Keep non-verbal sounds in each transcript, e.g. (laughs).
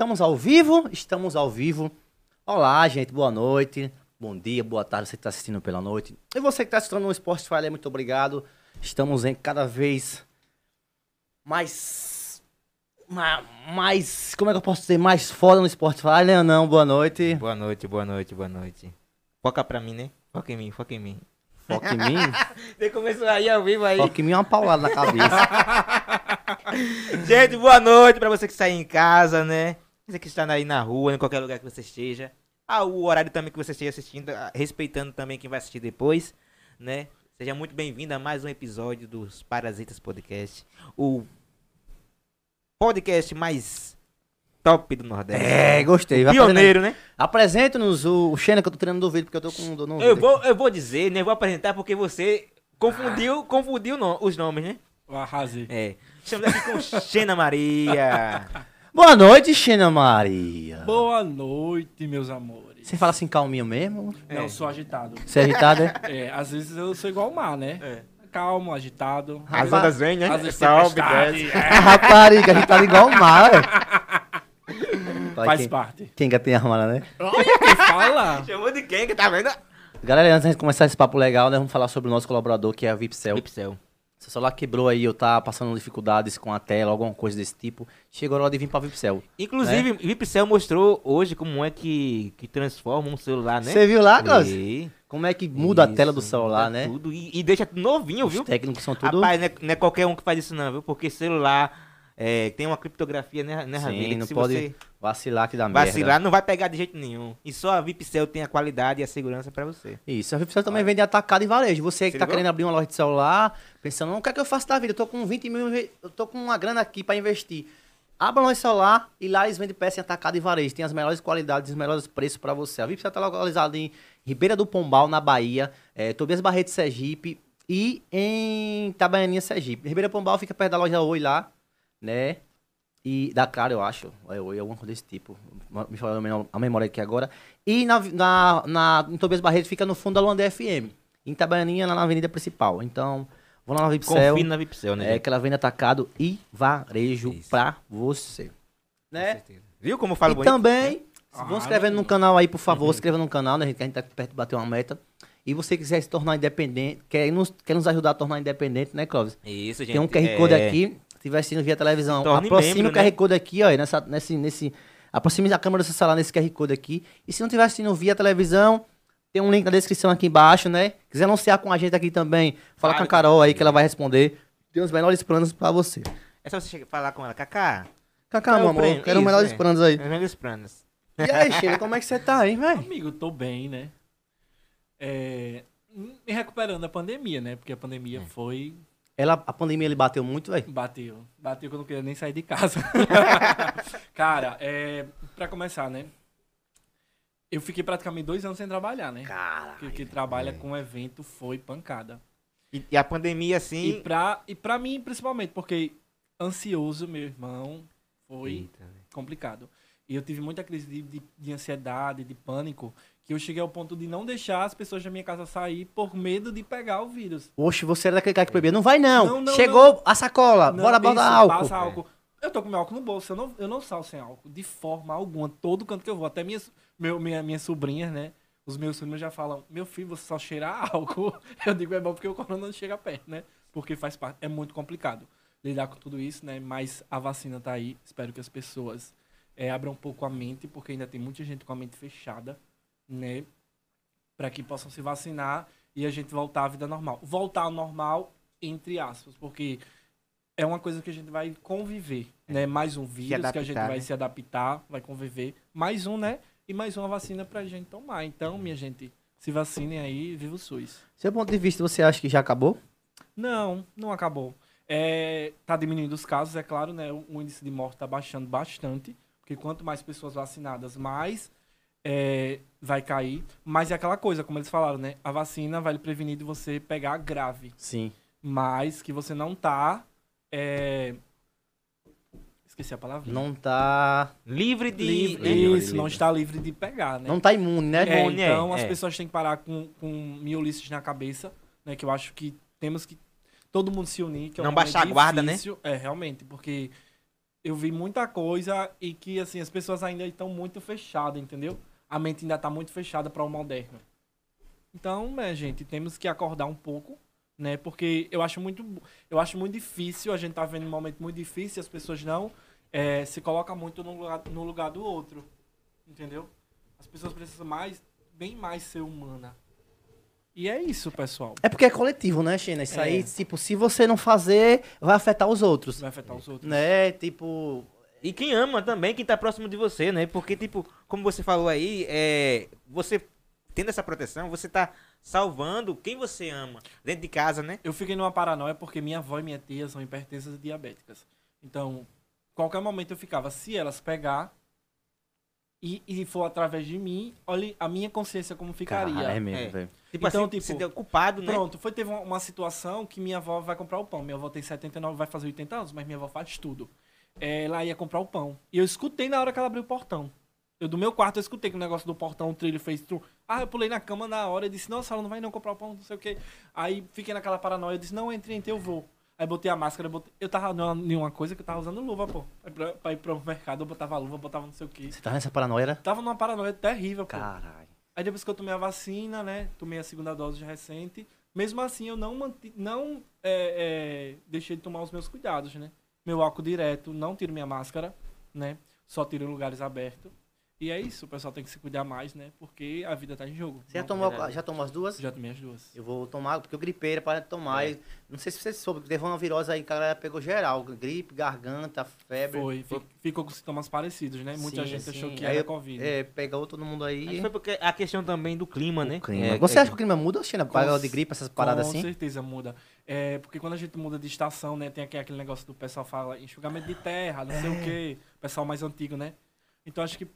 Estamos ao vivo? Estamos ao vivo. Olá, gente, boa noite. Bom dia, boa tarde, você que está assistindo pela noite. E você que está assistindo no Spotify, muito obrigado. Estamos em cada vez mais. ma- Mais. Como é que eu posso dizer? Mais foda no Spotify, né? Não, boa noite. Boa noite, boa noite, boa noite. Foca pra mim, né? Foca em mim, foca em mim. Foca em mim. (laughs) Você começou aí ao vivo aí. Foca em mim é uma paulada na cabeça. (laughs) Gente, boa noite pra você que está aí em casa, né? Você que está aí na rua, em qualquer lugar que você esteja. Ah, o horário também que você esteja assistindo, ah, respeitando também quem vai assistir depois, né? Seja muito bem-vindo a mais um episódio dos Parasitas Podcast. O podcast mais top do Nordeste. É, gostei. Vai Pioneiro, né? Apresenta-nos o, o Xena que eu tô treinando do vídeo, porque eu tô com dor no Eu vou, eu vou dizer, né? Vou apresentar porque você confundiu, confundiu no- os nomes, né? Eu arrasei. É. Estamos aqui com Xena Maria. (laughs) Boa noite, Xena Maria. Boa noite, meus amores. Você fala assim calminho mesmo? Não, É. sou agitado. Você é agitado, é? (laughs) É, às vezes eu sou igual o mar, né? É. Calmo, agitado. As ondas vêm, né? Às vezes Sobe, tempestade, desce. é, A rapariga, a gente tá igual o mar, velho. Faz quem, parte. quem que tem armada, né? Olha quem fala. (laughs) Chamou de quem que tá vendo? Galera, antes de começar esse papo legal, né, vamos falar sobre o nosso colaborador, que é a Vipcel. Pixel. Seu celular quebrou aí, ou tá passando dificuldades com a tela, alguma coisa desse tipo, chegou a hora de vir pra Vipcel. Inclusive, Vipcel mostrou hoje como é que, que transforma um celular, né? Você viu lá, Klaus? E- Como é que muda a Isso, tela do celular, né? Tudo, e, e deixa novinho, Os viu? técnicos são tudo... Rapaz, não é, não é qualquer um que faz isso não, viu? Porque celular é, tem uma criptografia, né, né Sim, não pode você vacilar que dá merda. vacilar, não vai pegar de jeito nenhum. E só a Vipcel tem a qualidade e a segurança pra você. Isso, a Vipcel também vende atacado e varejo. Você que Se tá ligou? querendo abrir uma loja de celular, pensando, o que é que eu faço da vida? Eu tô com 20 mil, eu tô com uma grana aqui pra investir. Abra uma loja de celular e lá eles vendem peça em atacado e varejo. Tem as melhores qualidades, os melhores preços pra você. A Vipcel tá localizada em Ribeira do Pombal, na Bahia, é, Tobias Barreto, Sergipe e em Itabaianinha, Sergipe. Ribeira do Pombal fica perto da loja Oi lá, né? E da cara, eu acho. É Oi, alguma coisa desse tipo. Me falou a memó- a memória aqui agora. E na, na, na, em Tobias Barreto fica no fundo da Luanda FM. Em Itabaianinha, lá na avenida principal. Então, vou lá na Vipcel. Confie na Vipcel, né? É que ela vende atacado e varejo Isso. pra você. Com Né? certeza. Viu como eu falo E bonito? também, Ah, vão se inscrevendo no canal aí, por favor, se inscreva no canal, né, gente? Que a gente tá perto de bater uma meta. E você quiser se tornar independente, quer nos, quer nos ajudar a tornar independente, né, Clóvis? Isso, gente. Tem um QR Code é, aqui, se estiver assistindo via televisão, torne aproxime membro, o QR né? Code aqui, ó, nessa, nesse, nesse, aproxime a câmera do seu celular nesse QR Code aqui. E se não estiver assistindo via televisão, tem um link na descrição aqui embaixo, né? Quiser anunciar com a gente aqui também, fala com a Carol aí que ela vai responder. Tem os melhores planos pra você. É só você chegar- falar com ela, Cacá. Cacá, é meu amor, prêmio? quero os melhores é. planos aí. Os melhores planos. E aí, Sheila, (laughs) como é que você tá, hein, velho? Amigo, tô bem, né? É, me recuperando da pandemia, né? Porque a pandemia foi. Ela, a pandemia ele bateu muito, velho. Bateu. Bateu que eu não queria nem sair de casa. (laughs) Cara, é, pra começar, né? Eu fiquei praticamente dois anos sem trabalhar, né? Cara. Porque que trabalha com evento foi pancada. E, e a pandemia, E assim... pra, e pra mim, principalmente, porque ansioso, meu irmão, foi Eita, complicado. E eu tive muita crise de, de, de ansiedade, de pânico, que eu cheguei ao ponto de não deixar as pessoas da minha casa sair por medo de pegar o vírus. Oxe, você era daquele cara que bebia. Não vai, não. Não, não, Chegou a sacola. Não, Bora botar álcool. Passa álcool. Eu tô com meu álcool no bolso, eu não, eu não saio sem álcool, de forma alguma, todo canto que eu vou. Até minhas, meu, minha, minhas sobrinhas, né? Os meus sobrinhos já falam, meu filho, você só cheira álcool. (laughs) Eu digo, é bom porque o corona não chega perto, né? Porque faz parte, é muito complicado. lidar com tudo isso, né? Mas a vacina tá aí. Espero que as pessoas é, abram um pouco a mente, porque ainda tem muita gente com a mente fechada, né? Para que possam se vacinar e a gente voltar à vida normal. Voltar ao normal, entre aspas, porque é uma coisa que a gente vai conviver, né? Mais um vírus que a gente adaptar, vai né? se adaptar, vai conviver. Mais um, né? E mais uma vacina pra gente tomar. Então, minha gente, se vacinem aí, viva o SUS. Seu ponto de vista, você acha que já acabou? Não, não acabou. É, tá diminuindo os casos, é claro, né? O, o índice de morte tá baixando bastante, porque quanto mais pessoas vacinadas, mais é, vai cair. Mas é aquela coisa, como eles falaram, né? A vacina vai lhe prevenir de você pegar grave, Sim. mas que você não tá. é, Esqueci a palavra. Não tá. Livre de. livre. né? Isso, não está livre de pegar, né? Não tá imune, né? É, imune, é, então as é. pessoas têm que parar com, com miolices na cabeça, né? Que eu acho que temos que todo mundo se unir. Que é um Não baixar a guarda, né? É, realmente, porque eu vi muita coisa e que, assim, as pessoas ainda estão muito fechadas, entendeu? A mente ainda tá muito fechada para o moderno. Então, né, gente, temos que acordar um pouco, né? Porque eu acho muito, eu acho muito difícil, a gente tá vendo um momento muito difícil e as pessoas não eh, se colocam muito no lugar, no lugar do outro, entendeu? As pessoas precisam mais, bem mais ser humana. E é isso, pessoal. É porque é coletivo, né, Xena? Isso É. aí, tipo, se você não fazer, vai afetar os outros. Vai afetar os outros. Né? Tipo. E quem ama também, quem tá próximo de você, né? Porque, tipo, como você falou aí, é, você tendo essa proteção, você tá salvando quem você ama dentro de casa, né? Eu fiquei numa paranoia porque minha avó e minha tia são hipertensas e diabéticas. Então, qualquer momento eu ficava, se elas pegar e, e for através de mim, olha a minha consciência como ficaria. Cara, é mesmo, É. velho. Tipo Então, assim, tipo, deu culpado, né? Pronto, foi, teve uma, uma situação que minha avó vai comprar o pão. Minha avó tem 79, vai fazer 80 anos, mas minha avó faz tudo. Ela ia comprar o pão. E eu escutei na hora que ela abriu o portão. Eu, do meu quarto, eu escutei que o negócio do portão, o trilho fez... trum. Ah, eu pulei na cama na hora e disse, nossa, ela não vai não comprar o pão, não sei o quê. Aí fiquei naquela paranoia, eu disse, não, entre, entre, eu vou. Aí botei a máscara, botei... eu tava numa, uma coisa que eu tava usando luva, pô. Pra, pra, ir pro mercado, eu botava luva, botava não sei o quê. Você tá nessa paranoia? era? Tava numa paranoia terrível, pô. Caralho. Aí depois que eu tomei a vacina, né? Tomei a segunda dose de recente. Mesmo assim, eu não, manti, não é, é, deixei de tomar os meus cuidados, né? Meu álcool direto, não tiro minha máscara, né? Só tiro em lugares abertos. E é isso, o pessoal tem que se cuidar mais, né? Porque a vida tá em jogo. Você já tomou, verdade. já tomou as duas? Já tomei as duas. Eu vou tomar, porque eu gripei, era para tomar. É. Não sei se você soube, teve uma virose aí, que a galera pegou geral. Gripe, garganta, febre. Foi, fi- ficou com sintomas parecidos, né? Muita Sim, gente achou sim. que Aí era eu- Covid. É, pegou todo mundo Acho que aí. foi porque a questão também do clima, né? O clima. É, Você é- acha que o clima muda? Com Paga de gripe, essas paradas Com assim? certeza muda. É, porque quando a gente muda de estação, né? Tem aquele negócio do pessoal fala enxugamento de terra, não sei É. o quê. Pessoal mais antigo, né? Então acho que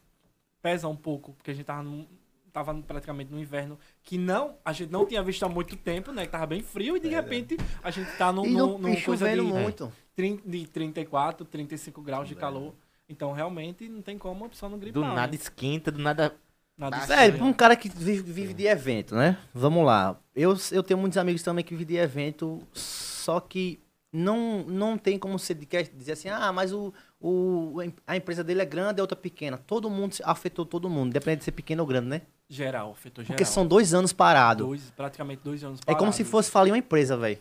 pesa um pouco, porque a gente tava, num- tava praticamente no inverno, que não, a gente não tinha visto há muito tempo, né? Que tava bem frio e de repente a gente tá num, É, E num, e coisa de, muito. de 34, 35 graus de calor. Então realmente não tem como a pessoa não gripar. Do nada né? esquenta, do nada. Nada Tá Sério, pra um cara que vive, vive de evento, né? Vamos lá. Eu, eu tenho muitos amigos também que vivem de evento, só que não, não tem como você quer dizer assim, ah, mas o, o, a empresa dele é grande, a outra pequena. Todo mundo afetou todo mundo, independente de ser pequeno ou grande, né? Geral, afetou geral. Porque são dois anos parados. dois, praticamente dois anos É como se fosse falir uma empresa, velho.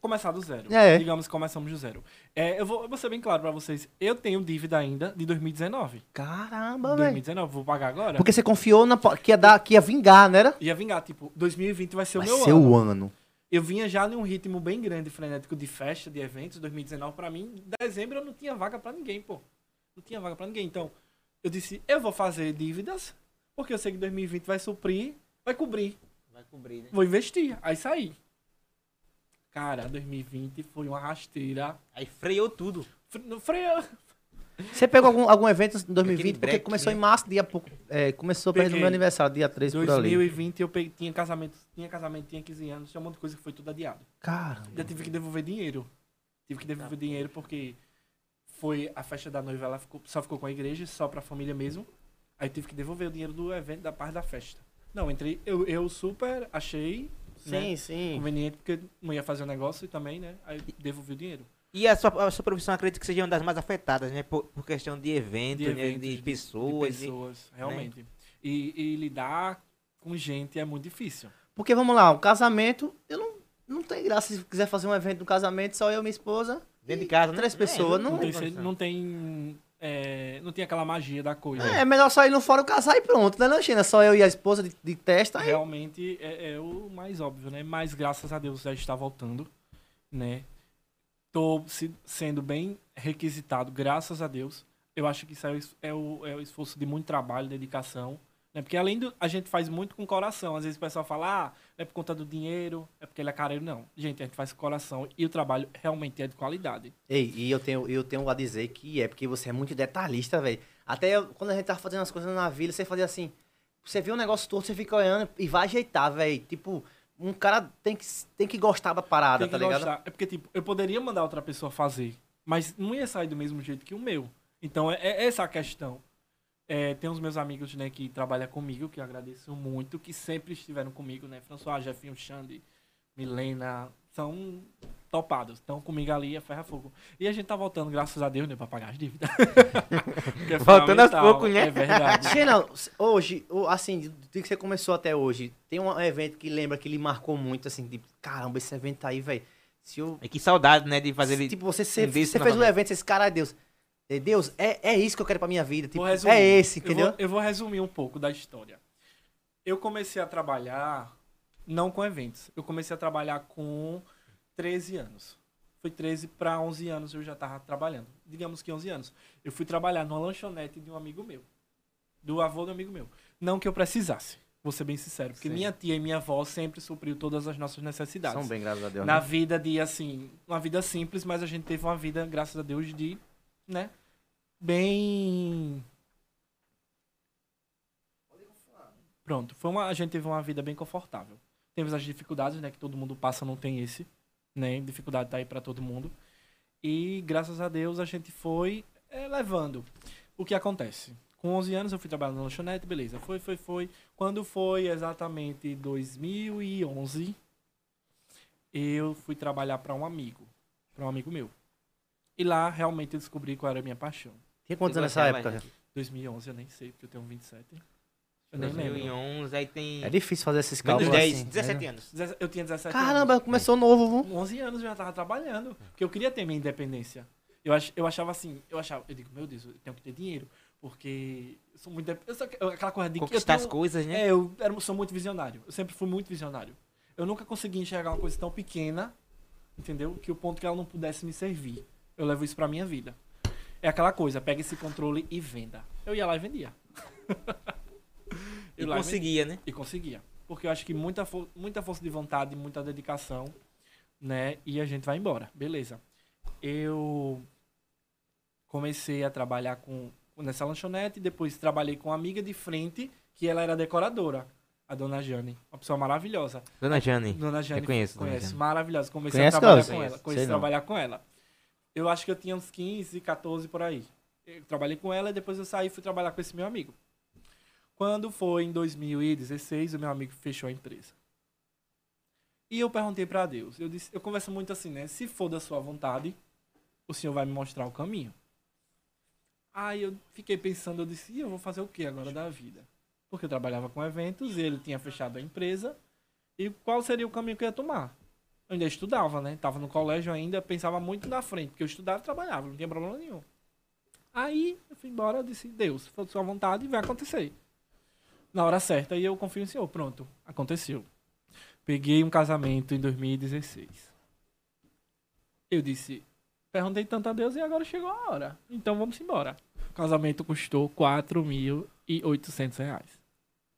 Começar do zero. É. Digamos que começamos do zero. É, eu, vou, eu vou ser bem claro pra vocês. Eu tenho dívida ainda de 2019. Caramba, velho. 2019, vou pagar agora. Porque você confiou na, que, ia dar, que ia vingar, não era? Ia vingar, tipo, 2020 vai ser Vai o meu ser ano. o ano. Eu vinha já num ritmo bem grande, frenético de festa, de eventos. 2019, pra mim, dezembro eu não tinha vaga pra ninguém, pô. Não tinha vaga pra ninguém. Então, eu disse, eu vou fazer dívidas, porque eu sei que 2020 vai suprir, vai cobrir. Vai cobrir, né? Vou investir. Aí saí. Cara, 2020 foi uma rasteira. Aí freou tudo. Fre- no Freio. Você pegou algum, algum evento em Aquele 2020? Porque começou né? em março, dia pouco. É, começou perto do meu aniversário, dia 3 por ali. 2020 eu peguei, tinha casamento, tinha casamento, tinha 15 anos, tinha um monte de coisa que foi tudo adiado. Cara, Ainda tive que devolver dinheiro. Tive que devolver dinheiro porque foi a festa da noiva, ela ficou- só ficou com a igreja, só pra família mesmo. Aí tive que devolver o dinheiro do evento, da parte da festa. Não, entrei, eu, eu super achei sim, né, sim. conveniente porque não ia fazer o negócio e também, né? Aí devolvi o dinheiro. E a sua, a sua profissão acredito que seja uma das mais afetadas, né? Por, por questão de evento, De né? eventos, de de- pessoas. de pessoas, realmente. E, e lidar com gente é muito difícil. Porque vamos lá, o casamento, eu não, não tem graça se quiser fazer um evento no casamento, só eu e minha esposa. Dentro de casa, né? Três pessoas, Não, não, tem, condição. não tem. é, não tem aquela magia da coisa. É melhor só ir no fórum casar e pronto, né, não, China? Só eu e a esposa de, de testa. Aí... Realmente é, é o mais óbvio, né? Mas graças a Deus já está voltando, né? Se- sendo bem requisitado, graças a Deus. Eu acho que isso é é o, é o esforço de muito trabalho, dedicação. Né? Porque além do. A gente faz muito com coração. Às vezes o pessoal fala, ah, é por conta do dinheiro, é porque ele é careiro. Não. Gente, a gente faz com coração e o trabalho realmente é de qualidade. Ei, e eu tenho, eu tenho a dizer que é porque você é muito detalhista, velho. Até eu- quando a gente tava fazendo as coisas na vila, você fazia assim. Você vê um negócio todo, você fica olhando e vai ajeitar, velho. Tipo, um cara tem que, tem que gostar da parada, Tem que tá ligado? gostar. É porque, tipo, eu poderia mandar outra pessoa fazer, mas não ia sair do mesmo jeito que o meu. Então, é, é essa a questão. É, tem os meus amigos, né, que trabalham comigo, que eu agradeço muito, que sempre estiveram comigo, né? François, Jefinho, Xande, Milena, são topados. Estão comigo ali, é ferra fogo. E a gente tá voltando, graças a Deus, né, pra pagar as dívidas. (laughs) Que é Voltando aos poucos, né? É verdade. China, hoje, o- assim, do que você começou até hoje, tem um evento que lembra que lhe marcou muito, assim, tipo, caramba, esse evento aí, velho. Se eu. E que saudade, né, de fazer ele... tipo, você, você, você fez um evento, esse cara, Deus. é, Deus, é, é isso que eu quero pra minha vida. Tipo, resumir. é esse, Eu entendeu? vou, eu vou resumir um pouco da história. Eu comecei a trabalhar não com eventos. Eu comecei a trabalhar com 13 anos. Foi 13 para 11 anos eu já estava trabalhando. Digamos que 11 anos. Eu fui trabalhar numa lanchonete de um amigo meu. Do avô do amigo meu. Não que eu precisasse. Vou ser bem sincero. Porque Sim. minha tia e minha avó sempre supriu todas as nossas necessidades São bem, graças a Deus. na né? vida de assim, uma vida simples, mas a gente teve uma vida, graças a Deus, de, né, bem Pronto, foi uma, a gente teve uma vida bem confortável. Temos as dificuldades, né, que todo mundo passa, não tem esse, né, dificuldade tá aí pra todo mundo. E graças a Deus a gente foi eh, levando. O que acontece? Com 11 anos eu fui trabalhar na lanchonete, beleza. Foi, foi, foi. Quando foi exatamente 2011, eu fui trabalhar para um amigo, para um amigo meu. E lá realmente eu descobri qual era a minha paixão. Tinha quantos anos nessa época? 2011 eu nem sei, porque eu tenho 27. Eu nem lembro. 2011, aí tem... É difícil fazer esses Menos cálculos 10, assim, 17 né? anos. Eu tinha 17 Caramba, anos. começou novo, viu? Com 11 anos eu já tava trabalhando, porque eu queria ter minha independência. Eu, ach, eu achava assim, eu achava, eu digo, meu Deus, eu tenho que ter dinheiro, porque eu sou muito, eu sou, aquela coisa de Conquistar as tenho- coisas, né? É, eu era, sou muito visionário. Eu sempre fui muito visionário. Eu nunca consegui enxergar uma coisa tão pequena, entendeu? Que o ponto que ela não pudesse me servir. Eu levo isso pra minha vida. É aquela coisa, pega esse controle e venda. Eu ia lá e vendia. (laughs) E conseguia, né? e conseguia. Porque eu acho que muita, muita força de vontade, muita dedicação, né? E a gente vai embora. Beleza. Eu comecei a trabalhar com nessa lanchonete, depois trabalhei com uma amiga de frente, que ela era decoradora, a dona Jane. Uma pessoa maravilhosa. Dona Jane. Dona Jane Eu conheço, conhece, Jane. maravilhosa. Comecei Conhece, a trabalhar com Conheço. ela. Comecei a trabalhar com ela. Eu acho que eu tinha uns 15, 14 por aí. Eu trabalhei com ela e depois eu saí e fui trabalhar com esse meu amigo. Quando foi em 2016, o meu amigo fechou a empresa. E eu perguntei pra Deus. Eu disse, eu converso muito assim, né? Se for da sua vontade, o Senhor vai me mostrar o caminho. Aí eu fiquei pensando, eu disse, e eu vou fazer o que agora da vida? Porque eu trabalhava com eventos, ele tinha fechado a empresa. E qual seria o caminho que eu ia tomar? Eu ainda estudava, né? Tava no colégio ainda, pensava muito na frente, porque eu estudava e trabalhava, não tinha problema nenhum. Aí eu fui embora, eu disse, Deus, for da sua vontade, vai acontecer. Na hora certa, e eu confio no Senhor. Pronto, aconteceu. Peguei um casamento em 2016. Eu disse, perguntei tanto a Deus e agora chegou a hora. Então vamos embora. O casamento custou 4.800 reais.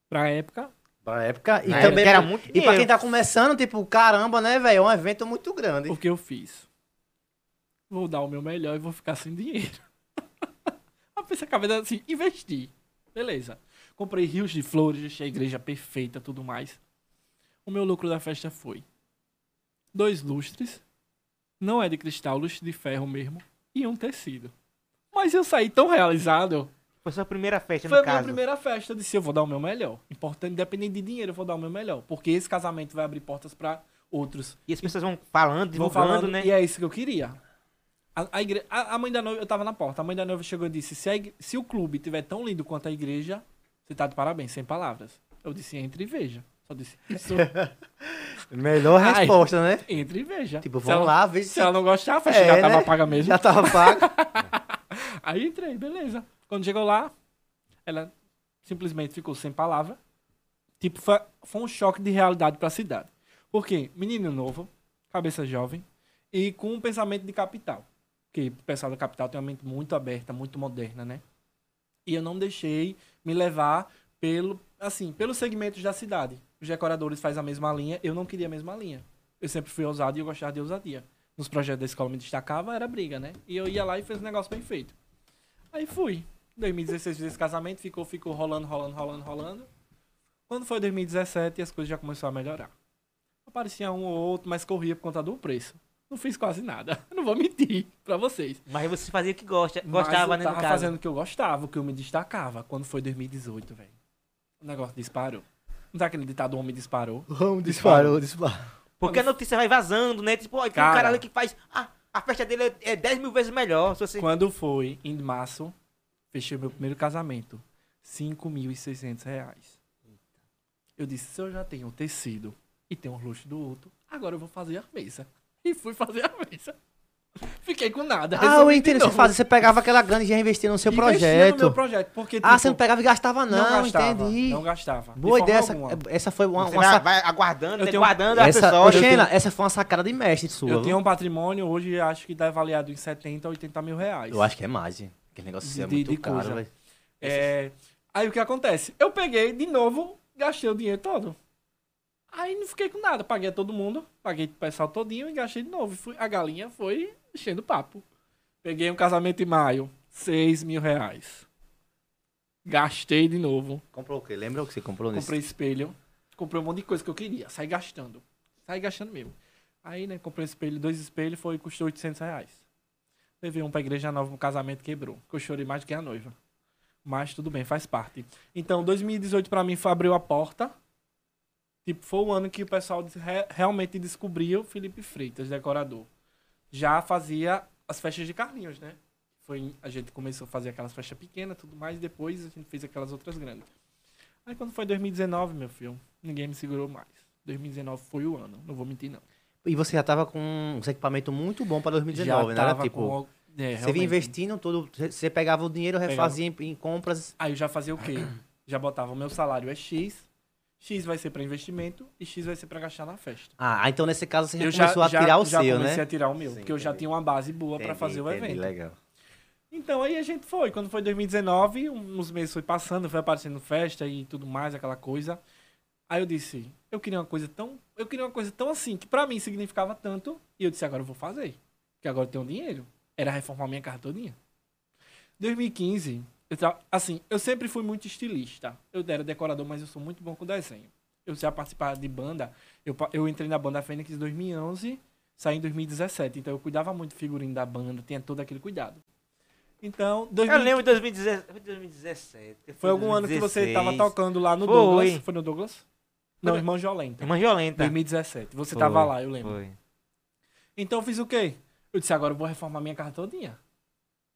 Pra época, Pra época. E Na também. época era muito e pra quem tá começando, tipo, caramba, né, velho? É um evento muito grande. o que eu fiz? Vou dar o meu melhor e vou ficar sem dinheiro. (laughs) a pessoa acaba assim, investir. Beleza. Comprei rios de flores, deixei a igreja perfeita, tudo mais. O meu lucro da festa foi dois lustres, não é de cristal, lustre de ferro mesmo, e um tecido. Mas eu saí tão realizado. Foi sua primeira festa, Foi no a minha caso. primeira festa. Eu disse, eu vou dar o meu melhor. Importante, independente de dinheiro, eu vou dar o meu melhor. Porque esse casamento vai abrir portas pra outros. E as pessoas vão falando, Vão divulgando, falando, né? E é isso que eu queria. A, a, igre... a, a mãe da noiva, eu tava na porta, a mãe da noiva chegou e disse: se, igre- se o clube tiver tão lindo quanto a igreja, você tá de parabéns, sem palavras. Eu disse: entre e veja. Só disse isso. (laughs) Melhor Ai. resposta, né? Entre e veja. Tipo, vamos lá, ver Se se... ela não gostar, foi É, já tava né? paga mesmo. Já tava pago. (laughs) Aí entrei, beleza. Quando chegou lá, ela simplesmente ficou sem palavra. Tipo, foi, foi um choque de realidade pra cidade. Por quê? Menino novo, cabeça jovem e com um pensamento de capital. Porque o pessoal da capital tem uma mente muito aberta, muito moderna, né? E eu não deixei me levar pelo, assim, pelos segmentos da cidade. Os decoradores fazem a mesma linha, eu não queria a mesma linha. Eu sempre fui ousado e eu gostava de ousadia. Nos projetos da escola me destacava, era briga, né? E eu ia lá e fiz um negócio bem feito. Aí fui. 2016 fiz esse casamento, ficou, ficou rolando, rolando, rolando, rolando. Quando foi 2017, as coisas já começaram a melhorar. Aparecia um ou outro, mas corria por conta do preço. Não fiz quase nada. (laughs) Não vou mentir pra vocês. Mas você fazia o que gosta, Mas gostava, eu né, no tava caso. fazendo o que eu gostava, o que eu me destacava. Quando foi 2018, velho. O negócio disparou. Não tá aquele ditado o homem disparou? Vamos, disparou, disparou. Porque a notícia vai vazando, né? Tipo, ó, tem um Cara. cara ali que faz... Ah, a festa dele é, é 10 mil vezes melhor. Se você... Quando foi em março, fechei meu primeiro casamento. 5.600 reais. Eu disse, se eu já tenho o tecido e tenho o luxo do outro, agora eu vou fazer a mesa. E fui fazer a mesa. Fiquei com nada. Ah, entendo. Você, fazia, você pegava aquela grana e já investia no seu Investia projeto. No meu projeto, porque, Ah, tipo, você não pegava e gastava, não, gastava, entendi. Não gastava. Boa ideia. Essa, alguma. essa foi uma, Você uma vai, sa- vai aguardando, Eu né, tenho- guardando essa, a pessoa. Xena, essa foi uma sacada de mestre sua. Eu viu? tenho um patrimônio hoje, acho que tá avaliado em 70 a 80 mil reais. Eu acho que é mais, hein? Aquele negócio De- é muito de caro. É, Aí o que acontece? Eu peguei de novo, gastei o dinheiro todo. Aí não fiquei com nada. Paguei a todo mundo, paguei o pessoal todinho e gastei de novo. Fui- a galinha foi enchendo papo. Peguei um casamento em maio, 6 mil reais. Gastei de novo. Comprou o quê? Lembra o que você comprou nesse? Comprei espelho. Comprei um monte de coisa que eu queria. Saí gastando. Saí gastando mesmo. Aí, né, comprei espelho, dois espelhos, foi, custou 800 reais. Levei um pra igreja nova, um casamento quebrou. Que eu chorei mais do que a noiva. Mas tudo bem, faz parte. Então, 2018 pra mim foi abriu a porta. Tipo, foi o ano que o pessoal re- realmente descobriu Felipe Freitas, decorador. Já fazia as festas de Carlinhos, né? Foi, a gente começou a fazer aquelas festas pequenas tudo mais, depois a gente fez aquelas outras grandes. Aí quando foi 2019, meu filho, ninguém me segurou mais. 2019 foi o ano, não vou mentir não. E você já tava com um equipamento muito bom pra 2019, né? Era tava tipo, com- é, você vinha investindo tudo, você- pegava o dinheiro, refazia em, em compras. Aí eu já fazia o quê? (clears throat) Já botava o meu salário é X, X vai ser pra investimento e X vai ser pra gastar na festa. Ah, então nesse caso você já eu começou a tirar o já seu, comecei né? a tirar o meu, Sim, porque eu já entendi. tinha uma base boa pra Entendi, fazer o entendi, evento. Legal. Então aí a gente foi. Quando foi 2019, uns meses foi passando, foi aparecendo festa e tudo mais, aquela coisa. Aí eu disse, eu queria uma coisa tão. Eu queria uma coisa tão assim, que pra mim significava tanto. E eu disse, agora eu vou fazer. Porque agora eu tenho dinheiro. Era reformar minha casa todinha. 2015, eu assim, eu sempre fui muito estilista. Eu era decorador, mas eu sou muito bom com desenho. Eu já participava de banda. Eu, eu entrei na banda Fênix em 2011, saí em 2017. Então eu cuidava muito do figurino da banda, tinha todo aquele cuidado. Então, Eu 2015 lembro de 2017. Foi 2017. foi algum ano que você tava 2016. tocando lá no Foi. Douglas. Foi no Douglas? Não, Foi. Irmã Violenta. Irmã Violenta. 2017. Você Foi, tava lá, eu lembro. Foi. Então eu fiz o quê? Eu disse, agora eu vou reformar minha casa todinha.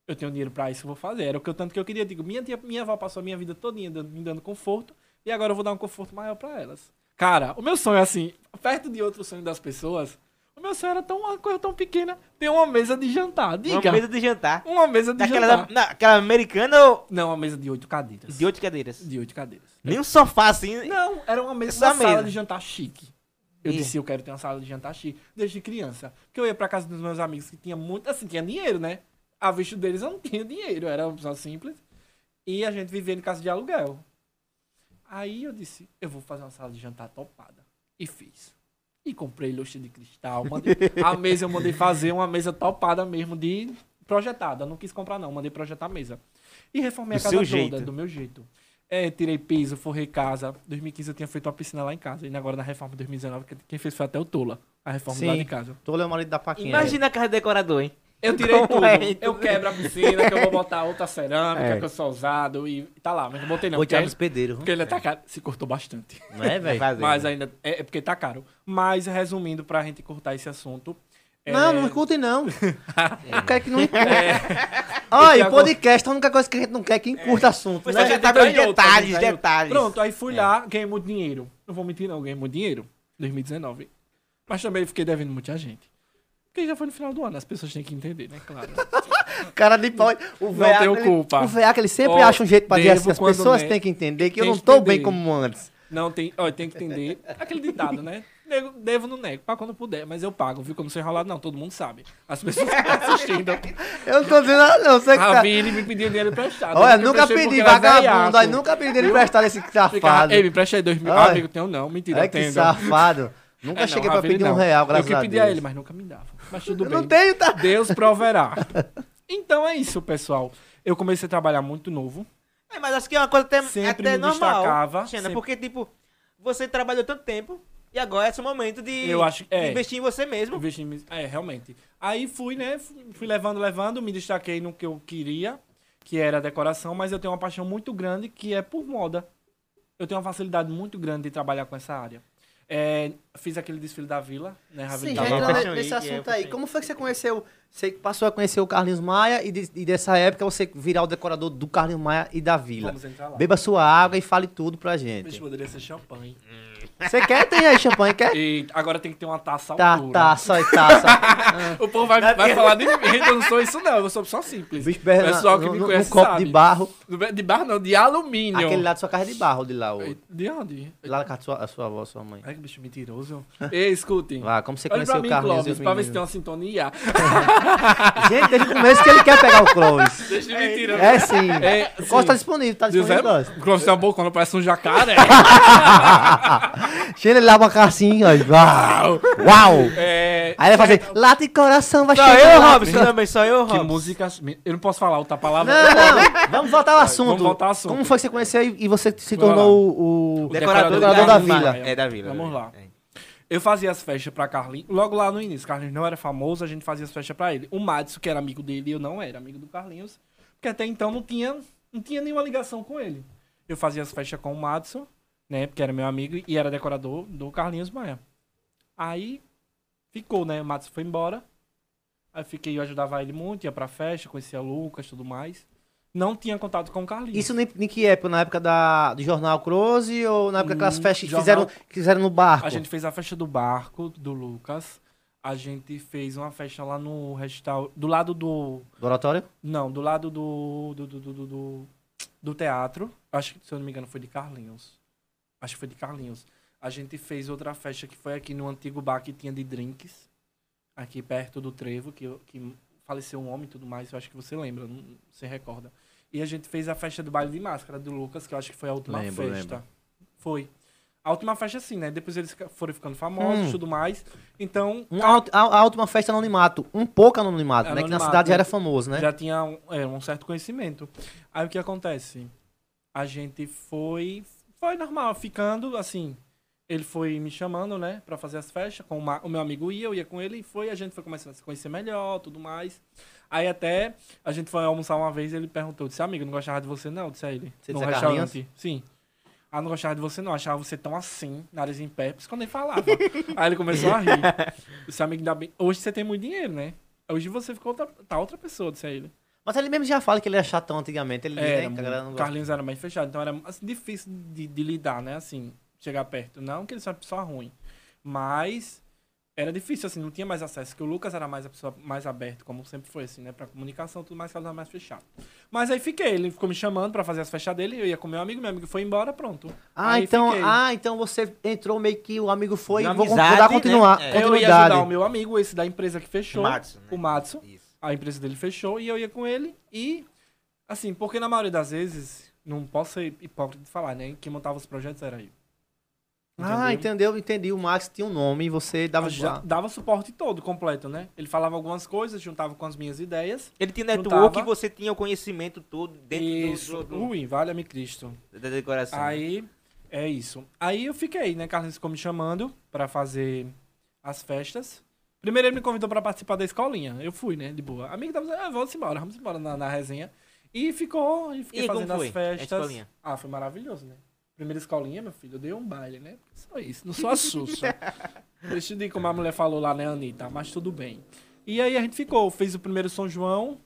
Eu tenho dinheiro pra isso, eu vou fazer. Era o que eu tanto que eu queria. Digo, minha, tia, minha avó passou a minha vida dando- me dando conforto. E agora eu vou dar um conforto maior pra elas. Cara, o meu sonho é assim, perto de outro sonho das pessoas, o meu sonho era tão, uma coisa tão pequena, ter uma mesa de jantar. Diga. Uma mesa de jantar. Uma mesa de Daquela, jantar. da- na- aquela americana ou Não, uma mesa de oito cadeiras. de oito cadeiras? De oito cadeiras. Nem um sofá assim. Não, era uma mesa, uma mesa. sala de jantar chique. Eu Ih. disse, eu quero ter uma sala de jantar chique desde criança. Porque eu ia pra casa dos meus amigos que tinha muito, assim, tinha dinheiro, né? A vista deles eu não tinha dinheiro, era uma pessoa simples. E a gente vivia em casa de aluguel. Aí eu disse, eu vou fazer uma sala de jantar topada. E fiz. E comprei luxo de cristal. Mandei, a mesa eu mandei fazer uma mesa topada mesmo de projetada. Não quis comprar não, mandei projetar a mesa. E reformei Do a casa toda, jeito. do meu jeito. É, tirei piso, forrei casa. 2015 eu tinha feito uma piscina lá em casa. E agora na reforma de 2019, que- quem fez foi até o Tola. A reforma Sim. lá de casa. Tô olhando o marido da Paquinha. Imagina a casa do decorador, hein? Eu tirei Como tudo. é? Eu quebro a piscina, que eu vou botar outra cerâmica, É. que eu sou ousado. E tá lá, mas não botei não. Vou Porque, tirar dos pedeiros. porque ele tá caro. Se cortou bastante. (laughs) Não é, velho? Fazer, Mas né? ainda. É, é porque tá caro. Mas resumindo, pra gente cortar esse assunto. é- Não, não escutem não. (laughs) Eu quero que não. É, Olha, o podcast é a única coisa que a gente não quer que encurta assunto, Você né? já gente tá outra, detalhes, a outra. detalhes. Pronto, aí fui É. lá, ganhei muito dinheiro. Não vou mentir, não, ganhei muito dinheiro. 2019. Mas também fiquei devendo muita gente. Porque já foi no final do ano, as pessoas têm que entender, né? Claro. (laughs) Cara de pau. O Não tenho ele- culpa. O veaco, ele sempre Ó, acha um jeito pra dizer assim. As pessoas me- têm que entender que eu Tem não que tô entender. bem como antes. Não, tem, ó, tem que entender. Aquele ditado, né? Nego- Devo no nego, pra quando puder, mas eu pago, viu? Como sou enrolado, não, todo mundo sabe. As pessoas que estão assistindo. (laughs) Eu não tô dizendo nada, não. Você que A tá... Vini me pediu dinheiro emprestado. Olha, Eu nunca pedi vagabundo. Aí nunca pedi dele emprestar esse safado. Ei, me empresta aí dois mil. Olha. Amigo, tenho não. Mentira, É eu que tenho. safado. Nunca É, não, cheguei pra Ravine pedir um não. real, graças Eu a que Deus. pedi a ele, mas nunca me dava. Mas tudo Eu bem. não tenho, tá? Deus proverá. (laughs) Então é isso, pessoal. Eu comecei a trabalhar muito novo. É, mas acho que é uma coisa até, Sempre até me normal. destacava, Xana, sempre- Porque, tipo, você trabalhou tanto tempo e agora é seu momento de Eu acho- é. investir em você mesmo. Investir em- É, realmente. Aí fui, né? Fui fui levando, levando, me destaquei no que eu queria, que era a decoração, mas eu tenho uma paixão muito grande que é por moda. Eu tenho uma facilidade muito grande de trabalhar com essa área. É, fiz aquele desfile da vila, né? Sim, Ravine já da Tava Vila. entrando nesse assunto é, aí. Como foi que você conheceu? Você passou a conhecer o Carlinhos Maia e, de- e dessa época você virar o decorador do Carlinhos Maia e da Vila. Vamos entrar lá. Beba sua água e fale tudo pra gente. poderia ser champanhe. Você quer? Tem aí champanhe, quer? E agora tem que ter uma taça Tá, altura. taça e taça. (laughs) O povo vai, vai falar de mim. Eu não sou isso, não. Eu sou só simples. Bicho berra Pessoal que no, me conhece no copo sabe. de barro. De barro não, de alumínio. Aquele lá de sua casa é de barro, de lá. O, De onde? lá na casa da sua, a sua avó, sua mãe. Ai, que bicho mentiroso. (laughs) Ei, escutem. Vá, como você Olha conheceu pra o mim, Carlinhos Clóvis, e os pra ver se tem uma sintonia. (laughs) Gente, desde o começo que ele quer pegar o Clóvis. Deixa de mentira. É sim. É, o Clóvis tá disponível, tá Deus disponível, é, o Clóvis tem uma bocona, parece um jacaré. Chega, ele lava a cassinha, ó. Uau! Uau! É, Aí ele vai fazer, lata e coração, vai Só chegar eu, lá. Robson, (laughs) também, só eu, que Robson. música... Eu não posso falar outra palavra. Não, não, vamos voltar ao assunto. vamos voltar ao assunto. Como foi que você conheceu e você se Vamos tornou o... o- Decorador, decorador da vila. É, da vila. Vamos da lá. vila. É. Eu fazia as festas pra Carlinhos. Logo lá no início, Carlinhos não era famoso, a gente fazia as festas pra ele. O Madison, que era amigo dele, eu não era amigo do Carlinhos. Porque até então não tinha, não tinha nenhuma ligação com ele. Eu fazia as festas com o Madison, né? Porque era meu amigo e era decorador do Carlinhos Maia. Aí ficou, né? O Madison foi embora. Aí fiquei, eu ajudava ele muito, ia pra festa, conhecia o Lucas e tudo mais. Não tinha contato com o Carlinhos. Isso em, em que época? Na época da, do Jornal Close ou na época daquelas Hum, festas que fizeram, que fizeram no barco? A gente fez a festa do barco do Lucas. A gente fez uma festa lá no restaurante. Do lado do. Do oratório? Não, do lado do. Do, do, do, do, do- do teatro. Acho que, se eu não me engano, foi de Carlinhos. Acho que foi de Carlinhos. A gente fez outra festa que foi aqui no antigo bar que tinha de drinks. Aqui perto do Trevo, que, que faleceu um homem e tudo mais. Eu acho que você lembra, não se recorda. E a gente fez a festa do baile de máscara do Lucas, que eu acho que foi a última Lembro, festa. lembro. Foi. A última festa, sim, né? Depois eles foram ficando famosos e Hum. tudo mais. Então, Um, a, a, a última festa anonimato. Um pouco anonimato, né? Que na Anonimato, cidade já era famoso, né? já tinha um, é, um certo conhecimento. Aí o que acontece? A gente foi. Foi normal, ficando assim. Ele foi me chamando, né, pra fazer as festas. Com uma- o meu amigo ia, eu ia com ele e foi. A gente foi começando a se conhecer melhor, tudo mais. Aí até a gente foi almoçar uma vez ele perguntou: disse, amigo, não gostava de você, não? Disse a ele. Você no restaurante. Sim. Ah, não gostava de você, não. Achava você tão assim, nariz em pé. Por isso que eu nem falava. (laughs) Aí ele começou a rir. Disse, amigo, ainda bem. Hoje você tem muito dinheiro, né? Hoje você ficou outra, tá outra pessoa, disse a ele. Mas ele mesmo já fala que ele era chatão antigamente. Ele Era, né, que a galera não o gosta. Carlinhos era mais fechado, então era assim, difícil de, de lidar, né? Assim, chegar perto. Não que ele seja uma pessoa ruim, mas era difícil, assim, não tinha mais acesso. Que o Lucas era mais a pessoa mais aberta, como sempre foi, assim, né? Pra comunicação, tudo mais, que ela era mais fechado. Mas aí fiquei, ele ficou me chamando pra fazer as festas dele, eu ia com meu amigo, meu amigo foi embora, pronto. Ah, Aí então, fiquei. ah, então você entrou meio que o amigo foi e vou, vou dar continuar, né? É. eu ia ajudar o meu amigo, esse da empresa que fechou, Matsu, né? o Matsu. Isso. A empresa dele fechou e eu ia com ele e assim, porque na maioria das vezes, não posso ser hipócrita de falar, né? Quem montava os projetos era eu. Ah, entendeu? Entendi. O Max tinha um nome e você dava... Já dava suporte todo, completo, né? Ele falava algumas coisas, juntava com as minhas ideias. Ele tinha Juntava. network e você tinha o conhecimento todo dentro do- Isso, do, ui, valha-me Cristo. da decoração. Aí, é isso. Aí eu fiquei, né? Carlos ficou me chamando pra fazer as festas. Primeiro ele me convidou pra participar da escolinha. Eu fui, né? De boa. Amigo tava dizendo, ah, vamos embora, vamos embora na, na resenha. E ficou, e fiquei E fazendo foi as a festas. escolinha? Ah, foi maravilhoso, né? Primeira escolinha, meu filho, eu dei um baile, né? Só isso, não sou (laughs) a Xuxa. Deixa eu dizer como a mulher falou lá, né, Anitta? Mas tudo bem. E aí a gente ficou, fez o primeiro São João.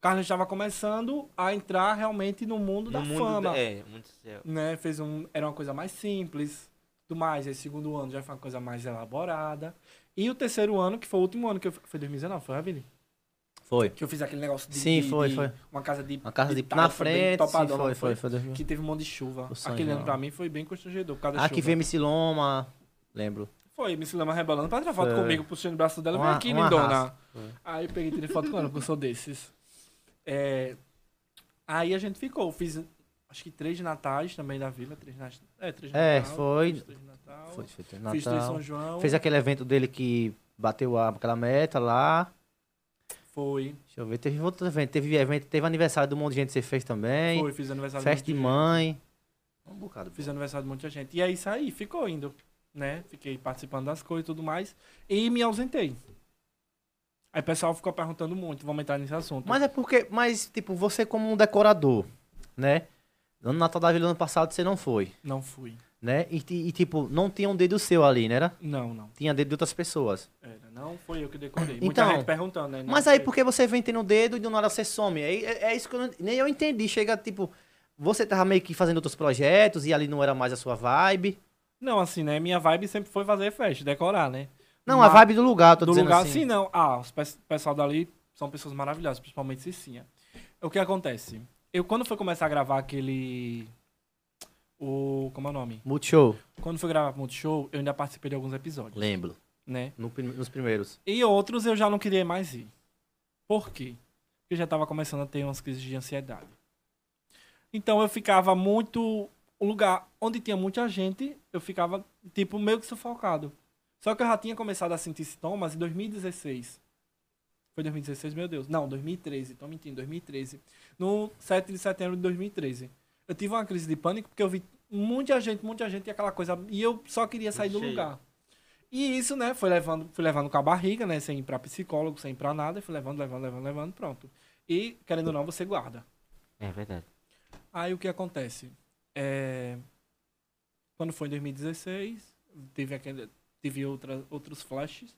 Carlos estava começando a entrar realmente no mundo no da mundo fama da- É, muito céu. né? Fez um. Era uma coisa mais simples. do mais. Aí segundo ano já foi uma coisa mais elaborada. E o terceiro ano, que foi o último ano que eu... Foi 2019, foi, Ravili? Foi. Que eu fiz aquele negócio de... Sim, de- foi, de foi. Uma casa de... Uma casa de, tala, na foi frente, sim, topadona, foi, não foi, foi. 2000. Que teve um monte de chuva. Sonho, Aquele ano não. pra mim foi bem constrangedor por causa da Aqui chuva. veio MC Loma, lembro. Foi, me Lama rebolando pra tirar foto Foi. comigo, puxando o braço dela. Vem aqui, lindona. Foi. Aí eu peguei e tirei foto com ela, porque eu sou desses. É, Aí a gente ficou. Fiz acho que três natais também da vila. Três na... É, três É, Natal, foi. Fiz três Natal. Foi, foi Fiz três Natal. São João. Fez aquele evento dele que bateu a- aquela meta lá. Foi. Deixa eu ver, teve outro evento. Teve evento, teve aniversário do monte de gente que você fez também. Foi, fiz aniversário Festa de gente. mãe. Um bocado. Fiz aniversário de muita gente. E é isso aí, ficou indo. Né? Fiquei participando das coisas e tudo mais. E me ausentei. Aí o pessoal ficou perguntando muito, vamos entrar nesse assunto. Mas é porque, mas tipo, você como um decorador, né? No Natal da Vila ano passado você não foi, Não fui. né? E, e, tipo, não tinha um dedo seu ali, né? Era? Não, não. Tinha dedo de outras pessoas. Era. Não foi eu que decorei. Muita Então, gente perguntando, né? Não Mas aí, por que você vem tendo o dedo e do nada você some? É, é, é isso que eu não, nem eu entendi. Chega, tipo, você tava meio que fazendo outros projetos e ali não era mais a sua vibe. Não, assim, né? Minha vibe sempre foi fazer festa, decorar, né? Não, Mas- a vibe do lugar, tô do dizendo lugar, assim. sim, não. Ah, os pe- pessoal dali são pessoas maravilhosas, principalmente Cicinha. O que acontece? Eu, quando fui começar a gravar aquele... O... Como é o nome? Multishow. Quando fui gravar Multishow, eu ainda participei de alguns episódios, Lembro. né? No nos primeiros. E outros eu já não queria mais ir. Por quê? Porque eu já tava começando a ter umas crises de ansiedade. Então eu ficava muito. O lugar onde tinha muita gente, eu ficava, tipo, meio que sufocado. Só que eu já tinha começado a sentir sintomas em 2016. Foi 2016, meu Deus. Não, 2013. Tô mentindo, 2013. No 7 de setembro de 2013. Eu tive uma crise de pânico porque eu vi muita gente, muita gente e aquela coisa. E eu só queria sair do Cheio. lugar. E isso, né, foi levando, fui levando com a barriga, né, sem ir pra psicólogo, sem ir pra nada, fui levando, levando, levando, levando, pronto. E, querendo ou não, você guarda. É verdade. Aí o que acontece? É, Quando foi em 2016, teve, aquele, teve outra, outros flashes.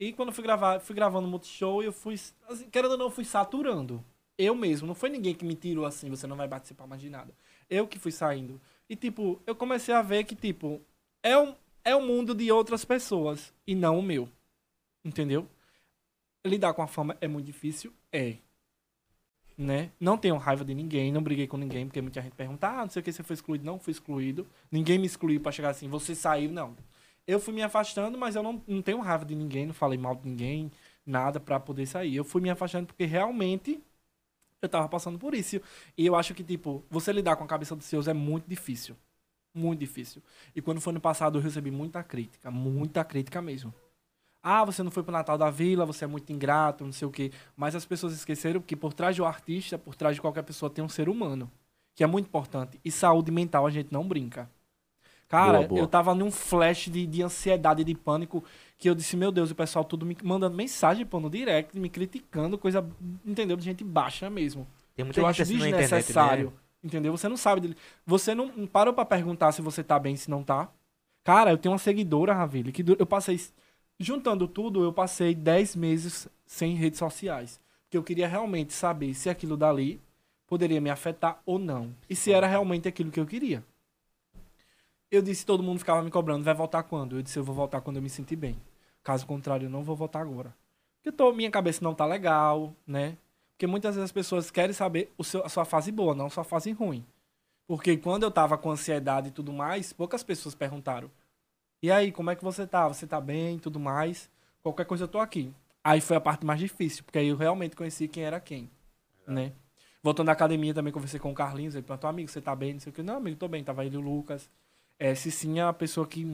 E quando eu fui gravar, fui gravando o Multishow, eu fui, assim, querendo ou não, fui saturando. Eu mesmo, não foi ninguém que me tirou assim, você não vai participar mais de nada. Eu que fui saindo. E, tipo, eu comecei a ver que, tipo, é um, é o mundo de outras pessoas e não o meu. Entendeu? Lidar com a fama é muito difícil? É né? Não tenho raiva de ninguém, não briguei com ninguém, porque muita gente pergunta, ah, não sei o que, você foi excluído. Não fui excluído. Ninguém me excluiu pra chegar assim, você saiu, não. Eu fui me afastando, mas eu não, não tenho raiva de ninguém, não falei mal de ninguém, nada pra poder sair. Eu fui me afastando porque realmente eu tava passando por isso. E eu acho que, tipo, você lidar com a cabeça dos seus é muito difícil. Muito difícil. E quando foi no passado, eu recebi muita crítica, muita crítica mesmo. Ah, você não foi pro Natal da Vila, você é muito ingrato, não sei o quê. Mas as pessoas esqueceram que por trás do artista, por trás de qualquer pessoa, tem um ser humano. Que é muito importante. E saúde mental a gente não brinca. Cara, Boa, boa. eu tava num flash de, de ansiedade, de pânico, que eu disse, meu Deus, o pessoal tudo me mandando mensagem, pô, no direct, me criticando, coisa, entendeu? De gente baixa mesmo. Tem Que muita eu gente acho na internet, desnecessário. né? Entendeu? Você não sabe dele. Você não não parou pra perguntar se você tá bem, se não tá. Cara, eu tenho uma seguidora, Ravile, que eu passei. Juntando tudo, eu passei 10 meses sem redes sociais. Porque eu queria realmente saber se aquilo dali poderia me afetar ou não. E se era realmente aquilo que eu queria. Eu disse, todo mundo ficava me cobrando, vai voltar quando? Eu disse, eu vou voltar quando eu me sentir bem. Caso contrário, eu não vou voltar agora. Porque tô, minha cabeça não tá legal, né? Porque muitas vezes as pessoas querem saber o seu, a sua fase boa, não a sua fase ruim. Porque quando eu tava com ansiedade e tudo mais, poucas pessoas perguntaram. E aí, como é que você tá? Você tá bem e tudo mais? Qualquer coisa eu tô aqui. Aí foi a parte mais difícil, porque aí eu realmente conheci quem era quem, né? Voltando à academia também conversei com o Carlinhos, ele perguntou, amigo, você tá bem? Não sei o que. Não, amigo, tô bem. Tava ele e o Lucas. É, Cicinha é a pessoa que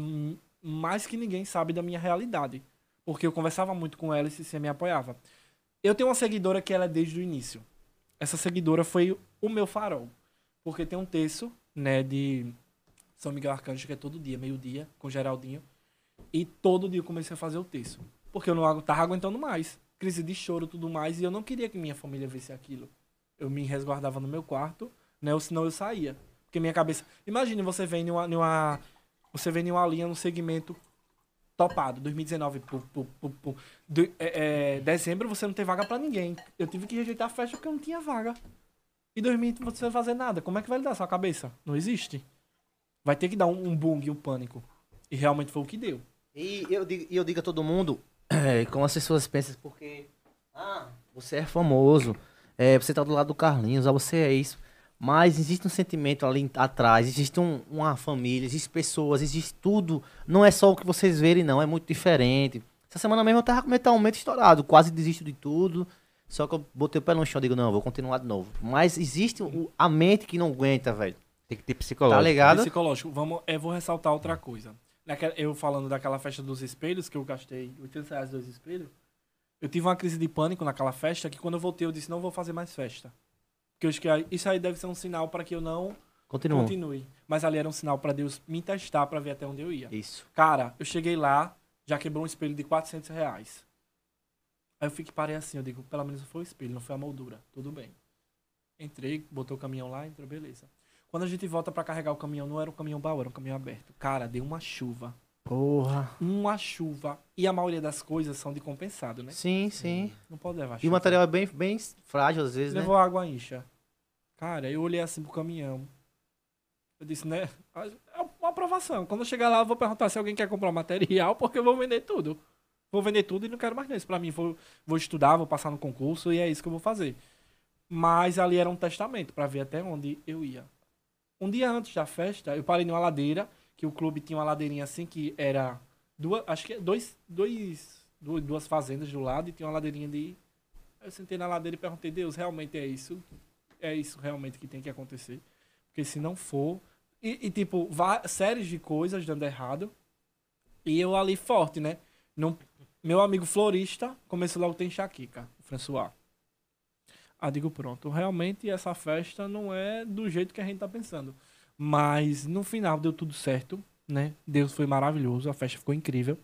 mais que ninguém sabe da minha realidade. Porque eu conversava muito com ela e Cicinha me apoiava. Eu tenho uma seguidora que ela é desde o início. Essa seguidora foi o meu farol. Porque tem um texto, né, de São Miguel Arcanjo, que é todo dia, meio-dia, com Geraldinho. E todo dia eu comecei a fazer o texto. Porque eu não tava aguentando mais. Crise de choro tudo mais. E eu não queria que minha família visse aquilo. Eu me resguardava no meu quarto, né? Ou senão eu saía. Porque minha cabeça. Imagine você vem numa. numa você vem numa linha, num segmento topado, 2019. Pu, pu, pu, pu. De- é, é, dezembro você não tem vaga pra ninguém. Eu tive que rejeitar a festa porque eu não tinha vaga. E 2020 você vai fazer nada. Como é que vai lidar sua cabeça? Não existe. Vai ter que dar um, um bung, um pânico. E realmente foi o que deu. E eu digo, eu digo a todo mundo, (clears throat) é, como as pessoas pensam, porque ah, você é famoso, é, você tá do lado do Carlinhos, ah, você é isso. Mas existe um sentimento ali atrás, existe um- uma família, existe pessoas, existe tudo. Não é só o que vocês verem, não, é muito diferente. Essa semana mesmo eu tava com mentalmente estourado, quase desisto de tudo. Só que eu botei o pé no chão e digo, não, vou continuar de novo. Mas existe o- a mente que não aguenta, velho. Tem que ter psicológico. Tá ligado? Psicológico. Vamos, eu vou ressaltar outra coisa. Naquela- eu falando daquela festa dos espelhos, que eu gastei 800 reais dois espelhos, eu tive uma crise de pânico naquela festa, que quando eu voltei eu disse, não vou fazer mais festa. Porque eu acho que isso aí deve ser um sinal para que eu não Continua. continue. Mas ali era um sinal para Deus me testar para ver até onde eu ia. Isso. Cara, eu cheguei lá, já quebrou um espelho de 400 reais. Aí eu fiquei, parei assim, eu digo, pelo menos foi o espelho, não foi a moldura. Tudo bem. Entrei, botou o caminhão lá, entrou, beleza. Quando a gente volta pra carregar o caminhão, não era um caminhão baú, era um caminhão aberto. Cara, deu uma chuva. Porra. Uma chuva. E a maioria das coisas são de compensado, né? Sim, sim. Não pode levar E o chuva. material é bem, bem frágil às vezes, né? Levou água incha. Cara, eu olhei assim pro caminhão. Eu disse, né? É uma aprovação. Quando eu chegar lá, eu vou perguntar se alguém quer comprar material, (laughs) porque eu vou vender tudo. Vou vender tudo e não quero mais nisso. Pra mim, vou, vou estudar, vou passar no concurso e é isso que eu vou fazer. Mas ali era um testamento pra ver até onde eu ia. Um dia antes da festa, eu parei numa ladeira, que o clube tinha uma ladeirinha assim que era duas, acho que é dois, dois, duas, fazendas do lado e tinha uma ladeirinha de eu sentei na ladeira e perguntei, Deus, realmente é isso? É isso realmente que tem que acontecer? Porque se não for. E, e, tipo, séries de coisas dando errado. E eu ali forte, né? Meu amigo florista começou logo a ter enxaqueca, o François. Ah, digo, pronto. Realmente essa festa não é do jeito que a gente tá pensando. Mas no final deu tudo certo, né? Deus foi maravilhoso, a festa ficou incrível.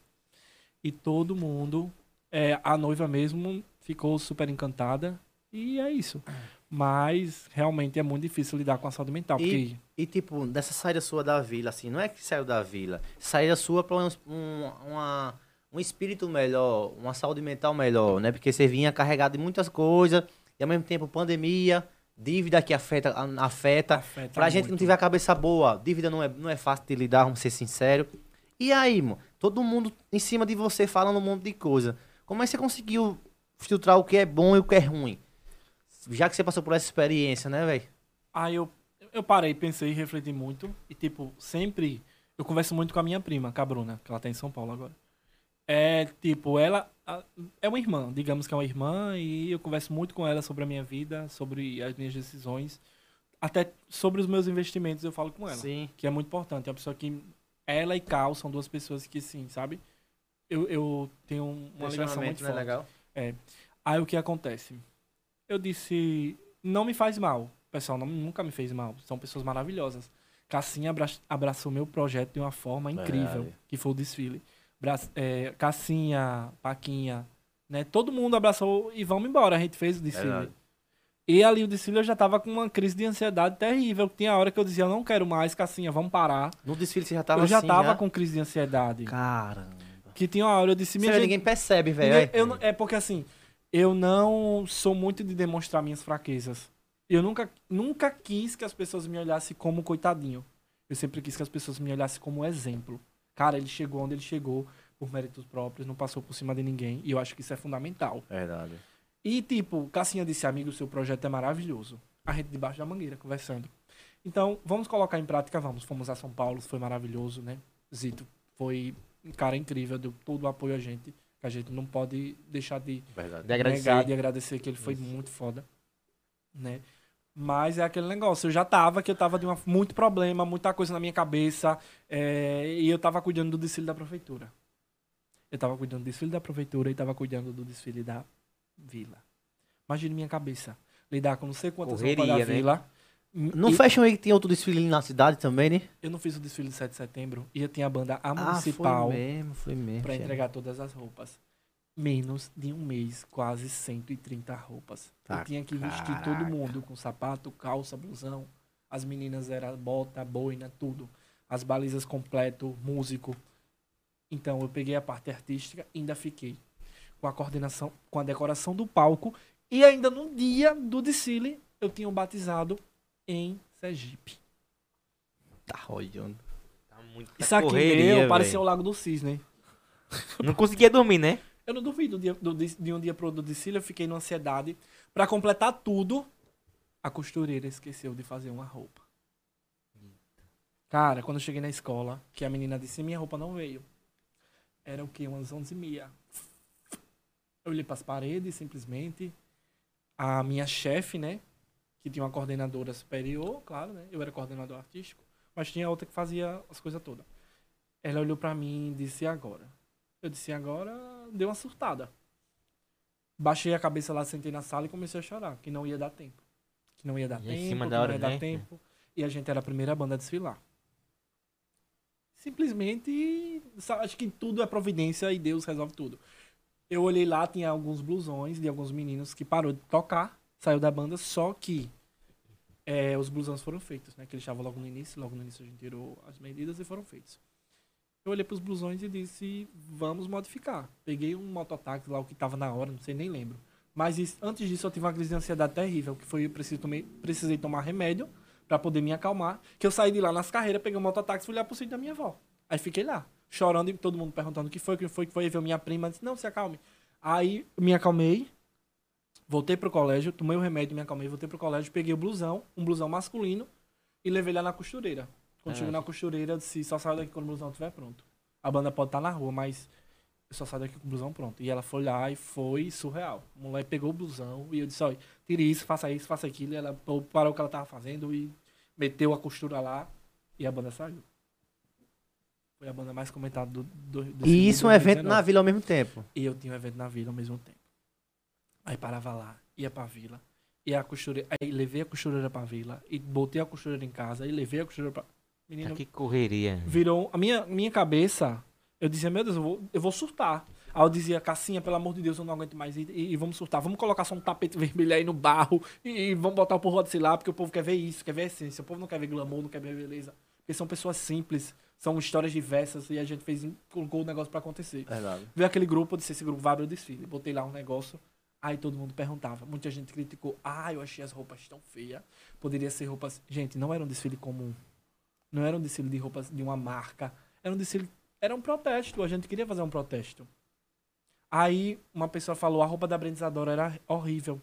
E todo mundo, é, a noiva mesmo, ficou super encantada. E é isso. Mas realmente é muito difícil lidar com a saúde mental. E- Porque E tipo, dessa saída sua da vila, assim, não é que saiu da vila, saída sua um, um, uma- um espírito melhor, uma saúde mental melhor, né? Porque você vinha carregado de muitas coisas, e ao mesmo tempo pandemia, dívida que afeta, afeta. afeta Pra gente que não muito. tiver a cabeça boa, dívida não é, não é fácil de lidar, vamos ser sinceros. E aí, mano, todo mundo em cima de você falando um monte de coisa. Como é que você conseguiu filtrar o que é bom e o que é ruim? Já que você passou por essa experiência, né, velho? Aí eu, eu parei, pensei, refleti muito. E, tipo, sempre. Eu converso muito com a minha prima, com a Bruna, que ela tá em São Paulo agora. É, tipo, ela é uma irmã, digamos que é uma irmã, e eu converso muito com ela sobre a minha vida, sobre as minhas decisões. Até sobre os meus investimentos eu falo com ela. Sim. Que é muito importante. É uma pessoa que. Ela e Cal são duas pessoas que, sim, sabe? Eu, eu tenho uma ligação muito Relacionamento, né, forte. legal? Aí o que acontece? Eu disse, não me faz mal. Pessoal não, nunca me fez mal. São pessoas maravilhosas. Cassinha abra abraçou meu projeto de uma forma incrível, Verdade. que foi o desfile. É, Cassinha, Paquinha, né? Todo mundo abraçou e vamos embora. A gente fez o desfile. Verdade. E ali o desfile eu já tava com uma crise de ansiedade terrível. Tinha hora que eu dizia, eu não quero mais, Cassinha, vamos parar. No desfile você já tava eu já assim, tava com crise de ansiedade. Caramba. Que tinha uma hora eu disse, minha gente, ninguém percebe, velho. É. é porque assim, eu não sou muito de demonstrar minhas fraquezas. Eu nunca, nunca quis que as pessoas me olhassem como coitadinho. Eu sempre quis que as pessoas me olhassem como exemplo. Cara, ele chegou onde ele chegou por méritos próprios, não passou por cima de ninguém. E eu acho que isso é fundamental. Verdade. E, tipo, Cassinha disse, amigo, o seu projeto é maravilhoso. A gente debaixo da mangueira, conversando. Então, vamos colocar em prática, vamos. Fomos a São Paulo, foi maravilhoso, né? Zito foi um cara incrível, deu todo o apoio a gente. Que a gente não pode deixar de Verdade. De agradecer. negar, de agradecer que ele foi muito foda, né? Mas é aquele negócio, eu já tava, que eu tava de uma, muito problema, muita coisa na minha cabeça, é, e eu tava cuidando do desfile da prefeitura. Eu tava cuidando do desfile da prefeitura e tava cuidando do desfile da vila. Imagine minha cabeça, lidar com não sei quantas roupas da Correria, né? vila. No E Fashion Week tinha outro desfile na cidade também, né? eu não fiz o desfile de 7 de setembro, e eu tinha a banda A Ah, Municipal. foi mesmo, foi mesmo. Pra entregar todas as roupas. Menos de um mês, quase 130 roupas. Tá, eu tinha que vestir caraca. todo mundo com sapato, calça, blusão. As meninas era bota, boina, tudo. As balizas completo, músico. Então eu peguei a parte artística e ainda fiquei com a coordenação, com a decoração do palco. E ainda no dia do desfile, eu tinha um batizado em Sergipe. Tá rolando. Tá Muita Isso aqui correria, meu, parecia o. Lago do Cisne. Não conseguia dormir, né? Eu não duvido do, de um dia pro outro de Cília, eu fiquei numa ansiedade. Pra completar tudo, a costureira esqueceu de fazer uma roupa. Cara, quando eu cheguei na escola, que a menina disse, minha roupa não veio. Era o quê? Umas 11 e meia. Eu olhei pras paredes, simplesmente. A minha chefe, né? Que tinha uma coordenadora superior, claro, né? Eu era coordenador artístico. Mas tinha outra que fazia as coisas todas. Ela olhou pra mim e disse, "E agora? Eu disse, "E agora deu uma surtada. Baixei a cabeça lá, sentei na sala e comecei a chorar, que não ia dar tempo. Que não ia dar E em tempo, cima que da não hora, ia dar né? tempo. E a gente era a primeira banda a desfilar. Simplesmente, acho que tudo é providência e Deus resolve tudo. Eu olhei lá, tinha alguns blusões de alguns meninos que parou de tocar, saiu da banda, só que é, os blusões foram feitos, né? Que eles estavam logo no início, logo no início a gente tirou as medidas e foram feitos. Eu olhei pros blusões e disse, vamos modificar. Peguei um mototáxi lá, o que tava na hora, não sei nem lembro. Mas antes disso eu tive uma crise de ansiedade terrível, que foi eu preciso, tomei, precisei tomar remédio pra poder me acalmar. Que eu saí de lá nas carreiras, peguei um mototáxi e fui lá pro sítio da minha avó. Aí fiquei lá, chorando e todo mundo perguntando o que foi, o que foi, o que foi. Aí veio minha prima disse, não, se acalme. Aí me acalmei, voltei pro colégio, tomei o remédio, me acalmei, voltei pro colégio, peguei o blusão, um blusão masculino, e levei lá na costureira. Quando Ah, chegou na costureira, eu disse, só saio daqui quando o blusão estiver pronto. A banda pode estar na rua, mas eu só saio daqui com o blusão pronto. E ela foi lá e foi surreal. A mulher pegou o blusão e eu disse, olha, tire isso, faça isso, faça aquilo. E ela parou o que ela tava fazendo e meteu a costura lá e a banda saiu. Foi a banda mais comentada do, do, do E isso é um evento na 2019. vila ao mesmo tempo. E eu tinha um evento na vila ao mesmo tempo. Aí parava lá, ia pra vila. E a costureira. Aí levei a costureira pra vila. E botei a costureira em casa. E levei a costureira pra. Menino, Tá que correria. virou. A minha, minha cabeça. Eu dizia, meu Deus, eu vou, eu vou surtar. Aí eu dizia, Cassinha, pelo amor de Deus, eu não aguento mais. E, e- e vamos surtar. Vamos colocar só um tapete vermelho aí no barro. E, e vamos botar o povo de lá, porque o povo quer ver isso, quer ver a essência. O povo não quer ver glamour, não quer ver beleza. Porque são pessoas simples, são histórias diversas. E a gente fez, colocou o negócio pra acontecer. Verdade. Veio aquele grupo, eu disse, esse grupo vai abrir o desfile. Botei lá um negócio. Aí todo mundo perguntava. Muita gente criticou. Ah, eu achei as roupas tão feias. Poderia ser roupas. Gente, não era um desfile comum. Não era um desfile de roupas de uma marca. Era um desfile. Era um protesto. A gente queria fazer um protesto. Aí uma pessoa falou: a roupa da Brendizadora era horrível.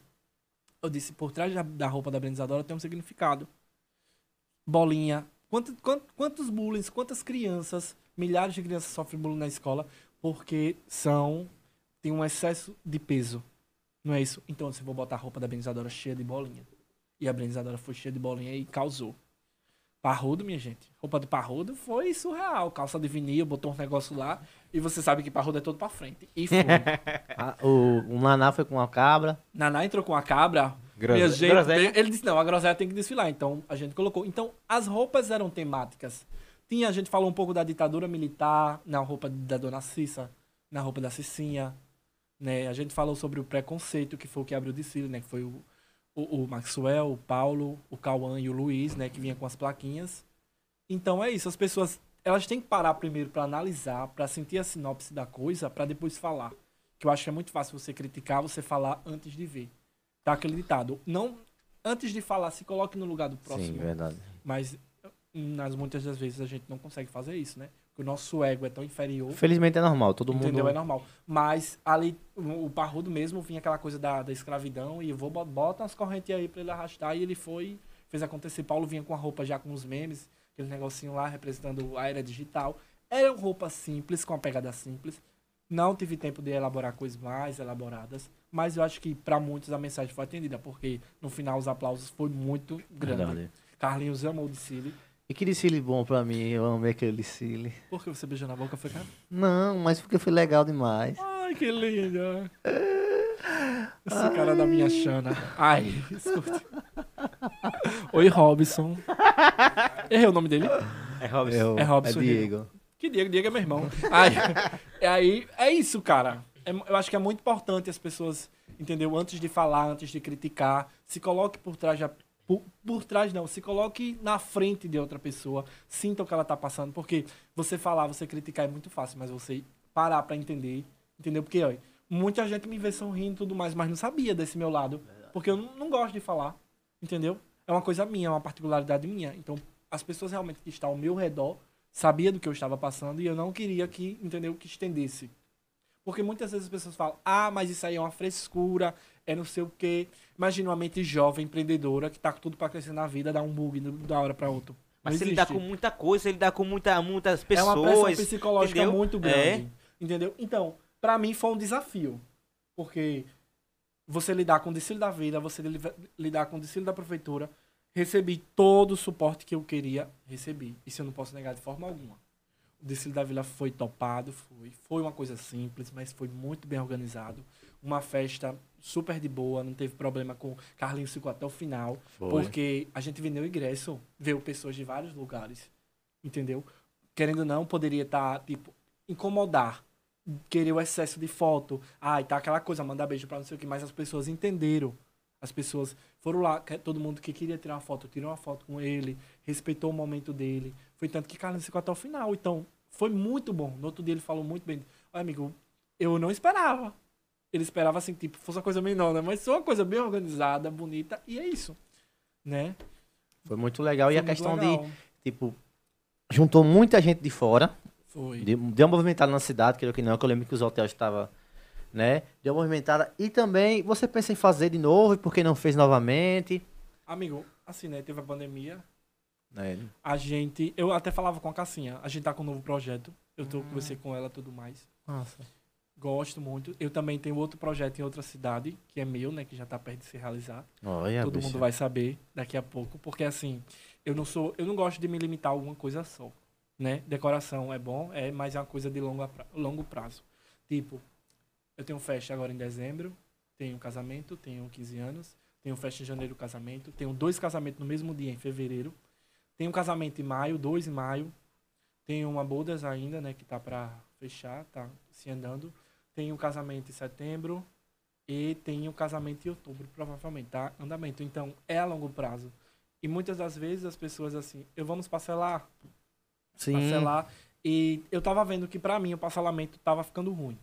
Eu disse: por trás da, roupa da Brendizadora tem um significado. Bolinha. Quantos, quantos, bullying, quantas crianças, milhares de crianças sofrem bullying na escola porque são. tem um excesso de peso. Não é isso? Então, se vou botar a roupa da Brendizadora cheia de bolinha. E a Brendizadora foi cheia de bolinha e causou. Parrudo, minha gente. Roupa de parrudo foi surreal. Calça de vinil, botou um negócio lá. E você sabe que parrudo é todo pra frente. E foi. (laughs) Ah, o, o Naná foi com a cabra. Naná entrou com a cabra. Groselha. Minha gente, Groselha. Ele disse, não, a groselha tem que desfilar. Então, a gente colocou. Então, as roupas eram temáticas. Tinha, a gente falou um pouco da ditadura militar, na roupa da Dona Cissa, na roupa da Cicinha. Né? A gente falou sobre o preconceito, que foi o que abriu o desfile, né? Que foi o, o, o Maxwell, o Paulo, o Cauã e o Luiz, né? Que vinha com as plaquinhas. Então, é isso. As pessoas, elas têm que parar primeiro para analisar, para sentir a sinopse da coisa, para depois falar. Que eu acho que é muito fácil você criticar, você falar antes de ver. Tá acreditado. Não, antes de falar, se coloque no lugar do próximo. Sim, verdade. Mas nas muitas das vezes a gente não consegue fazer isso, né? O nosso ego é tão inferior. Felizmente é normal, todo Entendeu? mundo. É normal. Mas ali, o parrudo mesmo vinha aquela coisa da, da escravidão e vou bo- bota umas correntes aí pra ele arrastar e ele foi, fez acontecer. Paulo vinha com a roupa já com os memes, aquele negocinho lá representando a era digital. Era uma roupa simples, com uma pegada simples. Não tive tempo de elaborar coisas mais elaboradas, mas eu acho que pra muitos a mensagem foi atendida, porque no final os aplausos foi muito grande. Verdade. Carlinhos amou o. E que desfile bom pra mim, eu amei aquele desfile. Por que você beijou na boca? Foi cara? Não, mas porque foi legal demais. Ai, que lindo. (laughs) Esse cara da minha Xana. Ai, escute. Oi, Robson. Errei o nome dele? É Robson. Eu- É Robson É Diego. Que Diego, Diego é meu irmão. Ai, é aí, é isso, cara. É- eu acho que é muito importante as pessoas, entendeu? Antes de falar, antes de criticar, se coloque por trás da, por, por trás não, se coloque na frente de outra pessoa, sinta o que ela tá passando, porque você falar, você criticar é muito fácil, mas você parar pra entender, entendeu? Porque, muita gente me vê sorrindo e tudo mais, mas não sabia desse meu lado, porque eu não, não gosto de falar, entendeu? É uma coisa minha, é uma particularidade minha. Então, as pessoas realmente que estão ao meu redor sabia do que eu estava passando e eu não queria que, entendeu, que estendesse. Porque muitas vezes as pessoas falam, ah, mas isso aí é uma frescura, é não sei o quê. Imagina uma mente jovem, empreendedora, que tá com tudo pra crescer na vida, dá um bug da hora pra outra. Mas se ele dá existe. com muita coisa, ele dá com muita, muitas É pessoas. uma pressão psicológica entendeu? muito É. grande. Entendeu? Então, pra mim foi um desafio. Porque você lidar com o desfile da vida, você li- lidar com o desfile da prefeitura, recebi todo o suporte que eu queria, recebi. Isso eu não posso negar de forma alguma. O desfile da vila foi topado, foi. Foi uma coisa simples, mas foi muito bem organizado. Uma festa super de boa, não teve problema com Carlinhos ficou até o final. Foi. Porque a gente vendeu ingresso, veio pessoas de vários lugares. Entendeu? Querendo ou não, poderia estar, tipo, incomodar. Querer o excesso de foto. Ai, tá aquela coisa, mandar beijo pra não sei o que. Mas as pessoas entenderam. As pessoas foram lá, todo mundo que queria tirar uma foto, tirou uma foto com ele, respeitou o momento dele. Foi tanto que Carlinhos ficou até o final. Então, foi muito bom. No outro dia ele falou muito bem. Olha, amigo, eu não esperava. Ele esperava assim, tipo, fosse uma coisa menor, né? Mas foi uma coisa bem organizada, bonita, e é isso. Né? Foi muito legal. e Foi a muito questão legal. de, tipo, juntou muita gente de fora. Foi. Deu, deu uma movimentada na cidade, creio que não, que eu lembro que os hotéis estavam, né? Deu uma movimentada. E também, você pensa em fazer de novo, e por que não fez novamente? Amigo, assim, né? Teve a pandemia. Né? A gente. Eu até falava com a Cassinha. A gente tá com um novo projeto. Eu tô, conversei com ela e tudo mais. Nossa. Gosto muito. Eu também tenho outro projeto em outra cidade, que é meu, né? Que já tá perto de se realizar. Olha, Todo mundo vai saber daqui a pouco. Porque assim, eu não sou. Eu não gosto de me limitar a alguma coisa só. Né? Decoração é bom, é, mas é uma coisa de longo, longo prazo. Tipo, eu tenho festa agora em dezembro, tenho casamento, tenho 15 anos, tenho festa em janeiro, casamento, tenho dois casamentos no mesmo dia, em fevereiro. Tenho um casamento em maio, dois em maio. Tenho uma bodas ainda, né, que tá pra fechar, tá se andando. Tenho um casamento em setembro e tenho um casamento em outubro, provavelmente, tá? Andamento. Então, é a longo prazo. E muitas das vezes as pessoas assim, eu vamos parcelar, Sim. parcelar. E eu tava vendo que pra mim o parcelamento tava ficando ruim.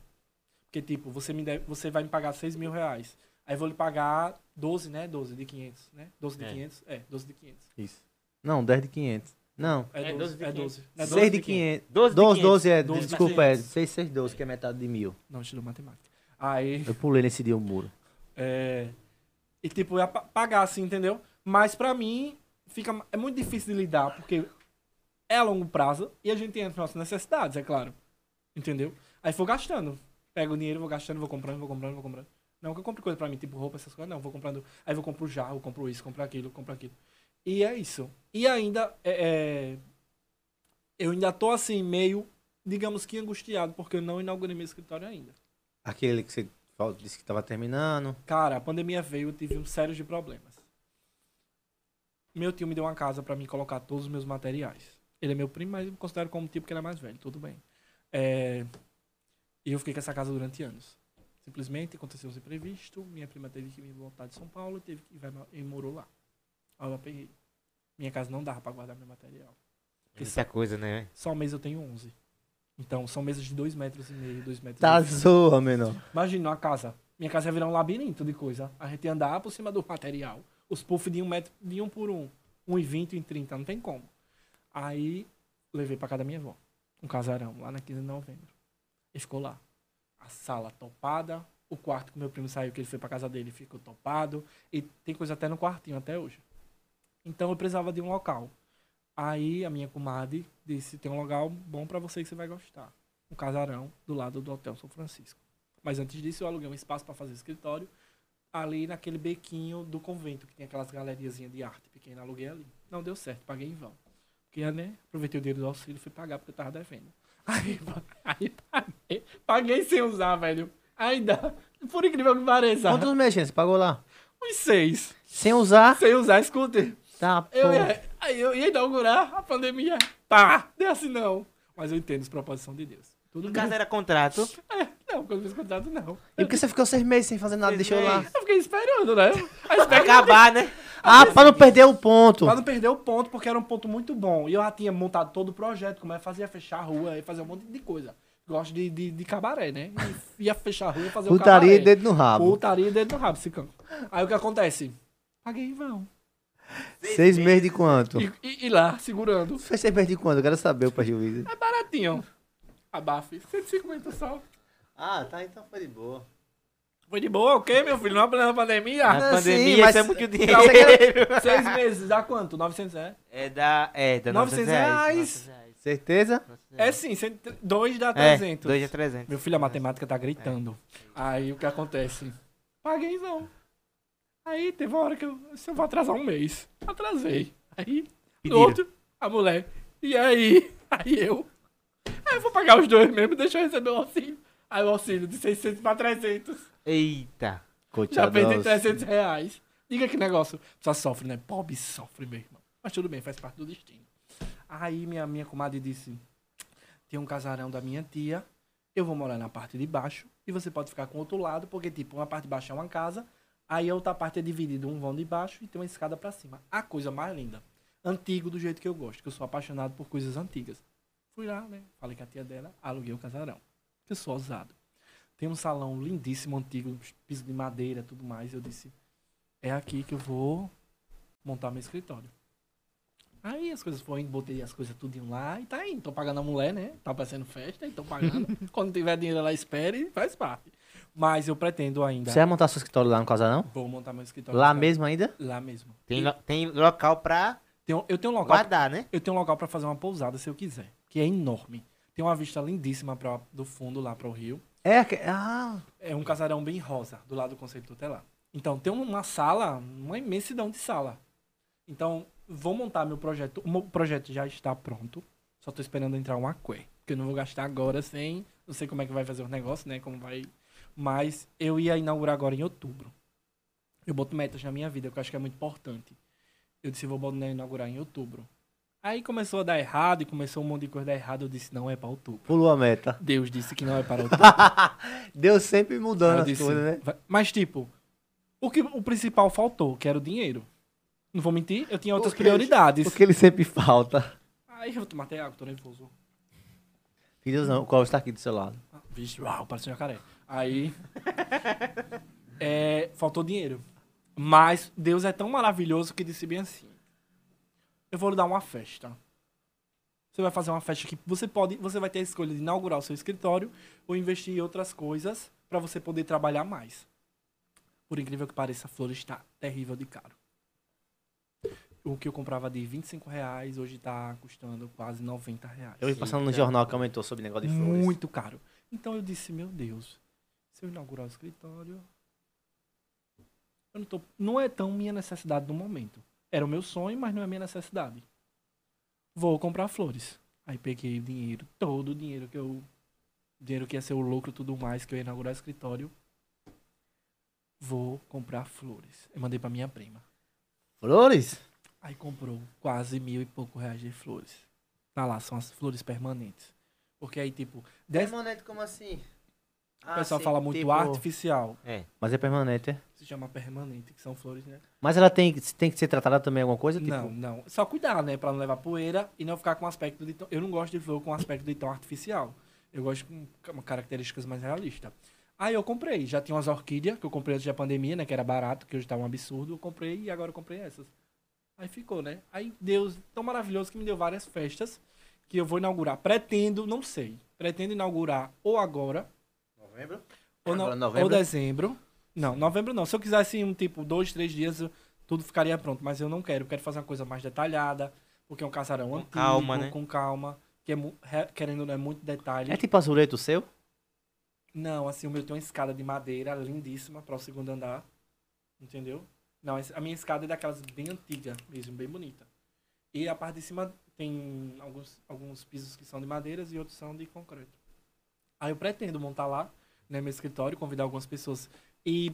Porque, tipo, você, me deve, você vai me pagar 6 mil reais. Aí eu vou lhe pagar 12, né? 12 de 500, né? 12 de É. 500? É, 12 de 500. Isso. Não, 10 de 500. Não. É É 12, 12 de é 500. 12. É 6 de 500. 12 de 12, 500. 12 é. 12 de desculpa, é 500. 6, 6, 12, que é metade de mil. Não, estudou matemática. Aí, Eu pulei nesse dia o muro. é... E, tipo, ia pa- pagar, assim, entendeu? Mas pra mim, fica... é muito difícil de lidar, porque é a longo prazo e a gente entra nas nossas necessidades, é claro. Entendeu? Aí vou gastando. Pego o dinheiro, vou gastando, vou comprando, vou comprando, vou comprando. Não que eu compre coisa pra mim, tipo roupa, essas coisas, não. Vou comprando. Aí vou compro jarro, compro isso, compro aquilo, compro aquilo. E é isso. E ainda, é, é, eu ainda tô assim, meio, digamos que angustiado, porque eu não inaugurei meu escritório ainda. Aquele que você disse que tava terminando. Cara, a pandemia veio, eu tive um sério de problemas. Meu tio me deu uma casa pra mim colocar todos os meus materiais. Ele é meu primo, mas eu considero como tio porque ele é mais velho, tudo bem. É, E eu fiquei com essa casa durante anos. Simplesmente aconteceu os imprevistos, minha prima teve que me voltar de São Paulo teve que, vai- e morou lá. Aí eu apeguei. Minha casa não dava pra guardar meu material. Muita coisa, né? só mês eu tenho 11. Então, são mesas de 2 metros e meio, 2 metros Tá e meio. zoa, menor. Imagina uma casa. Minha casa ia virar um labirinto de coisa. A gente ia andar por cima do material. Os puffs de um metro, de um por um. Um e vinte, um e trinta, não tem como. Aí, levei pra casa da minha avó. Um casarão, lá na 15 de novembro. E ficou lá. A sala topada. O quarto que meu primo saiu, que ele foi pra casa dele, ficou topado. E tem coisa até no quartinho até hoje. Então eu precisava de um local. Aí a minha comadre disse, tem um local bom pra você que você vai gostar. Um casarão do lado do Hotel São Francisco. Mas antes disso, eu aluguei um espaço para fazer escritório ali naquele bequinho do convento, que tem aquelas galeriazinhas de arte pequena. Aluguei ali. Não deu certo, paguei em vão. Porque, né, aproveitei o dinheiro do auxílio e fui pagar porque eu tava devendo. (laughs) Aí, aí paguei, paguei sem usar, velho. Ainda, por incrível que pareça, Quantos meses você pagou lá? uns seis. Sem usar? Sem usar scooter. Tá, Eu ia, aí eu ia inaugurar a pandemia. Pá, deu assim não. Mas eu entendo os propósitos são de Deus. Tudo No caso era contrato. É, não, quando eu fiz contrato, não. E por que você ficou seis meses sem fazer nada? Seis Deixou lá. meses. Eu fiquei esperando, né? A Vai expectativa- acabar, né? Ah, pra não perder o ponto. Pra não perder o ponto, porque era um ponto muito bom. E eu já tinha montado todo o projeto, como é fazia fechar a rua, ia fazer um monte de coisa. Gosto de, de, de cabaré, né? E ia fechar a rua e fazer o Putaria cabaré. e dedo no rabo. Putaria e dedo no rabo, campo. Aí o que acontece? Paguei em vão. Seis meses de quanto? E, e- e lá, segurando. Fez seis meses de quanto? Eu quero saber o prejuízo. É baratinho. Abafe. 150 só. Ah, tá, então foi de boa. Foi de boa, ok, meu filho? Não é plena pandemia? Na pandemia, sim, mas- isso é muito dinheiro. Então, você- (laughs) Seis meses, dá quanto? 900 reais? É da. É, da 900 900 reais. reais. 900 reais. Certeza? É sim, 2 dá É, 300. 2 a 300. Meu filho, a matemática tá gritando. Aí o que acontece? Paguei não. Aí teve uma hora que eu, se eu vou atrasar um mês. Atrasei. Aí, Pediram. outro, a mulher. E aí? (laughs) Aí eu. Aí eu vou pagar os dois mesmo, deixa eu receber o auxílio. Aí o auxílio de 600 pra 300. Eita. Já perdi Coitados. 300 reais. Diga que negócio. Só sofre, né? Pobre sofre, meu irmão. Mas tudo bem, faz parte do destino. Aí minha, minha comadre disse: tem um casarão da minha tia, eu vou morar na parte de baixo e você pode ficar com o outro lado, porque, tipo, uma parte de baixo é uma casa, aí a outra parte é dividida, um vão de baixo e tem uma escada pra cima. A coisa mais linda. Antigo do jeito que eu gosto, que eu sou apaixonado por coisas antigas. Fui lá, né? Falei com a tia dela, aluguei o casarão. Que eu sou ousado. Tem um salão lindíssimo, antigo, piso de madeira tudo mais. Eu disse, é aqui que eu vou montar meu escritório. Aí as coisas foram, botei as coisas tudo lá e tá indo. Tô pagando a mulher, né? Tá parecendo festa e tô pagando. (laughs) Quando tiver dinheiro ela espere e faz parte. Mas eu pretendo ainda. Você vai montar seu escritório lá no casarão? Vou montar meu escritório. Lá mesmo ainda? Lá mesmo. Tem, lo- tem local pra Tem um- eu tenho um local. guardar, né? Eu tenho um local pra fazer uma pousada se eu quiser. Que é enorme. Tem uma vista lindíssima pra, do fundo lá para o rio. É, que- ah, É um casarão bem rosa, do lado do Conceito Tutelar. Então, tem uma sala, uma imensidão de sala. Então, vou montar meu projeto. O meu projeto já está pronto. Só tô esperando entrar um aqué. Porque eu não vou gastar agora sem. Não sei como é que vai fazer o negócio, né? Como vai. Mas eu ia inaugurar agora em outubro. Eu boto metas na minha vida, que eu acho que é muito importante. Eu disse, vou botar- inaugurar em outubro. Aí começou a dar errado e começou um monte de coisa a dar errado. Eu disse, não é para outubro. pulou a meta. Deus disse que não é para (laughs) outubro. Deus sempre mudando as coisas, né? vai- Mas, tipo, o, que, o principal faltou, que era o dinheiro. Não vou mentir, eu tinha outras que- prioridades. O que ele sempre falta. Aí eu vou tomar até água, tô nervoso. Filhos não, o Clóvis tá aqui do seu lado. Ah, Vixe, uau, parece um jacaré. Aí. é, faltou dinheiro. Mas Deus é tão maravilhoso que disse bem assim: Eu vou lhe dar uma festa. Você vai fazer uma festa que você pode, você vai ter a escolha de inaugurar o seu escritório ou investir em outras coisas para você poder trabalhar mais. Por incrível que pareça, a flor está terrível de caro. O que eu comprava de 25 reais hoje está custando quase 90 reais. Eu vi passando no jornal que aumentou sobre negócio de flores. Muito caro. Então eu disse, meu Deus, se eu inaugurar o escritório, eu não, tô, não é tão minha necessidade no momento. Era o meu sonho, mas não é minha necessidade. Vou comprar flores. Aí peguei o dinheiro, todo o dinheiro que eu. Dinheiro que ia ser o lucro e tudo mais, que eu ia inaugurar o escritório. Vou comprar flores. Eu mandei pra minha prima. Flores? Aí comprou quase mil e pouco reais de flores. Tá lá, são as flores permanentes. Porque aí, tipo, dez, Permanente como assim? O pessoal fala muito artificial. É. Mas é permanente, é? Se chama permanente, que são flores, né? Mas ela tem, tem que ser tratada também alguma coisa? Tipo, Não, não. Só cuidar, né? Pra não levar poeira e não ficar com aspecto de tão... Eu não gosto de flor com aspecto de tão artificial. Eu gosto com ca- características mais realistas. Aí eu comprei. Já tinha umas orquídeas que eu comprei antes da pandemia, né? Que era barato, que hoje tá um absurdo. Eu comprei e agora eu comprei essas. Aí ficou, né? Aí Deus, tão maravilhoso que me deu várias festas que eu vou inaugurar. Pretendo, não sei. Pretendo inaugurar ou agora, Novembro? ou, Agora novembro? ou dezembro. Não, novembro não. Se eu quisesse um tipo dois, três dias, tudo ficaria pronto. Mas eu não quero. Eu quero fazer uma coisa mais detalhada. Porque é um casarão Com antigo, calma, né? com calma. Que é, querendo ou não, é muito detalhe. É tipo azuleto seu? Não, assim, o meu tem uma escada de madeira lindíssima para o segundo andar. Entendeu? Não, a minha escada é daquelas bem antiga mesmo, bem bonita. E a parte de cima tem alguns, alguns pisos que são de madeiras e outros são de concreto. Aí eu pretendo montar lá, né, meu escritório, convidar algumas pessoas. E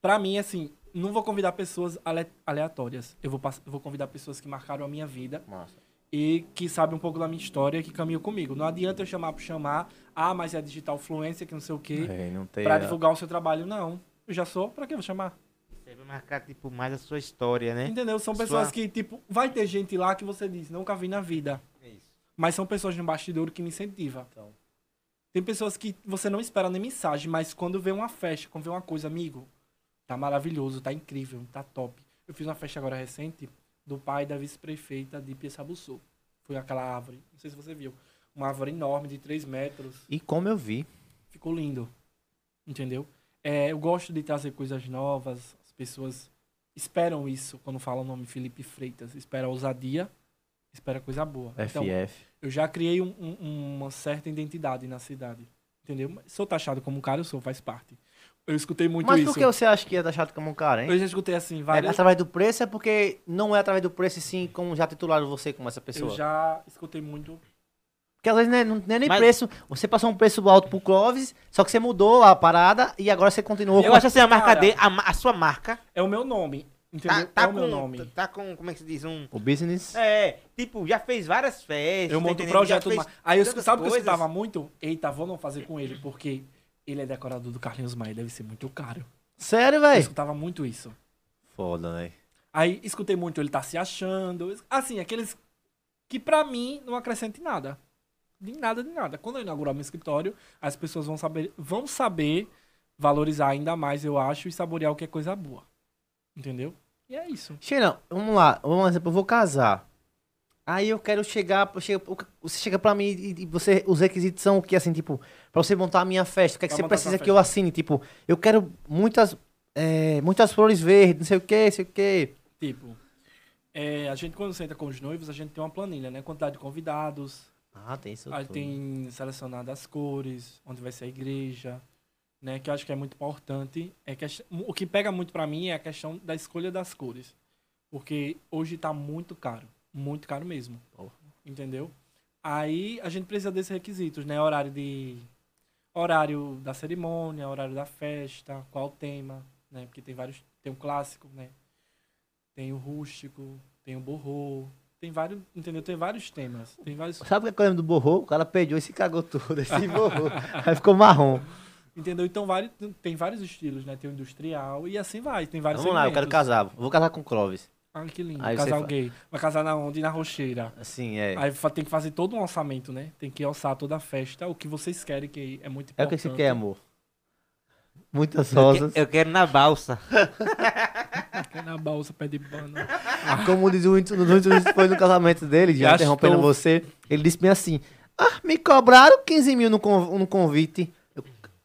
pra mim, assim, não vou convidar pessoas ale- aleatórias. Eu vou, vou convidar pessoas que marcaram a minha vida Massa. e que sabem um pouco da minha história, que caminham comigo. Não adianta eu chamar por chamar, ah, mas é digital fluência, que não sei o quê, É, não tem. pra a- divulgar o seu trabalho. Não. Eu já sou, pra que eu vou chamar? Você vai marcar, tipo, mais a sua história, né? Entendeu? São Sua- pessoas que, tipo, vai ter gente lá que você diz, nunca vi na vida. É isso. Mas são pessoas no bastidor que me incentivam. Então. Tem pessoas que você não espera nem mensagem, mas quando vê uma festa, quando vê uma coisa, amigo, tá maravilhoso, tá incrível, tá top. Eu fiz uma festa agora recente do pai da vice-prefeita de Piaçabuçu. Foi aquela árvore, não sei se você viu, uma árvore enorme de 3 metros, E como eu vi. ficou lindo, entendeu? É, eu gosto de trazer coisas novas, as pessoas esperam isso quando falam o nome Felipe Freitas, espera ousadia, espera coisa boa. Então, FF. Eu já criei um- um- uma certa identidade na cidade. Entendeu? Mas Sou taxado como um cara, eu sou, faz parte. Eu escutei muito Mas isso. por que você acha que é taxado como um cara, hein? Eu já escutei assim, É várias. através do preço é porque não é através do preço, sim como já titularam você como essa pessoa. Eu já escutei muito. Porque às vezes não é, não é nem Mas- preço. Você passou um preço alto pro Clóvis, só que você mudou a parada e agora você continuou Eu com acho assim, a marca dele, a, a sua marca, É o meu nome. Entendeu? tá, tá é o com, meu nome. tá com, como é que se diz, um... o business. É, tipo, já fez várias festas, Eu tá monto entendendo? projeto. Fez Aí eu sabe o que eu escutava muito? Eita, vou não fazer com ele, porque ele é decorador do Carlinhos Maia, deve ser muito caro. Sério, Eu velho? escutava muito isso. Foda, velho. Aí escutei muito, ele tá se achando. Assim, aqueles que pra mim não acrescenta em nada. De nada, de nada. Quando eu inaugurar meu escritório, as pessoas vão saber, vão saber valorizar ainda mais, eu acho, e saborear o que é coisa boa. Entendeu? E é isso. Xenão, vamos lá. Vamos lá, exemplo, eu vou casar. Aí eu quero chegar, chega, você chega pra mim e, e você, os requisitos são o que, assim, tipo, pra você montar a minha festa, o que, é que Pra você precisa que eu assine? Tipo, eu quero muitas, é, muitas flores verdes, não sei o que, não sei o que. Tipo, é, a gente quando senta com os noivos, a gente tem uma planilha, né? Quantidade de convidados, Ah, tem isso aí tudo. tem selecionado as cores, onde vai ser a igreja, né? Que eu acho que é muito importante. É que, o que pega muito pra mim é a questão da escolha das cores. Porque hoje tá muito caro. Muito caro mesmo. Porra. Entendeu? Aí a gente precisa desses requisitos, né? Horário de. Horário da cerimônia, horário da festa, qual o tema, né? Porque tem vários. Tem o clássico, né? Tem o rústico, tem o borrô. Tem vários. Entendeu? Tem vários temas. Tem vários. Sabe o que eu lembro do borrô? O cara pediu e se cagou todo, esse (laughs) borrô. Aí ficou marrom. Entendeu? Então vários, tem vários estilos, né? Tem o industrial e assim vai. Tem vários Vamos lá, eu quero segmentos. casar. Vou casar com o Clóvis. Ah, que lindo. Aí você Casal gay. Vai casar na onde? Na rocheira. Assim, é. Aí tem que fazer todo um orçamento, né? Tem que orçar toda a festa, o que vocês querem, que é muito É o importante. que você quer, amor. Muitas Eu, rosas. que- eu quero na balsa. (laughs) Quer na bolsa, pé de pano. Como diz o Whindersson foi no casamento dele, já Já interrompendo estou- você, ele disse bem assim, ah, me cobraram 15 mil no, con- no convite,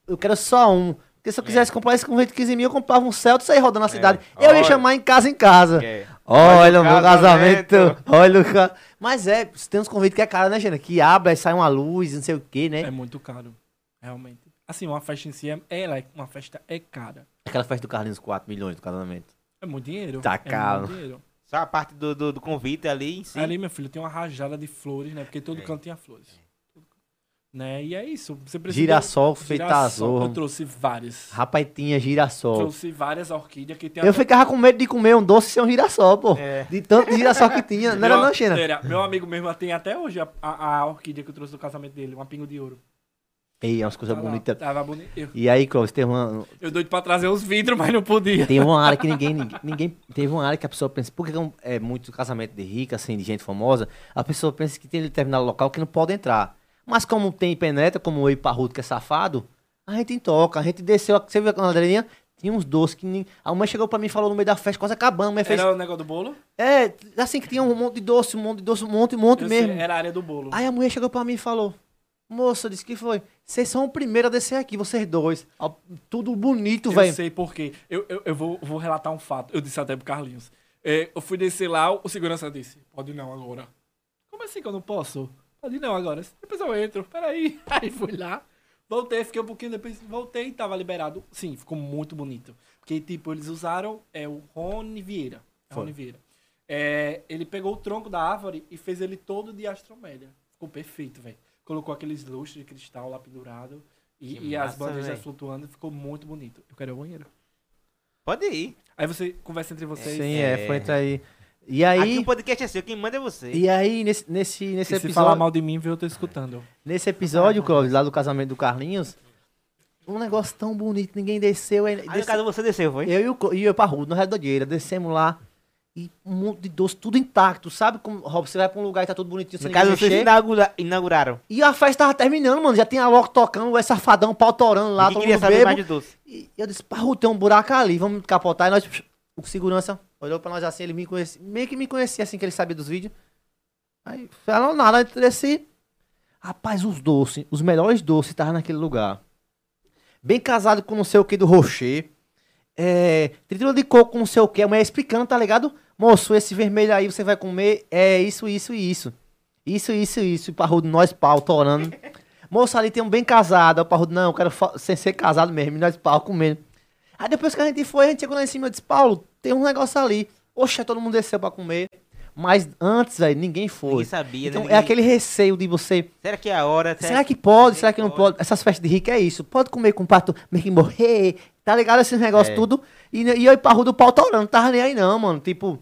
eu, quero só um. Porque se eu quisesse comprar esse convite de 15 mil, eu comprava um Celta e saia rodando na cidade. Eu ia chamar em casa em casa. É. Olha, Olha o meu casamento. casamento. Olha o ca... Mas é, tem uns convites que é caro, né, Gena? Que abre, aí sai uma luz, não sei o que, né? É muito caro, realmente. Assim, uma festa em si, é, ela é, uma festa é cara. Aquela festa do Carlinhos, 4 milhões do casamento. É muito dinheiro. Tá é caro. muito dinheiro. Só a parte do, do, do convite ali em si. Ali, meu filho, tem uma rajada de flores, né? Porque todo É. canto tinha flores. Né? E é isso. Você precisa Girassol, Girassol, feitazor. Eu trouxe várias. Rapaz, tinha girassol. Trouxe várias orquídeas que tem Eu ficava com medo de comer um doce sem um girassol, pô. É. De tanto girassol que tinha. Não era Xena? era- meu amigo mesmo tem até hoje a, a, a orquídea que eu trouxe do casamento dele, uma pingo de ouro. Ei, é umas coisas Tava- bonitas. Tava bonito. E aí, Clóvis, teve uma, eu doido pra trazer os vidros, mas não podia. teve uma área que ninguém, ninguém, ninguém- Teve uma área que a pessoa pensa, por que é um- é muito casamento de rica, assim, de gente famosa? A pessoa pensa que tem determinado local que não pode entrar. Mas como tem penetra, como eu e Parrudo, que é safado, a gente toca, a gente desceu, você viu a Adrelinha? Tinha uns doces que nem... A mãe chegou pra mim e falou no meio da festa, quase acabando, a mãe fez... Era o negócio do bolo? É, assim que tinha um monte de doce, um monte de doce, um monte, um monte Eu mesmo. sei, era a área do bolo. Aí a mulher chegou pra mim e falou: Moça, disse que foi. Vocês são o primeiro a descer aqui, vocês dois. Tudo bonito, eu velho. sei por quê. Eu, eu, eu vou, vou relatar um fato. Eu disse até pro Carlinhos. É, eu fui descer lá, o segurança disse: Pode não agora. Como assim que eu não posso? Pode não agora. Depois eu entro. Peraí. (laughs) Aí fui lá. Voltei, fiquei um pouquinho depois. Voltei, tava liberado. Sim, ficou muito bonito. Porque, tipo, eles usaram é, o Rony Vieira. É. Rony Vieira. É, ele pegou o tronco da árvore e fez ele todo de astromélia. Ficou perfeito, velho. Colocou aqueles lustres de cristal lá pendurado. E, e as massa, bandejas véi. flutuando. Ficou muito bonito. Eu quero ir ao banheiro. Pode ir. Aí você conversa entre vocês. Sim, é, É. foi entrar aí. E Aqui aí, o podcast é seu, quem manda é você. e aí nesse, nesse, nesse E se episódio, falar mal de mim, viu, eu tô escutando. nesse episódio, Clóvis, lá do casamento do Carlinhos, um negócio tão bonito, ninguém desceu. Aí, Aí no caso você desceu, foi? eu e o, e eu Parrudo, no Redondeira, descemos lá. E um monte de doce, tudo intacto. Sabe como, Rob, você vai pra um lugar e tá tudo bonitinho, sem No caso ninguém vocês mexer? inaugura- inauguraram. E a festa tava terminando, mano. Já tinha logo tocando, o safadão, pau torando lá, Ninguém todo queria saber bebo. mais de doce. E eu disse, Parru, tem um buraco ali, vamos capotar. E nós o segurança olhou pra nós assim, ele me conhecia, meio que me conhecia assim, que ele sabia dos vídeos. Aí, falou nada, desci. Rapaz, os doces, os melhores doces estavam naquele lugar. Bem casado com não sei o que do Rocher. É, tritura de coco com não sei o que. A mulher explicando, tá ligado? Moço, esse vermelho aí você vai comer é isso, isso e isso. Isso, isso, isso. E parrudo, nós pau, torando. (laughs) Moço, ali tem um bem casado. O parrudo, não, eu quero sem ser casado mesmo. Nós pau comendo. Aí depois que a gente foi, a gente chegou lá em cima e disse, Paulo, tem um negócio ali. Oxe, todo mundo desceu pra comer. Mas antes, velho, ninguém foi. Ninguém sabia, Então né? é Ninguém- aquele receio de você. Será que é a hora? Será que pode? Será que não pode? Essas festas de rico é isso. Pode comer com pato, meio que morrer. Tá ligado? Esses negócios É. tudo. E, e eu e parrudo o pau tá orando. Não tava nem aí não, mano. Tipo,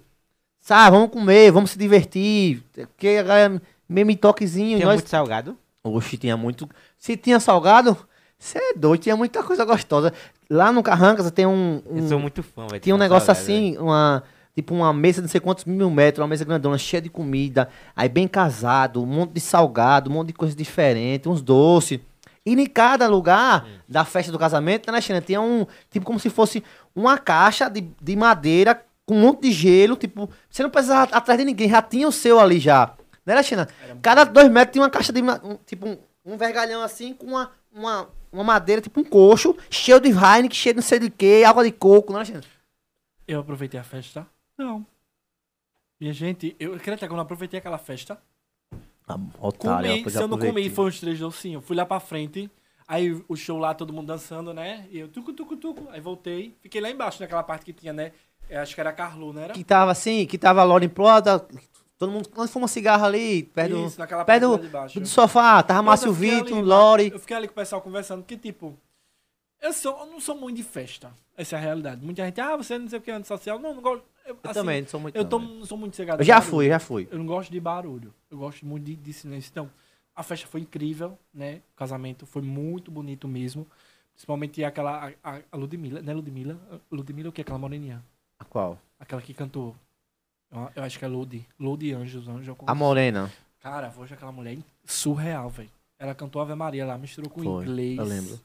sabe, vamos comer, vamos se divertir. Porque a galera mesmo em toquezinho. Tem nós... muito salgado? Oxe, tinha muito. Se tinha salgado, você é doido, tinha muita coisa gostosa. Lá no Carrancas tem um. um- Eu sou muito fã, velho. tinha um negócio salgado, assim, uma. Tipo uma mesa de não sei quantos mil metros, uma mesa grandona, cheia de comida, aí bem casado, um monte de salgado, um monte de coisa diferente, uns doces. E em cada lugar da festa do casamento, né, Xana, tinha um, tipo como se fosse uma caixa de, de madeira com um monte de gelo, tipo, você não precisava atrás de ninguém, já tinha o seu ali já. Né, né, Xana? Cada dois metros tinha uma caixa de, um, tipo, um, um vergalhão assim, com uma, uma, uma madeira, tipo um coxo, cheio de Heineken, cheio de não sei de que, água de coco, né, Xana? Eu aproveitei a festa? Não. Minha gente, eu acredito que eu não aproveitei aquela festa. Ah, otário, Comi, se eu não comi, foi uns três docinhos. Fui lá pra frente, aí o show lá, todo mundo dançando, né? E eu tucu, tucu, tucu. Aí voltei, fiquei lá embaixo, naquela parte que tinha, né? Eu acho que era Carlu, não era? Que tava assim, que tava Lore em Ploda, todo mundo, quando fuma cigarro ali, perto, do- Isso, naquela perto do, do sofá, tava Márcio Vitor, Lore. Eu fiquei ali com o pessoal conversando, porque, tipo, eu, sou, eu não sou muito de festa. Essa é a realidade. Muita gente, ah, você não sei o que é antissocial. Não, não gosto. Eu, Eu assim, também, não sou muito Eu tô, velho. não sou muito cegado. Eu já fui, já fui. Eu não gosto de barulho. Eu gosto muito de, de silêncio. Então, a festa foi incrível, né? O casamento foi muito bonito mesmo. Principalmente aquela. A, a, Ludmilla. Não é Ludmilla? Ludmilla o que? Aquela moreninha. A qual? Aquela que cantou. Eu, acho que é Ludi. Ludi Anjos. Anjos A. Morena. Cara, hoje aquela mulher surreal, velho. Ela cantou Ave Maria lá, misturou com Foi, inglês. eu lembro.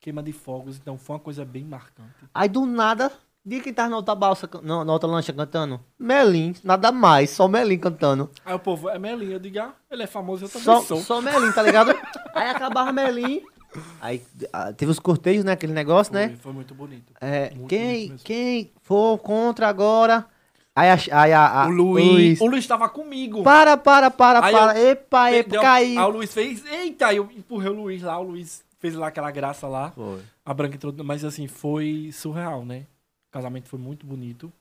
Queima de fogos, então foi uma coisa bem marcante. Aí do nada, dia que tava na outra balsa, na, outra lancha cantando, Melim, nada mais, só Melim cantando. Aí o povo, é Melinha, eu digo, ah, ele é famoso, eu também Só, sou. só Melim, tá ligado? (laughs) Aí acabava Melim. Aí ah, teve os cortejos, né? Aquele negócio, Foi, né? foi muito bonito. É, Muito quem, bonito quem for contra agora. Aí a. Aí a, a- o Luiz, O Luiz tava comigo. Para, para, para, Aí para. Epa, Deu- epa, caiu. Aí o Luiz fez, eita, aí eu empurrei o Luiz lá, o Luiz fez lá aquela graça lá. Foi. A Branca entrou, mas assim, foi surreal, né? O casamento foi muito bonito.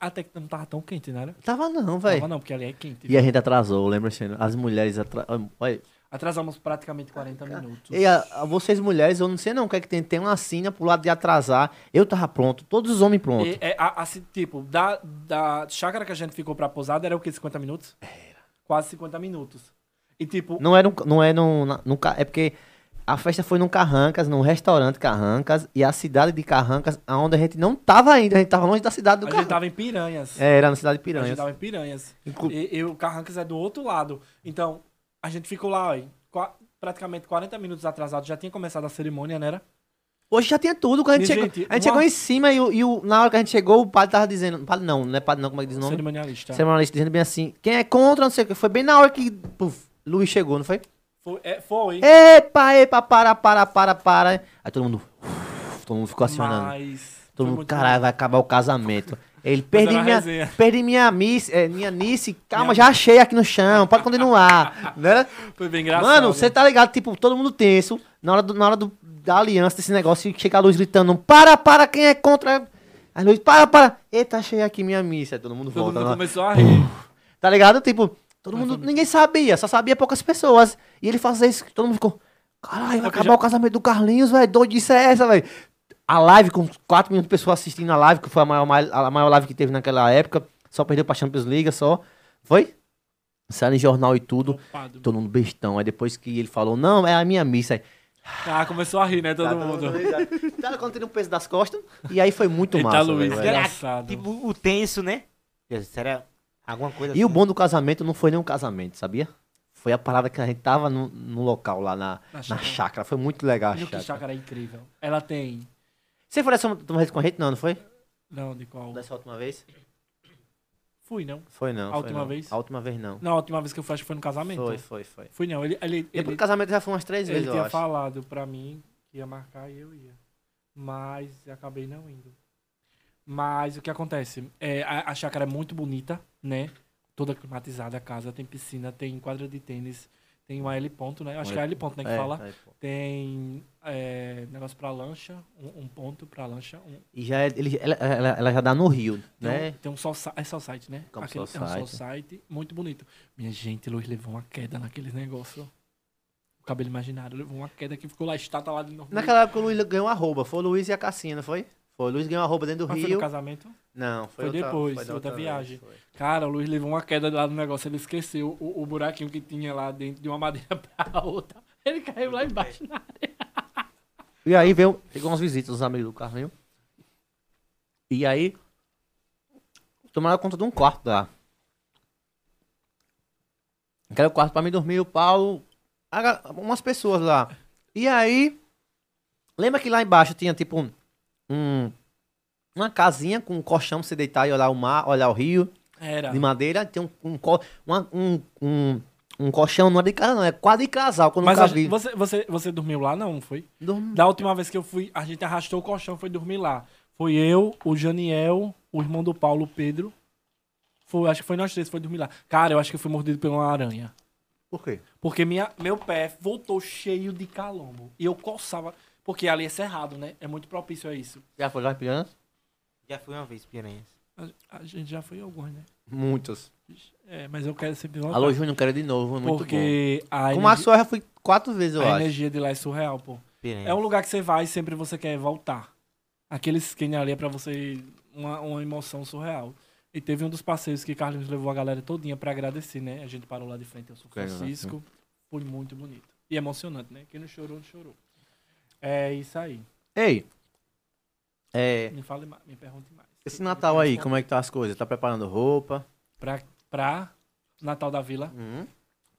Até que não tava tão quente, né? era? Tava não, Tava velho. não, porque ali é quente. E a gente atrasou, lembra, Xeno? As mulheres atrasaram. Olha, Atrasamos praticamente 40 minutos. e a- a vocês mulheres, eu não sei não o que é que tem. Tem uma sina pro lado de atrasar. Eu tava pronto, todos os homens prontos. E, é, a- assim, tipo, da, da chácara que a gente ficou pra pousada era o quê? 50 minutos? Era. Quase 50 minutos. E tipo, Não é, no, não é no, na- no. ca- É porque a festa foi num Carrancas, num restaurante Carrancas, e a cidade de Carrancas, onde a gente não tava ainda, a gente tava longe da cidade do a gente Carrancas. tava em Piranhas. É, era na cidade de A Piranhas. gente tava em Piranhas. Inclu- E, e o Carrancas é do outro lado. Então, a gente ficou lá, ó, praticamente 40 minutos atrasado. Já tinha começado a cerimônia, né? Era? Hoje já tinha tudo, quando a gente, chegou, gente, a gente uma- chegou em cima e, o- e o- na hora que a gente chegou, o padre tava dizendo. Padre não, não é padre não, como é que diz o nome? Cerimonialista. Cerimonialista dizendo bem assim, quem é contra, não sei o que. Foi bem na hora que puf, Luiz chegou, não foi? Foi. é, foi Epa, epa, para, para, para, para. Aí todo mundo. uf, (laughs) todo mundo ficou acionando. mas. Todo mundo, caralho, vai acabar o casamento. (laughs) Ele perdi minha, resenha. (laughs) perdi minha miss, é, minha nice, calma, Minha- já achei aqui no chão, pode continuar, (laughs) né? Foi bem engraçado. Mano, você tá ligado, tipo, todo mundo tenso, na hora, do, na hora do, da aliança, desse negócio, e chega a luz gritando, para, para, quem é contra? A luz, para, para, eita, achei aqui minha missa, aí todo mundo Todo volta, mundo né? começou a rir. tá ligado? Tipo, todo mundo, ninguém sabia, só sabia poucas pessoas, e ele fazia isso, todo mundo ficou, caralho, vai acabar já- o casamento do Carlinhos, velho, doidice é essa, velho? A live com 4 milhões de pessoas assistindo a live, que foi a maior, a maior live que teve naquela época, só perdeu pra Champions League, só, foi? Saiu em jornal e tudo, Ocupado. todo mundo bestão, aí depois que ele falou, não, é a minha missa, aí, Ah, começou a rir, né? Todo Tá, mundo. Tá, quando tira um peso das costas. E aí foi muito Eita, massa. Luiz, velho. engraçado. Tipo, o tenso, né? Será alguma coisa E o assim? bom do casamento não foi nem um casamento, sabia? Foi a parada que a gente tava no, no local lá na, Na na chácara. Foi muito legal a chácara. chácara é incrível. Ela tem. Você foi nessa uma vez com a gente? Não, não foi? Não, de qual? Dessa última vez? Fui, não. Foi não. A foi última não. vez? A última vez não. Não, a última vez que eu fui, acho que foi no casamento. Foi, foi, foi. Fui não, ele, ele, Depois ele, do casamento já foi umas três ele vezes, eu tinha acho. falado pra mim que ia marcar e eu ia. Mas acabei não indo. Mas o que acontece? É, a, a chácara é muito bonita, né? Toda climatizada a casa, tem piscina, tem quadra de tênis, tem uma L ponto, né? Acho que é L ponto, né? Que É, fala. é. Tem é, negócio pra lancha, um, um ponto pra lancha. Um, E já é, ele, ela, ela, ela já dá no Rio, tem, né? um, tem um sol, é sol site, né? Aquele, Sol é um sol Site. site, muito bonito. Minha gente, Luiz levou uma queda naqueles negócios. O cabelo imaginário levou uma queda que ficou lá, estátua lá de novo. Naquela época o Luiz ganhou arroba. Foi o Luiz e a Cassinha, não foi? Foi. O Luiz ganhou arroba dentro do Mas foi Rio. no casamento? Não, foi, Foi outra- depois, foi da outra vez, viagem. foi. Cara, o Luiz levou uma queda lá no negócio. Ele esqueceu o, o buraquinho que tinha lá dentro de uma madeira (laughs) pra outra. Ele caiu lá embaixo na areia. E aí veio, pegou umas visitas dos amigos do Carlinho. E aí, tomaram conta de um quarto lá. Aquele quarto pra mim dormir, o Paulo, a umas pessoas lá. E aí, lembra que lá embaixo tinha tipo um, um- uma casinha com um colchão pra você deitar e olhar o mar, olhar o rio, Era. de madeira. Tem um, um, uma- um, um, um colchão, não é de casa não, é quase de casal, eu Mas nunca a- vi. você, você, você dormiu lá, não, foi? Dormi- Da última vez que eu fui, a gente arrastou o colchão, foi dormir lá. Foi eu, o Janiel, o irmão do Paulo, o Pedro. Foi, acho que foi nós três, foi dormir lá. Cara, eu acho que eu fui mordido por uma aranha. Por quê? Porque minha, meu pé voltou cheio de calombo. E eu coçava. Porque ali é cerrado, né? É muito propício a isso. Já foi lá em Piranhas? Já fui uma vez, Piranhas. A, a gente já foi em alguns, né? Muitos. É, mas eu quero sempre voltar. Alô, Júnior, quero de novo, é muito porque a, bom. Com o Max energia, eu já fui quatro vezes, eu a acho. energia de lá é surreal, pô. Piranhas. É um lugar que você vai e sempre você quer voltar. Aquele skin ali é pra você uma, uma emoção surreal. E teve um dos passeios que Carlos levou a galera todinha pra agradecer, né? A gente parou lá de frente ao São Francisco. Foi muito bonito. E emocionante, né? Quem não chorou, não chorou. É isso aí. Ei, é, Me fale mais, me pergunte mais. esse Natal aí, como é que tá as coisas? Tá preparando roupa? Pra, pra Natal da Vila? Hum.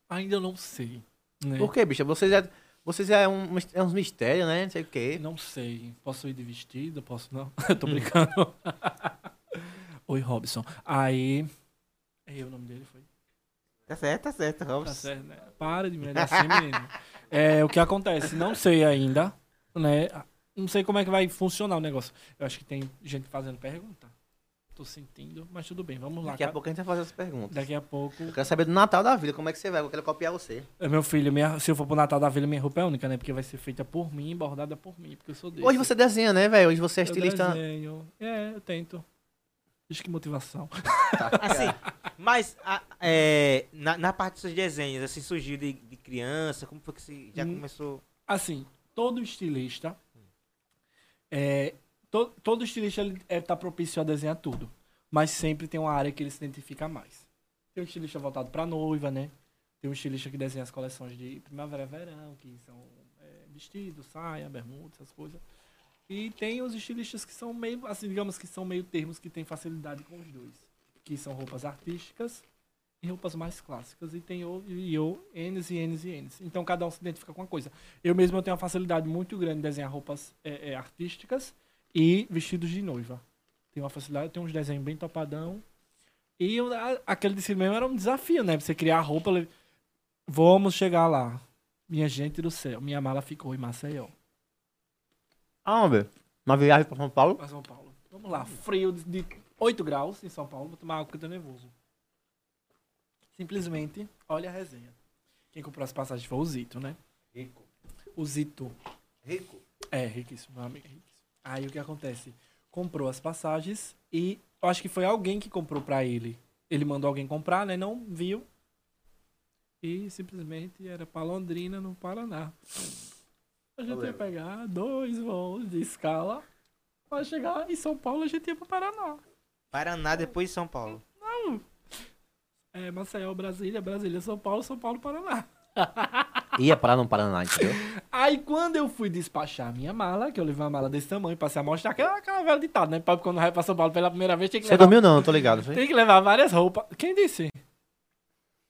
Ainda não sei. Né? Por quê, bicha? Vocês é, vocês é, um, é uns mistérios, né? Não sei o quê. Não sei. Posso ir de vestido? Posso não? (laughs) Eu tô brincando. (laughs) Oi, Robson. Aí. Aí o nome dele foi. Tá certo, tá certo, Tá Robson. certo, né? Para de me olhar assim, menino. É, o que acontece? Não sei ainda, né? Não sei como é que vai funcionar o negócio. Eu acho que tem gente fazendo pergunta. Tô sentindo, mas tudo bem, vamos lá. Daqui a Ca- pouco a gente vai fazer as perguntas. Daqui a pouco. Eu quero saber do Natal da vida, como é que você vai? Eu quero copiar você. É, Meu filho, minha- se eu for pro Natal da Vila, minha roupa é única, né? Porque vai ser feita por mim, bordada por mim, porque eu sou desse. Hoje você desenha, né, velho? Hoje você é Eu estilista. desenho. É, eu tento. Diz que motivação. (laughs) Assim, mas a- é, na, na parte dos seus desenhos, assim, surgiu de, de criança, como foi que você já Hum. começou? Assim, todo estilista. É, to- todo estilista ele é, tá propício a desenhar tudo. Mas sempre tem uma área que ele se identifica mais. Tem um estilista voltado pra noiva, né? Tem um estilista que desenha as coleções de primavera verão, que são é, saia, bermuda, essas coisas. E tem os estilistas que são meio, assim, digamos que são meio termos que têm facilidade com os dois. Que são roupas artísticas e roupas mais clássicas. E tem o, e o N's e N's e N's. Então cada um se identifica com uma coisa. Eu mesmo eu tenho uma facilidade muito grande em desenhar roupas é, é, artísticas e vestidos de noiva. Tenho uma facilidade, tenho uns desenhos bem topadão. E eu- a- aquele de mesmo era um desafio, né? Pra você criar a roupa. Vamos chegar lá. Minha gente do céu, minha mala ficou em Maceió. Ah, velho. Uma viagem pra São Paulo. Pra São Paulo. Vamos lá, frio de, de 8 graus em São Paulo. Vou tomar água porque eu tô nervoso. Simplesmente, olha a resenha. Quem comprou as passagens foi o Zito, né? Rico. O Zito. Rico. É, riquíssimo, meu amigo. riquíssimo. Aí o que acontece? Comprou as passagens e eu acho que foi alguém que comprou pra ele. Ele mandou alguém comprar, né? Não viu. E simplesmente era pra Londrina, no Paraná. A gente ia pegar dois voos de escala pra chegar em São Paulo, a gente ia pro Paraná. Paraná, depois São Paulo. É, Maceió, Brasília, Brasília, São Paulo, São Paulo, Paraná. (laughs) Ia parar no Paraná, entendeu? Aí quando eu fui despachar a minha mala, que eu levei uma mala desse tamanho pra se amostrar, aquela, aquela velha ditada, né? Pra quando vai pra São Paulo pela primeira vez, tem que Você levar dormiu não, tô ligado. Foi? Tem que levar várias roupas. Quem disse?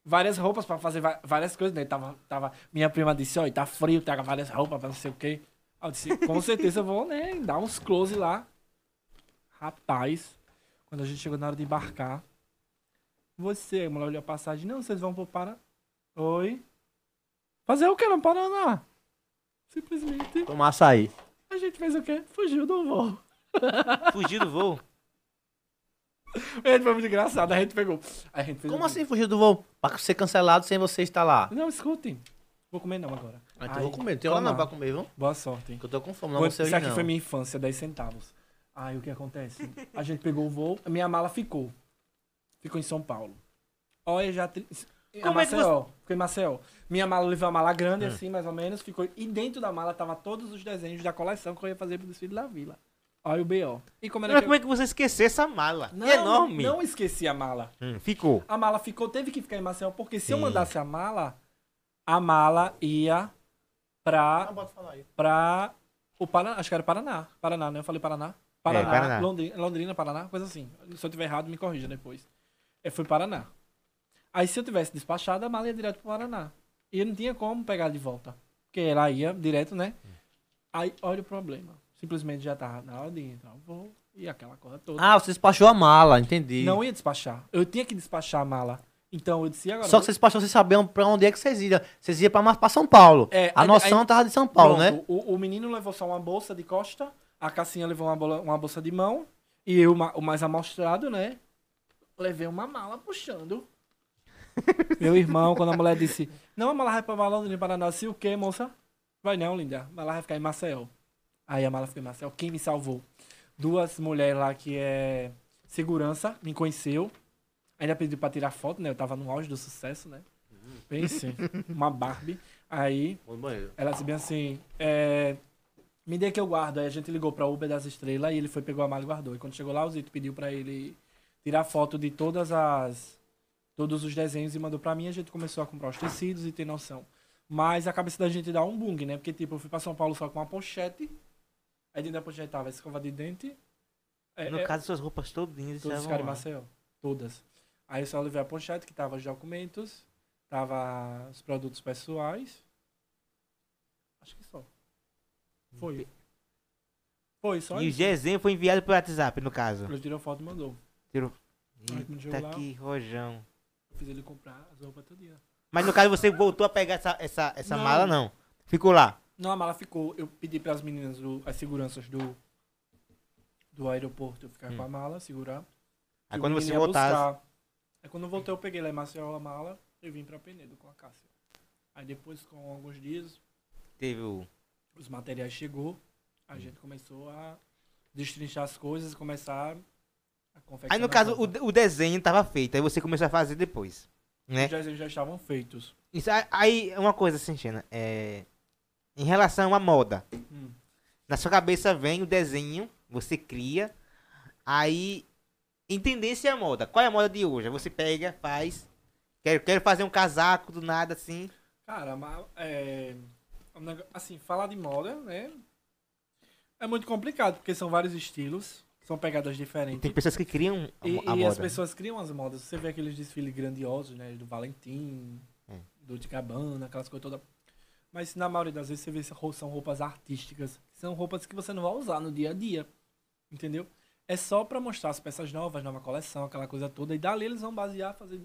Várias roupas pra fazer várias coisas, né? Tava, tava... Minha prima disse, ó, tá frio, traga várias roupas pra não sei o quê. Aí Eu disse, com certeza eu vou, né, dar uns close lá. Rapaz, quando a gente chegou na hora de embarcar, você, a mulher olhou a passagem, não, vocês vão pro Paraná. Oi? Fazer o que no Paraná? Simplesmente, Tomar açaí. a gente fez o quê? Fugiu do voo. (laughs) Fugiu do voo. A gente foi muito engraçado, a gente pegou. A gente fez Como assim fugir do voo? Pra ser cancelado sem você estar lá. Não, escutem. Vou comer não agora. Ah, então Ai, eu vou comer. Não tem hora não pra comer, viu? Boa sorte? Porque eu tô com fome. Não Vou- você Isso hoje aqui não. foi minha infância, 10 centavos. Aí o que acontece? A gente pegou o voo, a minha mala ficou. Ficou em São Paulo. Olha, já. Tri... Como é que Maceió. Ficou em Maceió. Minha mala levou uma mala grande, assim, mais ou menos. Ficou... E dentro da mala tava todos os desenhos da coleção que eu ia fazer pro desfile da vila. Olha o B.O. E como era Mas que como eu... é que você esqueceu essa mala? Não, é enorme. Não esqueci a mala. Hum, ficou. A mala ficou, teve que ficar em Maceió, porque se eu Sim. mandasse a mala, a mala ia pra Não, pode falar aí. pra o Paraná, acho que era Paraná. Paraná, né? Eu falei Paraná. Paraná, Paraná. Londrina, Londrina, Paraná, coisa assim. Se eu tiver errado, me corrija depois. É, foi Paraná. Aí se eu tivesse despachado, a mala ia direto pro Paraná. E eu não tinha como pegar de volta. Porque ela ia direto, né? Aí, olha o problema. Simplesmente já tava na hora de entrar o voo e aquela coisa toda. Ah, você despachou a mala, entendi. Não ia despachar. Eu tinha que despachar a mala. Então eu disse, agora? Só que você despachou sem saber pra onde é que vocês iam. Vocês iam pra, pra São Paulo. É, a aí- noção aí- tava de São Paulo, né? Pronto, O, o menino levou só uma bolsa de costa, a Cassinha levou uma, bola- uma bolsa de mão, e eu, o mais amostrado, né? Levei uma mala puxando. Meu irmão, quando a mulher disse, não, a mala vai pra Londrina, Paraná, se o quê, moça? Vai não, linda. A mala vai ficar em Maceió. Aí a mala ficou em Maceió. Quem me salvou? Duas mulheres lá que é segurança, me conheceu. Ainda pediu pra tirar foto, né? Eu tava no auge do sucesso, né? Pense, uma Barbie. Aí ela disse bem assim, é, me dê que eu guardo. Aí a gente ligou pra Uber das Estrelas e ele foi, pegou a mala e guardou. E quando chegou lá, o Zito pediu pra ele tirar foto de todas as... Todos os desenhos e mandou pra mim. A gente começou a comprar os tecidos e ter noção. Mas a cabeça da gente dá um bung, né? Porque, tipo, eu fui pra São Paulo só com uma pochete. Aí dentro da pochete tava escova de dente. É, No é, caso, suas roupas todinhas Todas ficaram em. Maceió. Todas. Aí eu só levei a pochete, que tava os documentos, tava os produtos pessoais. Acho que só. Foi. Foi, só E o isso. desenho foi enviado pelo WhatsApp, no caso. Ele tirou foto e mandou. Chegou Eita, lá- que rojão. Eu fiz ele comprar as roupas todinha. Mas no caso, você voltou a pegar essa, essa, essa Não. mala, não? Ficou lá. Não, a mala ficou. Eu pedi para as meninas, do, as seguranças do, do aeroporto, ficar Hum. com a mala, segurar. Aí quando você buscar. Aí quando eu voltei, eu peguei lá em Maceió a mala e vim pra Penedo com a Cássia. Aí depois, com alguns dias, Teve o... os materiais chegou, a gente começou a destrinchar as coisas, começar. Aí no caso, o, o desenho tava feito. Aí você começou a fazer depois. Né? Os desenhos já estavam feitos. Isso, aí- uma coisa assim, Xena. É... Em relação à moda. Hum. Na sua cabeça vem o desenho, você cria. Aí, em tendência é a moda. Qual é a moda de hoje? Aí você pega, faz. Quero, quero fazer um casaco do nada assim. Cara, mas, é, assim, falar de moda, né? É muito complicado, porque são vários estilos, são pegadas E diferentes. tem pessoas que criam a, E, a e moda. as pessoas criam as modas. Você vê aqueles desfiles grandiosos, né? Do Valentim, É. do de Gabbana, aquelas coisas todas. Mas na maioria das vezes você vê são roupas artísticas. São roupas que você não vai usar no dia a dia. Entendeu? É só pra mostrar as peças novas, nova coleção, aquela coisa toda. E dali eles vão basear, fazer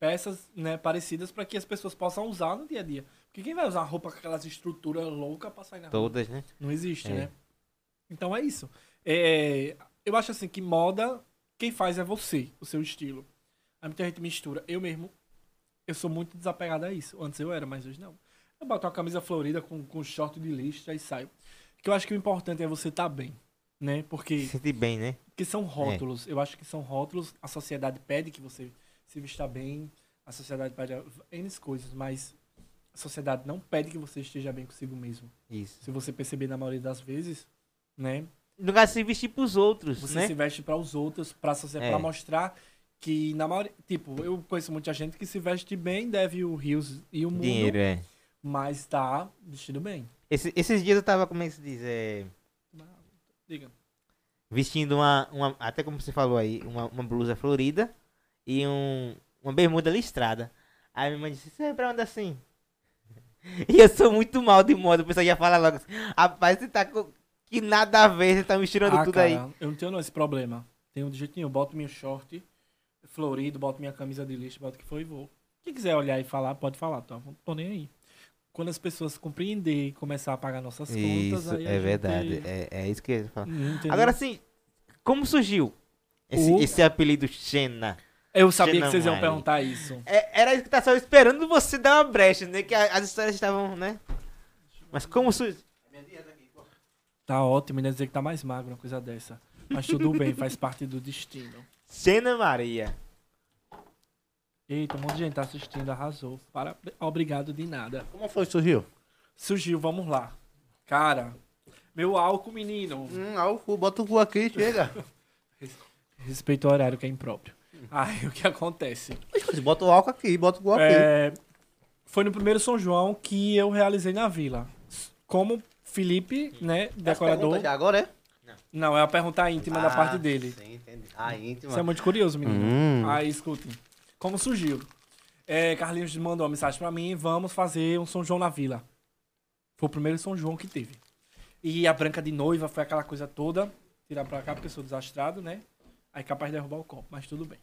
peças né, parecidas pra que as pessoas possam usar no dia a dia. Porque quem vai usar roupa com aquelas estruturas loucas pra sair na rua? Todas, né? Não existe, É. né? Então é isso. É, eu acho assim que moda, quem faz é você, o seu estilo. Aí muita gente mistura. Eu mesmo, eu sou muito desapegado a isso. Antes eu era, mas hoje não. Eu boto uma camisa florida com, com short de listra e saio. Porque eu acho que o importante é você estar bem, né? Porque Se sentir bem, né? que são rótulos. Eu acho que são rótulos. A sociedade pede que você se vista bem. A sociedade pede N coisas, mas a sociedade não pede que você esteja bem consigo mesmo. Isso. Se você perceber na maioria das vezes, né? No caso, se vestir pros outros, Você né? se veste para os outros, para É. pra mostrar que na maioria, tipo, eu conheço muita gente que se veste bem, deve o rios e o mundo, Dinheiro, é. mas tá vestido bem. Esse- esses dias eu tava, como é que se diz? É, Diga. vestindo uma, uma. Até como você falou aí, uma, uma blusa florida e um, uma bermuda listrada. Aí minha mãe disse, você vai pra onde assim? (laughs) E eu sou muito mal de moda, o pessoal já fala logo assim, rapaz, você tá com. Que nada a ver, você tá misturando Ah, tudo cara, aí. Eu não tenho não, esse problema. Tenho de jeito nenhum. Eu boto meu short florido, boto minha camisa de lixo, boto que for e vou. Quem quiser olhar e falar, pode falar, tá? Não tô nem aí. Quando as pessoas compreender e começar a pagar nossas contas, Isso, aí a é gente- verdade. É, é isso que eu ia falar. Agora sim, como surgiu esse, O- esse apelido Xena? eu sabia Xena que vocês iam Mari. perguntar isso. É, era isso que tá só esperando você dar uma brecha, né? Que a- as histórias estavam, né? Mas como surgiu? Tá ótimo, ainda dizer que tá mais magro, uma coisa dessa. Mas tudo bem, faz parte do destino. Xena Maria. Eita, um monte de gente tá assistindo, arrasou. Para... Obrigado de nada. Como foi que surgiu? Surgiu, vamos lá. Cara, meu álcool, menino. Hum, o cu, bota o cu aqui, chega. Respeito ao horário que é impróprio. Aí o que acontece? bota o álcool aqui, bota o cu aqui. É, foi no primeiro São João que eu realizei na vila. Como Felipe, né, decorador. Já Agora é? Não, é a pergunta íntima da Ah, parte dele. Sim, entendi. Ah, íntima. Isso é muito curioso, menino. Hum. Aí, escutem. Como surgiu? É, Carlinhos mandou uma mensagem pra mim, vamos fazer um São João na vila. Foi o primeiro São João que teve. E a branca de noiva foi aquela coisa toda. Tirar pra cá porque eu sou desastrado, né? Aí capaz de derrubar o copo, mas tudo bem.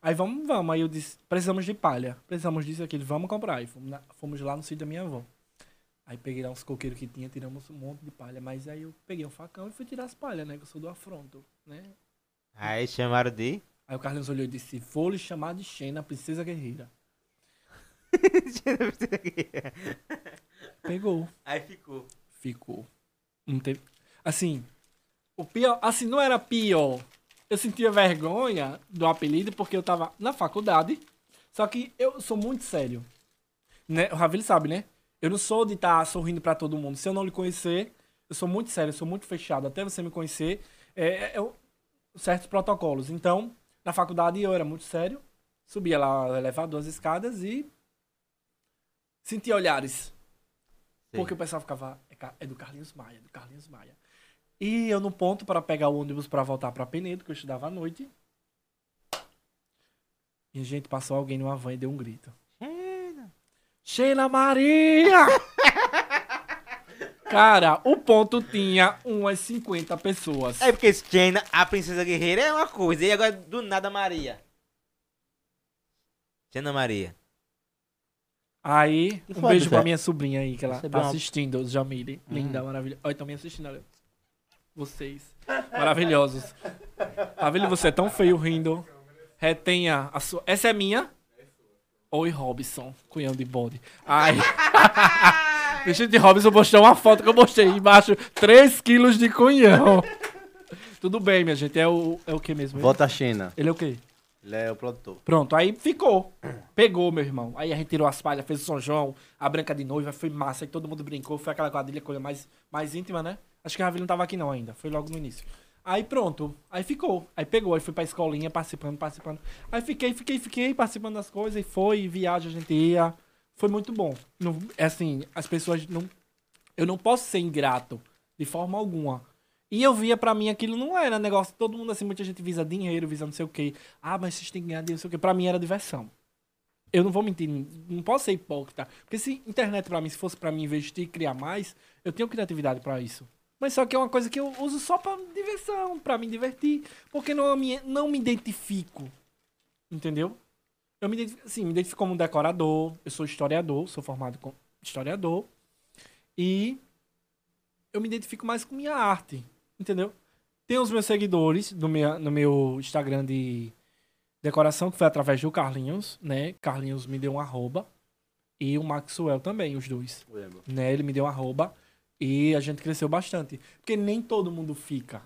Aí vamos, vamos. Aí eu disse, precisamos de palha. Precisamos disso e aquilo, vamos comprar. Aí fomos, na- fomos lá no sítio da minha avó. Aí peguei lá uns coqueiros que tinha, tiramos um monte de palha. Mas aí eu peguei um facão e fui tirar as palhas, né? Que eu sou do afronto, né? Aí chamaram de. Aí o Carlinhos olhou e disse, vou lhe chamar de Xena, princesa guerreira. (laughs) Pegou. Aí ficou. Ficou. Não teve... Assim, o pior... Assim, não era pior. Eu sentia vergonha do apelido porque eu tava na faculdade. Só que eu sou muito sério. Né? O Ravili sabe, né? Eu não sou de estar sorrindo pra todo mundo. Se eu não lhe conhecer, eu sou muito sério, eu sou muito fechado. Até você me conhecer, é, é- é certos protocolos. Então, na faculdade eu era muito sério. Subia lá o elevador, as escadas e sentia olhares. Sim. Porque o pessoal ficava, é, é do Carlinhos Maia, é do Carlinhos Maia. E eu no ponto para pegar o ônibus para voltar para Penedo, que eu estudava à noite. E a gente passou alguém numa van e deu um grito. Sheila Maria! (laughs) Cara, o ponto tinha umas 50 pessoas. É porque Xena, a princesa guerreira, é uma coisa. E agora, do nada, Maria. Xena Maria. Aí, um foi, beijo pra minha sobrinha aí, que ela Recebeu tá uma- assistindo, Jamile. Linda, maravilhosa. Olha, estão me assistindo, olha. Vocês. Maravilhosos. Tá vendo? Você é tão feio rindo. Retenha a sua. Essa é minha? Oi, Robson, cunhão de bode. Ai. (laughs) Deixa de Robson postou uma foto que eu postei embaixo. 3 quilos de cunhão. Tudo bem, minha gente. É o, é o que mesmo? Volta a China. Ele é o quê? Ele é o produtor. Pronto, aí ficou. Pegou, meu irmão. Aí a gente tirou as palhas, fez o São João, a branca de noiva, foi massa, aí todo mundo brincou, foi aquela quadrilha, coisa mais, mais íntima, né? Acho que a Ravi não tava aqui não ainda, foi logo no início. Aí pronto, aí ficou. Aí pegou, aí fui pra escolinha, participando, participando. Aí fiquei, fiquei, fiquei participando das coisas, e foi, viagem a gente ia. Foi muito bom. Não, é assim, as pessoas não... Eu não posso ser ingrato, de forma alguma. E eu via pra mim aquilo não era negócio, todo mundo assim, muita gente visa dinheiro, visa não sei o quê. Ah, mas vocês têm que ganhar dinheiro, não sei o quê. Pra mim era diversão. Eu não vou mentir, não posso ser hipócrita. Porque se internet pra mim, se fosse pra mim investir e criar mais, eu tenho criatividade pra isso. Mas só que é uma coisa que eu uso só pra diversão, pra me divertir. Porque não me, não me identifico. Entendeu? Eu me identifico, assim, me identifico como decorador, eu sou historiador, sou formado como historiador. E eu me identifico mais com minha arte, entendeu? Tem os meus seguidores no meu, no meu Instagram de decoração, que foi através do Carlinhos, né? Carlinhos me deu um arroba. E o Maxwell também, os dois. Né? Ele me deu um arroba. E a gente cresceu bastante. Porque nem todo mundo fica.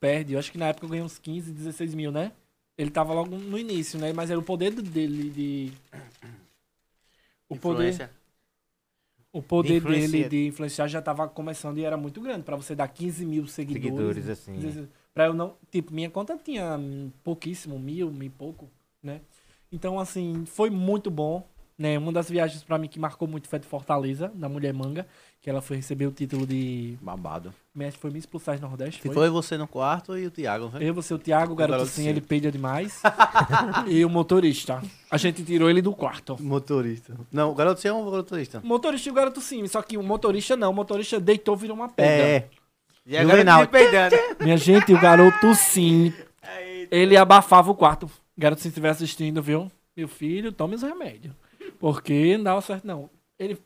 Perde. Eu acho que na época eu ganhei uns 15, 16 mil, né? Ele tava logo no início, né? Mas era o poder dele de. O poder. O poder influenciar. dele de influenciar já tava começando e era muito grande. Pra você dar 15 mil seguidores. Seguidores, assim. Dezesseis- Pra eu não. Tipo, minha conta tinha pouquíssimo, mil, mil e pouco, né? Então, assim, foi muito bom. Né? Uma das viagens pra mim que marcou muito foi de Fortaleza, da Mulher Manga, que ela foi receber o título de. Babado. Mestre foi Miss Plus Size Nordeste. Foi? foi você no quarto e o Thiago, foi? Eu, você, o Thiago, o garoto, garoto sim, ele peida demais. (laughs) e o motorista. A gente tirou ele do quarto. Motorista. Não, o garoto sim é um motorista. O motorista e o garoto sim, só que o motorista não. O motorista deitou, virou uma pedra. É, E agora me peidando. Minha gente, o garoto sim. Ele abafava o quarto. Garoto, se estiver assistindo, viu? Meu filho, tome os remédios. Porque não dava certo, não. Ele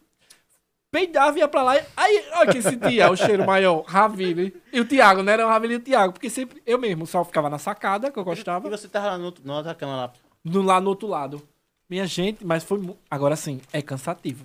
peidava e ia pra lá. E... Aí, olha quem sentia o cheiro maior. Ravile. E o Thiago, não era o Ravile e o Thiago. Porque sempre eu mesmo só ficava na sacada, que eu E gostava. você tava lá no, na outra cama lá. do lá no outro lado. Minha gente, mas foi. Agora sim, é cansativo.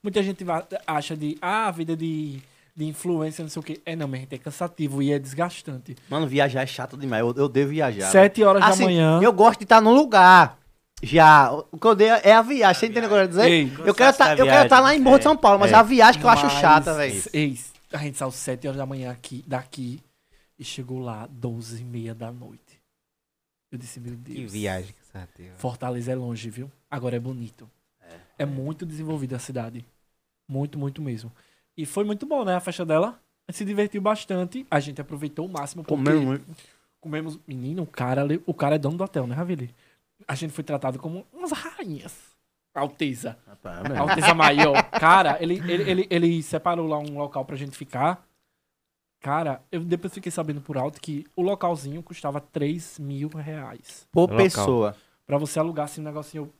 Muita gente acha de. Ah, a vida de, de influência, não sei o quê. É não, minha gente, é cansativo e é desgastante. Mano, viajar é chato demais. Eu, eu devo viajar. Sete horas Assim, da manhã. Eu gosto de estar num lugar. Já. O que eu odeio é a viagem. Você entendeu o que eu quero dizer? Ei, eu quero Cansaço estar da eu quero estar lá em Morro de. São Paulo, mas É. a viagem que eu acho Mas, chata, velho. Eis, a gente saiu sete horas da manhã aqui, daqui e chegou lá 12 e meia da noite. Eu disse, meu Deus. Que viagem cansativa. Fortaleza é longe, viu? Agora é bonito. É, muito desenvolvida a cidade. Muito, muito mesmo. E foi muito bom, né? A festa dela. A gente se divertiu bastante. A gente aproveitou o máximo. Porque Comendo muito. comemos. Menino, o cara, o cara é dono do hotel, né, Ravili? A gente foi tratado como umas rainhas. Alteza. Rapaz, é Alteza maior. Cara, ele, ele, ele, ele separou lá um local pra gente ficar. Cara, eu depois fiquei sabendo por alto que o localzinho custava 3 mil reais. Por Local. pessoa. Pra você alugar assim um negocinho.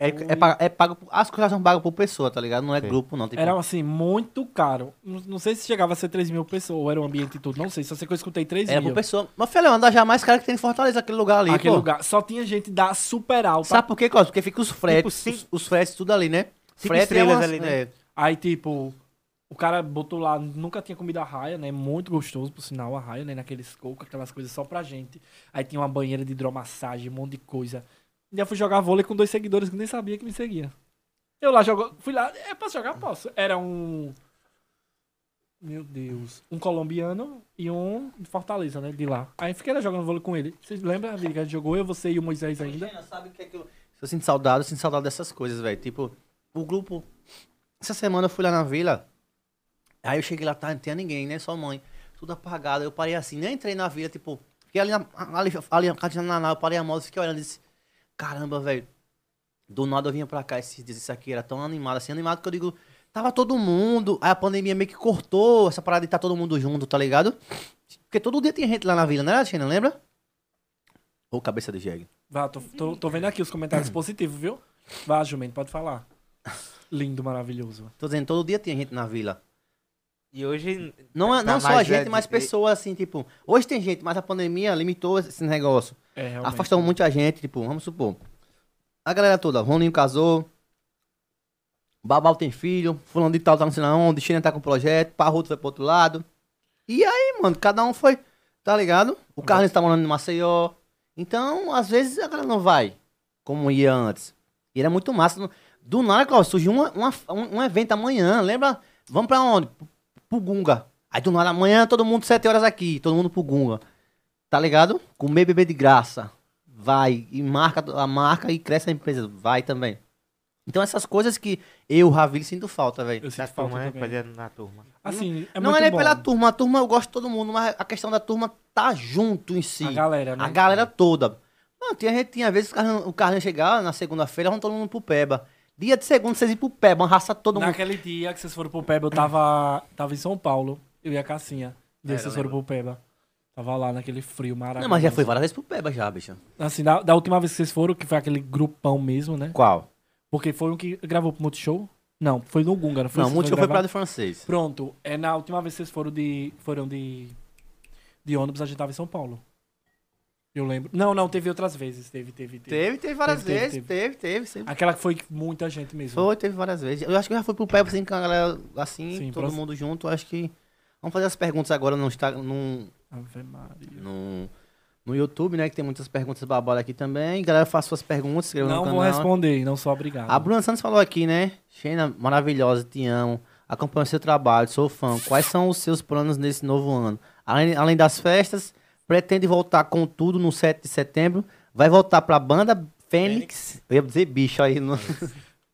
É, é, pago, é pago As coisas são pagas por pessoa, tá ligado? Não é Sim. grupo, não. Tipo, Era assim, muito caro. Não, não sei se chegava a ser 3 mil pessoas, ou era o ambiente e tudo. Não sei, só sei que eu escutei 3 era mil. por pessoa. Mas, filho, anda já mais caro que tem em Fortaleza, aquele lugar ali, Aquele pô. lugar. Só tinha gente da super alta. Sabe por quê, Cosmo? Porque fica os fretes, cinco- os, os fretes tudo ali, né? É estrelas ali, né? é. Aí, tipo, o cara botou lá, nunca tinha comido a raia, né? Muito gostoso, por sinal, a raia, né? Naqueles cocos, aquelas coisas só pra gente. Aí tinha uma banheira de hidromassagem, um monte de coisa. Eu fui jogar vôlei com dois seguidores que nem sabia que me seguia. Eu lá jogo, fui lá, é, posso jogar? Posso. Era um. Meu Deus. Um colombiano e um de Fortaleza, né? De lá. Aí fiquei lá jogando vôlei com ele. Vocês lembram, Vitor, que a gente jogou? Eu, você e o Moisés ainda. Sabe o que é que eu... Se eu sinto saudade, eu sinto saudade dessas coisas, velho. Tipo, o grupo... Essa semana eu fui lá na vila, aí eu cheguei lá, tá, não tinha ninguém, né? Só mãe. Tudo apagado. Eu parei assim, nem entrei na vila, tipo... Fiquei ali, na, ali, ali na cantina na nave, eu parei a moto, fiquei olhando e disse... Caramba, velho. Do nada eu vinha pra cá esses dias, isso aqui era tão animado, assim, animado que eu digo... Tava todo mundo, aí a pandemia meio que cortou essa parada de estar todo mundo junto, tá ligado? Porque todo dia tinha gente lá na vila, né, Tina? Lembra? Ô, cabeça de jegue. Vá, tô, tô, tô vendo aqui os comentários positivos, viu? Vá, Jumento, pode falar. Lindo, maravilhoso. Tô dizendo, todo dia tinha gente na vila. E hoje. Não, é- tá não só a gente, né, mas pessoas assim, tipo. Hoje tem gente, mas a pandemia limitou esse negócio. É, realmente. Afastou muita gente, tipo, vamos supor. A galera toda, Roninho casou. Babal tem filho, fulano de tal tá não sei onde, Xena tá com projeto, Parruto foi pro outro lado. E aí, mano, cada um foi, tá ligado? O Carlos tá morando em Maceió. Então, às vezes a galera não vai, como ia antes. E era muito massa. Do nada, Cláudio, surgiu uma, uma- um, um evento amanhã, lembra? Vamos pra onde? Pro- Gunga. Aí do nada, amanhã todo mundo sete horas aqui, todo mundo pro Gunga. Tá ligado? Comer bebê de graça. Vai. E marca a marca e cresce a empresa. Vai também. Então essas coisas que eu, Ravili, sinto falta, velho. Eu sinto falta né? também. Na turma. Assim, é não muito é nem bom. pela turma. A turma eu gosto de todo mundo, mas a questão da turma tá junto em si. A galera, né? A galera toda. Não, tinha gente, tinha vezes o Carlinhos- o Carlinhos chegava na segunda-feira, vamos todo mundo pro Peba. Dia de segunda, vocês iam pro Peba, uma raça todo mundo. Naquele dia que vocês foram pro Peba, eu tava, tava em São Paulo. Eu e a Cassinha. Dia que vocês foram pro Peba. Tava lá naquele frio maravilhoso. Não, mas já foi várias vezes pro Peba já, bicho. Assim, da, da última vez que vocês foram, que foi aquele grupão mesmo, né? Qual? Porque foi um que gravou pro Multishow? Não, foi no Gunga, não foi? não, muito foram foi pra do francês. Pronto, é na última vez que vocês foram de. Foram de. De ônibus, a gente tava em São Paulo. Eu lembro. Não, não, teve outras vezes. Teve, teve, teve. Teve, teve várias Teve, teve, vezes. Teve, teve, sempre. Aquela que foi muita gente mesmo. Foi, teve várias vezes. Eu acho que já fui pro Peba assim, com a galera assim, Sim, todo próximo. mundo junto. Acho que. Vamos fazer as perguntas agora no, Insta- no, Ave Maria. no, no YouTube, né? Que tem muitas perguntas babadas aqui também. Galera, faça suas perguntas, Não vou responder, não sou obrigado. A Bruna Santos falou aqui, né? Xena, maravilhosa, te amo. Acompanho seu trabalho, sou fã. Quais são os seus planos nesse novo ano? Além, além das festas, pretende voltar com tudo no 7 de setembro. Vai voltar pra banda Fênix. Eu ia dizer bicho aí. No... (laughs)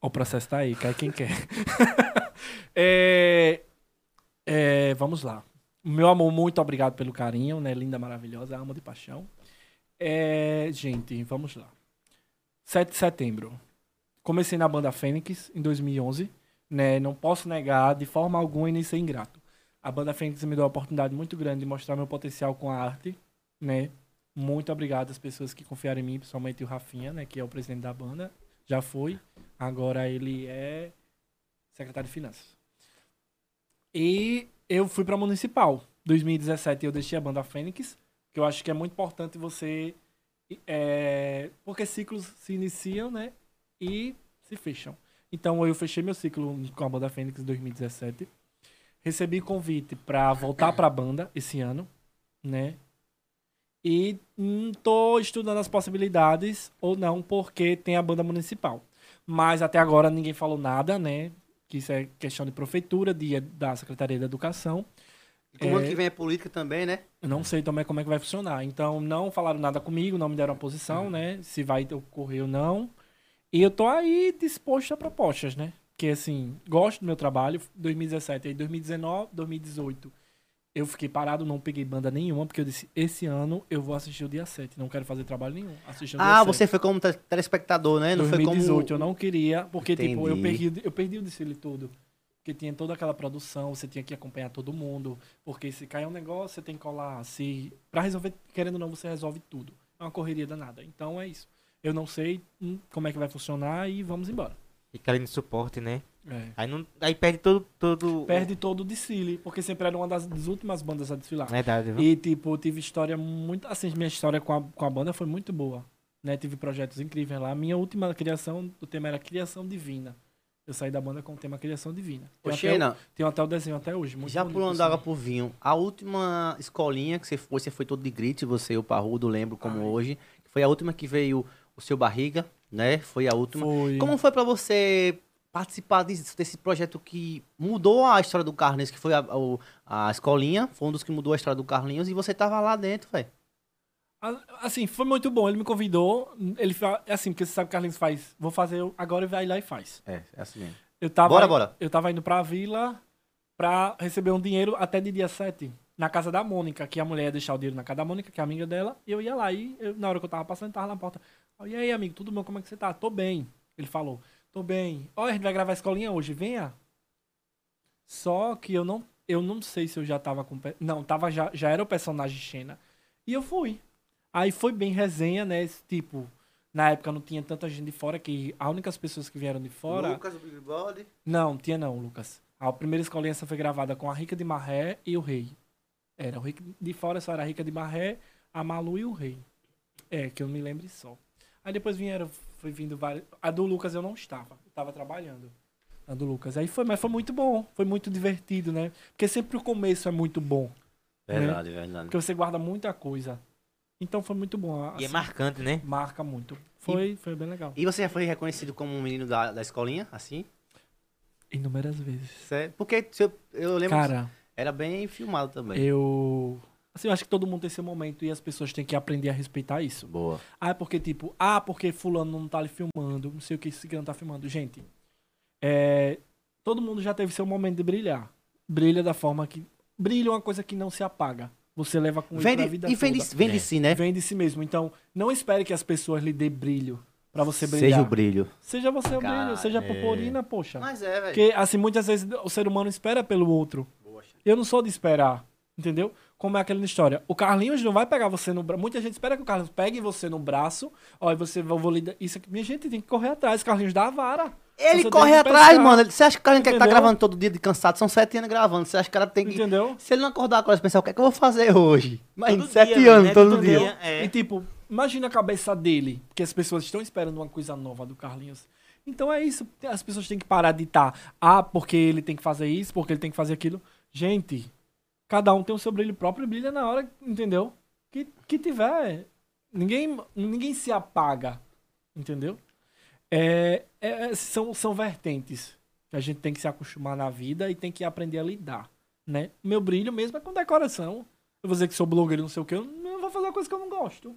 O processo tá aí, cai quem quer. (laughs) É, é, vamos lá. Meu amor, muito obrigado pelo carinho, né? Linda, maravilhosa, amo de paixão. É, gente, vamos lá. 7 de setembro. Comecei na banda Fênix em 2011, né? Não posso negar de forma alguma e nem ser ingrato. A banda Fênix me deu a oportunidade muito grande de mostrar meu potencial com a arte, né? Muito obrigado às pessoas que confiaram em mim, principalmente o Rafinha, né, que é o presidente da banda, já foi. Agora ele é secretário de finanças. E eu fui pra municipal. 2017 eu deixei a banda Fênix, que eu acho que é muito importante você é, porque ciclos se iniciam, né? E se fecham. Então eu fechei meu ciclo com a banda Fênix em 2017. Recebi convite pra voltar pra banda esse ano, né? E hum, tô estudando as possibilidades ou não, porque tem a banda municipal. Mas até agora ninguém falou nada, né? Que isso é questão de prefeitura, de, da Secretaria da Educação. E como ano É. que vem é política também, né? Eu não sei também como é que vai funcionar. Então, não falaram nada comigo, não me deram a posição, né? Se vai ocorrer ou não. E eu tô aí disposto a propostas, né? Porque, assim, gosto do meu trabalho. 2017, aí 2019, 2018, eu fiquei parado, não peguei banda nenhuma, porque eu disse, esse ano eu vou assistir o dia 7. Não quero fazer trabalho nenhum. Assistir o dia Ah, 7. você foi como te- telespectador, né? Não 2018 foi eu não queria, porque tipo, eu Entendi. perdi, eu perdi o desfile todo. Porque tinha toda aquela produção, você tinha que acompanhar todo mundo, porque se cair um negócio, você tem que colar, se para resolver, querendo ou não, você resolve tudo. É uma correria danada. Então é isso. Eu não sei hum, como é que vai funcionar e vamos embora. Fica ali no suporte, né? É. Aí, não, aí perde todo. todo Perde todo o desfile, porque sempre era uma das, das últimas bandas a desfilar. Verdade, viu? E, tipo, eu tive história muito. Assim, minha história com a, com a banda foi muito boa. Né? Tive projetos incríveis lá. Minha última criação, o tema era Criação Divina. Eu saí da banda com o tema Criação Divina. Tem até, Sheina, tem até o desenho até hoje. Muito já pulando assim. água pro vinho, a última escolinha que você foi, você foi todo de grite, você e o Parrudo, lembro como Ai. hoje. Foi a última que veio o seu Barriga, né? Foi a última. Foi. Como foi pra você participar desse, desse projeto que mudou a história do Carlinhos, que foi a, o- a escolinha, foi um dos que mudou a história do Carlinhos, e você tava lá dentro, velho. A- Assim, foi muito bom. Ele me convidou. Ele é assim, porque você sabe que o Carlinhos faz. Vou fazer eu- agora e vai lá e faz. É, é assim mesmo. Eu tava, Bora, bora. Eu tava indo pra vila pra receber um dinheiro até de dia 7, na casa da Mônica, que a mulher ia deixar o dinheiro na casa da Mônica, que é amiga dela, e eu ia lá. E eu, na hora que eu tava passando, ele tava na porta. Eu, e aí, amigo, tudo bom? Como é que você tá? Tô bem. Ele falou, tô bem. Olha, a gente vai gravar a escolinha hoje, venha. Só que eu não, eu não sei se eu já tava com. Não, tava já, já era o personagem Xena. E eu fui. Aí foi bem resenha, né? Esse tipo. Na época não tinha tanta gente de fora que as únicas pessoas que vieram de fora. Lucas, o Big Body. Não, tinha não, Lucas. A primeira escolinha foi gravada com a Rica de Marré e o Rei. Era, o Rica de fora só era a Rica de Marré, a Malu e o Rei. É, que eu me lembre só. Aí depois vieram, foi vindo várias. A do Lucas eu não estava, eu estava trabalhando. A do Lucas. Aí foi, mas foi muito bom, foi muito divertido, né? Porque sempre o começo é muito bom, Verdade, verdade. porque você guarda muita coisa. Então foi muito bom. E é assim, marcante, né? Marca muito. Foi, foi bem legal. E você já foi reconhecido como um menino da, da escolinha, assim? Inúmeras vezes. Sério? Porque eu, eu lembro Cara, que era bem filmado também. Eu. Assim, eu acho que todo mundo tem seu momento e as pessoas têm que aprender a respeitar isso. Boa. Ah, é porque, tipo, ah, porque fulano não tá ali filmando, não sei o que, esse não tá filmando. Gente, é, todo mundo já teve seu momento de brilhar. Brilha da forma que. Brilha é uma coisa que não se apaga. Você leva com ele Vem pra de, vida e vem de, toda. vem de si, né? Vem de si mesmo. Então, não espere que as pessoas lhe dê brilho pra você brilhar. Seja o brilho. Seja você o Cara, brilho, seja é. purpurina, poxa. Mas é, velho. Porque, assim, muitas vezes o ser humano espera pelo outro. Eu não sou de esperar, entendeu? Como é aquela história. O Carlinhos não vai pegar você no braço. Muita gente espera que o Carlinhos pegue você no braço. Ó, e você vai vou lhe dar- Isso aqui. Minha gente tem que correr atrás. Carlinhos dá a vara. Ele Você corre que atrás, pescar. mano. Você acha que o cara que tá gravando todo dia de cansado? São sete anos gravando. Você acha que o cara tem que. Entendeu? Se ele não acordar agora e pensar, o que é que eu vou fazer hoje? Mas Todo sete dia, anos, né? todo Todo dia. dia. É. E tipo, imagina a cabeça dele. Porque as pessoas estão esperando uma coisa nova do Carlinhos. Então é isso. As pessoas têm que parar de estar. Ah, porque ele tem que fazer isso, porque ele tem que fazer aquilo. Gente, cada um tem o seu brilho próprio e brilha na hora, entendeu? Que, que tiver. Ninguém, ninguém se apaga. Entendeu? É, é- é- são, são vertentes que a gente tem que se acostumar na vida e tem que aprender a lidar. Né? Meu brilho mesmo é com decoração. Eu vou dizer que sou blogueiro, não sei o que, eu não vou fazer uma coisa que eu não gosto.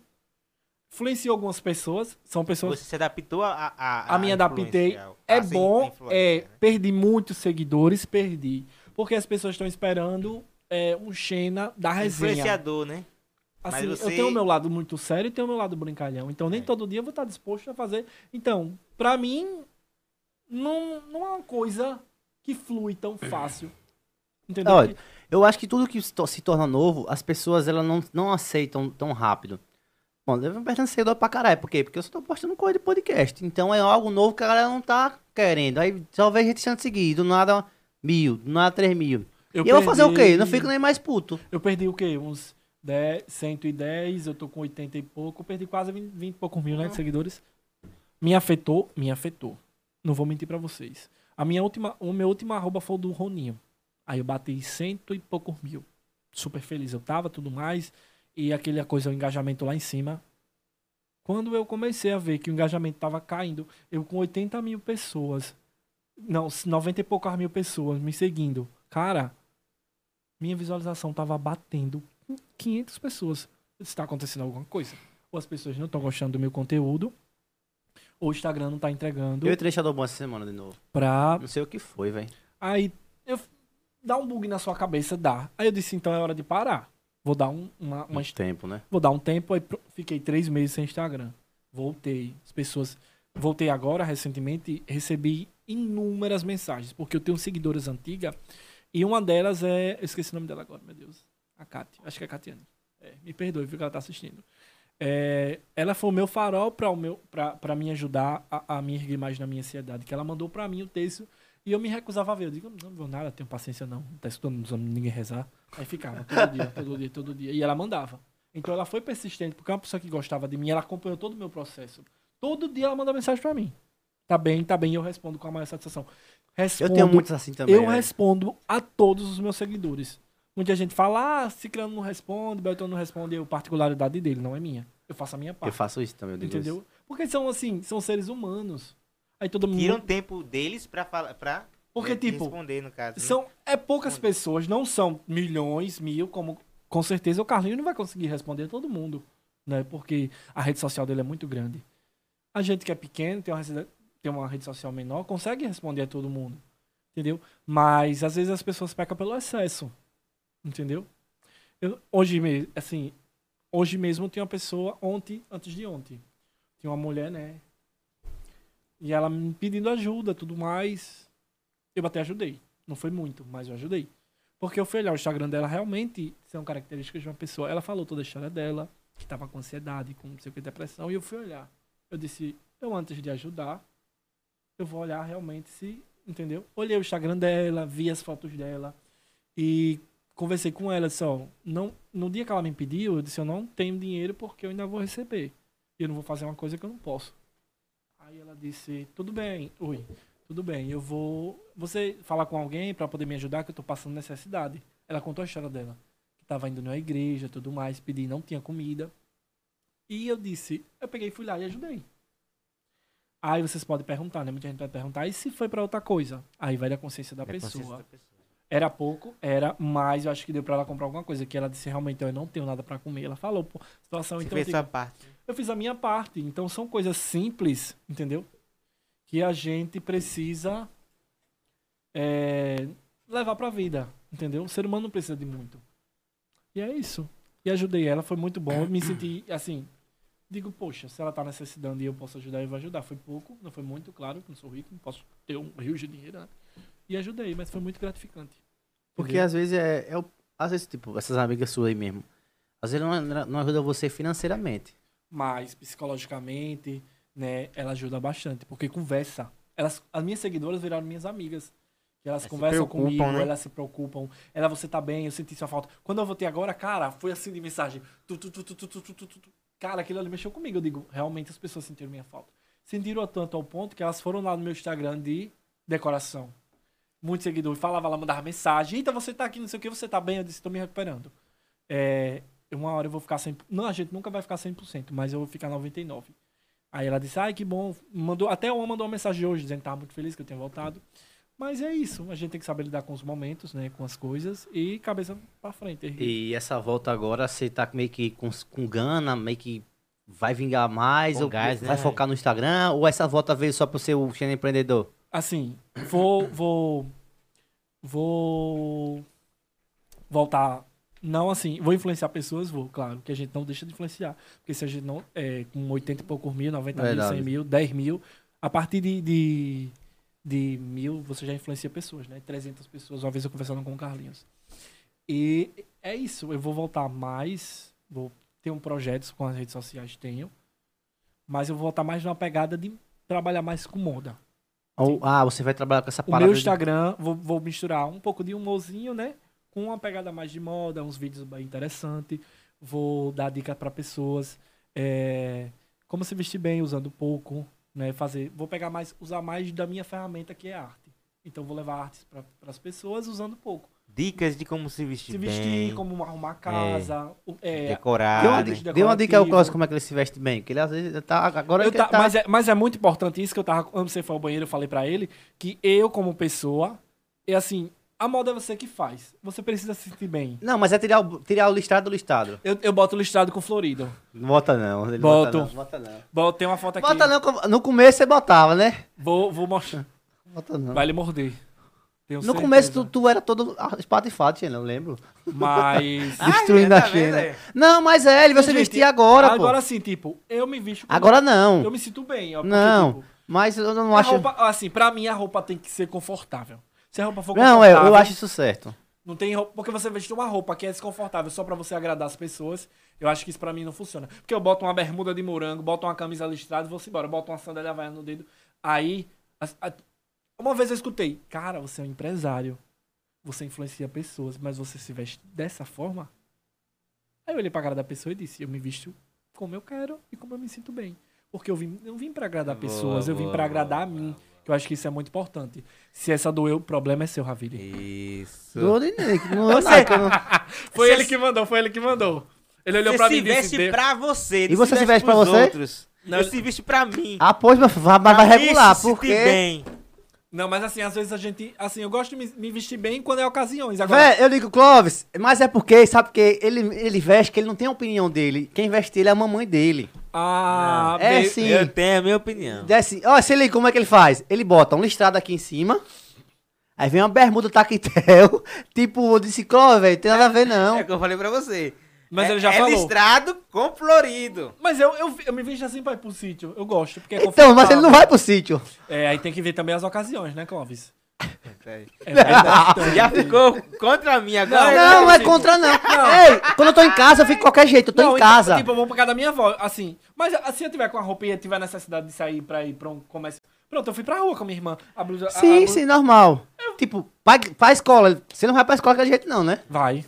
Influenciou algumas pessoas, são pessoas Você se adaptou a. A, a minha adaptei. É a bom, é, né? perdi muitos seguidores, perdi. Porque as pessoas estão esperando é, um Xena da resenha. Influenciador, né? Assim, Mas eu você- tenho o meu lado muito sério e tenho o meu lado brincalhão. Então nem É. todo dia eu vou estar disposto a fazer. Então, pra mim, não, não é uma coisa que flui tão fácil. Entendeu? Olha, Eu acho que tudo que se to- se torna novo, as pessoas elas não, não aceitam tão rápido. Bom, eu perdendo seguidor pra caralho. Por quê? Porque eu só tô postando coisa de podcast. Então é algo novo que a galera não tá querendo. Aí só vejo gente seguir. Do nada mil, do nada três mil. Eu e eu vou fazer o quê? perdi- não fico nem mais puto. Eu perdi o quê? Uns 10, 110, eu tô com 80 e pouco. Eu perdi quase 20, 20 e poucos mil, né, de seguidores. Me afetou, me afetou. Não vou mentir pra vocês. A minha última, o meu último arroba foi o do Roninho. Aí eu bati cento e poucos mil. Super feliz eu tava, tudo mais. E aquela coisa, o engajamento lá em cima. Quando eu comecei a ver que o engajamento tava caindo, eu com 80 mil pessoas, não, 90 e poucas mil pessoas me seguindo. Cara, minha visualização tava batendo com 500 pessoas. Está acontecendo alguma coisa. Ou as pessoas não estão gostando do meu conteúdo, ou o Instagram não tá entregando Eu entrei Shadow Bom essa semana de novo. pra Não sei o que foi, velho. Aí eu dá um bug na sua cabeça, dá. Aí eu disse, então é hora de parar. Vou dar um, uma, uma Muito tempo, né? vou dar um tempo, aí fiquei três meses sem Instagram. Voltei. As pessoas. Voltei agora, recentemente, recebi inúmeras mensagens, porque eu tenho seguidoras antigas, e uma delas é. Eu esqueci o nome dela agora, meu Deus. A Kátia. Acho que é a Catiane. É, me perdoe, viu que ela tá assistindo. É, ela foi o meu farol para meu me ajudar a, a me erguer mais na minha ansiedade, que ela mandou para mim o texto e eu me recusava a ver. Eu digo, não, não vou nada, tenho paciência não. Não tá escutando ninguém rezar. Aí ficava todo dia, (laughs) todo dia, todo dia. E ela mandava. Então ela foi persistente, porque é uma pessoa que gostava de mim, ela acompanhou todo o meu processo. Todo dia ela manda mensagem para mim. Tá bem, tá bem, eu respondo com a maior satisfação. Eu Respondo, tenho muitos assim também. eu velho. respondo a todos os meus seguidores. Muita gente fala, ah, Ciclano não responde, Beltrano não responde, eu, particularidade dele, não é minha. Eu faço a minha Eu parte. faço isso também, eu digo Entendeu? isso. Porque são assim, são seres humanos. Aí todo mundo. Tiram tempo deles pra falar. Pra Porque, tipo, responder, no caso. né? São, é poucas pessoas, não são milhões, mil, como com certeza o Carlinho não vai conseguir responder a todo mundo, né? Porque a rede social dele é muito grande. A gente que é pequeno, tem uma, tem uma rede social menor, consegue responder a todo mundo, entendeu? Mas às vezes as pessoas pecam pelo excesso, entendeu? Eu, hoje mesmo, assim, hoje mesmo tinha uma pessoa, ontem, antes de ontem, tinha uma mulher, né? E ela me pedindo ajuda, tudo mais. Eu até ajudei. Não foi muito, mas eu ajudei. Porque eu fui olhar o Instagram dela, realmente são características de uma pessoa. Ela falou toda a história dela, que estava com ansiedade, com não sei o que, depressão, e eu fui olhar. Eu disse, eu antes de ajudar, eu vou olhar realmente se, entendeu? Olhei o Instagram dela, vi as fotos dela e conversei com ela, só, não, no dia que ela me pediu, eu disse, eu não tenho dinheiro porque eu ainda vou receber. E eu não vou fazer uma coisa que eu não posso. Aí ela disse, tudo bem, oi, tudo bem, eu vou. Você falar com alguém pra poder me ajudar, que eu tô passando necessidade. Ela contou a história dela. Que tava indo na igreja, tudo mais, pedi, não tinha comida. E eu disse, eu peguei, fui lá e ajudei. Aí vocês podem perguntar, né? Muita gente vai perguntar, e se foi pra outra coisa? Aí vai da consciência da consciência pessoa. da pessoa. Era pouco, era, mas eu acho que deu pra ela comprar alguma coisa. Que ela disse, realmente, eu não tenho nada pra comer. Ela falou, pô, situação, Você então. eu fez digo, sua parte. eu fiz a minha parte. Então são coisas simples, entendeu? Que a gente precisa é, levar pra vida, entendeu? O ser humano não precisa de muito. E é isso. E ajudei ela, foi muito bom. Eu me senti assim. Digo, poxa, se ela tá necessitando e eu posso ajudar, eu vou ajudar. Foi pouco, não foi muito, claro, que não sou rico, não posso ter um rio de dinheiro, né? E ajudei, mas foi muito gratificante. Porque Entendeu? às vezes é, é o- Às vezes, tipo, essas amigas suas aí mesmo. Às vezes não, não ajuda você financeiramente. mas psicologicamente, né, ela ajuda bastante, porque conversa. Elas, as minhas seguidoras viraram minhas amigas. Elas conversam comigo, né? elas se preocupam. Ela, você tá bem, eu senti sua falta. Quando eu voltei agora, cara, foi assim de mensagem. Tu, tu, tu, tu, tu, tu, tu, tu, tu. Cara, aquilo ali mexeu comigo. Eu digo, realmente as pessoas sentiram minha falta. Sentiram tanto ao ponto que elas foram lá no meu Instagram de decoração. Muitos seguidores falavam lá, mandava mensagem. Eita, você tá aqui, não sei o que, você tá bem? Eu disse, tô me recuperando. É, uma hora eu vou ficar 100%. Não, a gente nunca vai ficar 100%, mas eu vou ficar 99%. Aí ela disse, ai, que bom. Mandou, até uma mandou uma mensagem hoje dizendo que tava muito feliz que eu tinha voltado. Mas é isso, a gente tem que saber lidar com os momentos, né, com as coisas e cabeça pra frente. erguer. E essa volta agora, você tá meio que com, com gana, meio que vai vingar mais, ou gás, vai né? focar no Instagram, ou essa volta veio só pro seu channel empreendedor? Assim, vou, vou, vou voltar. Não assim, vou influenciar pessoas, vou, claro, que a gente não deixa de influenciar. Porque se a gente não, é, com 80 e poucos mil, 90 mil, Verdade. 100 mil, 10 mil, a partir de, de, de mil, você já influencia pessoas, né? 300 pessoas, uma vez eu conversando com o Carlinhos. E é isso, eu vou voltar mais, vou ter um projeto com as redes sociais, tenho, mas eu vou voltar mais numa pegada de trabalhar mais com moda. Ou- ah, você vai trabalhar com essa O parada. meu de- Instagram, vou, vou misturar um pouco de humorzinho, né? Com uma pegada mais de moda, uns vídeos bem interessantes. Vou dar dica para pessoas. é, como se vestir bem usando pouco, né? Fazer, vou pegar mais, usar mais da minha ferramenta que é a arte. Então vou levar artes para as pessoas usando pouco. Dicas de como se vestir, Se vestir, bem, como arrumar a casa, o- é, decorar. Dê uma, né? uma dica ao. Clóvis como é que ele se veste bem. Que ele às vezes tá. Agora Eu ele ta- tá. mas, é, mas é muito importante isso que eu tava. Quando você foi ao banheiro, eu falei pra ele que eu, como pessoa, é assim, a moda é você que faz. Você precisa se sentir bem. Não, mas é tirar o, tirar o listado do listado. Eu, eu boto listrado com florido. Não bota não. Ele Boto. Bota não. Bota não. Boto, tem uma foto aqui. Bota não. No começo você botava, né? Vou, vou mostrar. Bota não. Vai lhe morder. Tenho No certeza. começo tu, tu era todo espatifado, Xena, eu lembro. Mas. (laughs) Destruindo é, a tá Xena. é? Não, mas é, ele vai se vestir agora, Agora pô. sim, tipo, eu me visto. Agora não. Eu me sinto bem, ó. porque, Não, tipo, Mas eu não a acho. roupa, assim, pra mim a roupa tem que ser confortável. Se a roupa for Não, é, eu acho isso certo. Não tem roupa, porque você veste uma roupa que é desconfortável só pra você agradar as pessoas. Eu acho que isso pra mim não funciona. Porque eu boto uma bermuda de morango, boto uma camisa listrada e vou embora. Boto uma sandália havaiana no dedo. Aí, as- a- uma vez eu escutei, cara, você é um empresário. Você influencia pessoas, mas você se veste dessa forma? Aí eu olhei pra cara da pessoa e disse, eu me visto como eu quero e como eu me sinto bem. Porque eu vim, não vim pra agradar Boa, pessoas, eu vim boa, pra agradar boa, a mim. Que eu acho que isso é muito importante. Se essa doeu, o problema é seu, Ravili. Isso. Do Nick, não (laughs) é Você- eu (laughs) Foi Você ele que mandou, foi ele que mandou. Ele olhou Você pra se mim e disse... veste "Dê- pra você. E você se veste pra você? Outros. Não, eu se veste pra mim. Ah, pois, mas vai, vai regular, se porque. bem. Não, mas assim, às vezes a gente... Assim, eu gosto de me, me vestir bem quando é ocasiões. Agora, Véi, eu digo, Clóvis, mas é porque, sabe porque ele, ele veste que ele não tem a opinião dele. Quem veste ele é a mamãe dele. ah, É bem- sim. Eu tenho a minha opinião. É assim, ó, se liga como é que ele faz. Ele bota um listrado aqui em cima. Aí vem uma bermuda taquetel. (laughs) tipo, eu disse, Clóvis, velho, tem nada a ver não. É o que eu falei pra você. Mas é, ele já é falou. listrado com florido. Mas eu, eu, eu me vejo assim pra ir pro sítio. Eu gosto, porque é Então, mas ele não vai pro sítio. É, aí tem que ver também as ocasiões, né, Clóvis? É verdade. já ficou contra mim agora? Não, não é contra não. Ei, quando eu tô em casa, eu fico de qualquer jeito. Eu tô Não, em então, casa. Tipo, eu vou pra casa da minha avó, assim. Mas assim, eu tiver com a roupa e eu tiver necessidade de sair pra ir pra um comércio. Pronto, eu fui pra rua com a minha irmã. A blusa. a- a sim, blusa- sim, normal. Tipo, pra, pra escola. Você não vai pra escola de jeito não, né? Vai.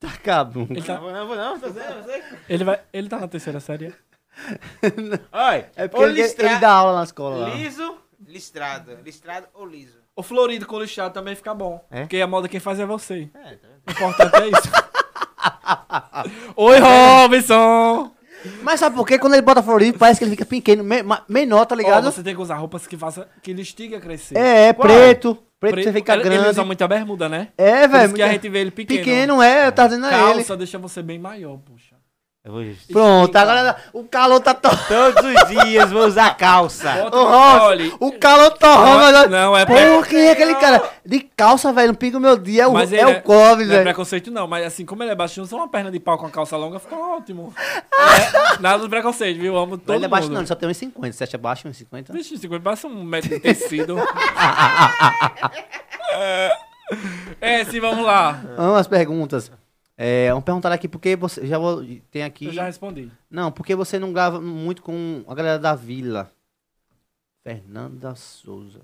Tá cabro. Ele Não tá, vou não, vou não. Tô eu sei. ele vai, ele tá na terceira série. (laughs) Olha, É porque ele, listra- ele dá aula na escola lá. liso, listrado. Listrado ou liso. O florido com lixado também fica bom. É? Porque a moda quem faz é você. É, tá? O importante é isso. (laughs) Oi, Robinson! Mas sabe por quê? Quando ele bota florido, parece que ele fica pequeno, menor, tá ligado? você tem que usar roupas que faça que lhe estigue a crescer. É, é Qual? Preto. Preto Pre- você fica ele, grande. Ele usa muita bermuda, né? É, Por velho. isso que a gente vê ele pequeno. Pequeno, é, tava dizendo a ele. Calça deixa você bem maior, puxa. Eu vou... Pronto, agora o calor tá torrando. Todos os dias vou usar calça. Bota Robson, olha, o calor torrando. agora. Não, é Pô, pre- quem é aquele cara? De calça, velho, não pica o meu dia. É o, Mas é ele o Clóvis, Não é velho. preconceito, não, mas assim, como ele é baixinho, só uma perna de pau com a calça longa fica ótimo. (laughs) É, nada de preconceito, viu? Amo todo Mas ele é baixo, mundo. não, ele só tem uns 50. Você acha baixo uns 50? Vixe, 50 parece um metro de tecido. (laughs) é, sim, vamos lá. Vamos às perguntas. É, vamos perguntar aqui porque você. Já vou. Tem aqui. Eu já respondi. Não, porque você não grava muito com a galera da vila. Fernanda Souza.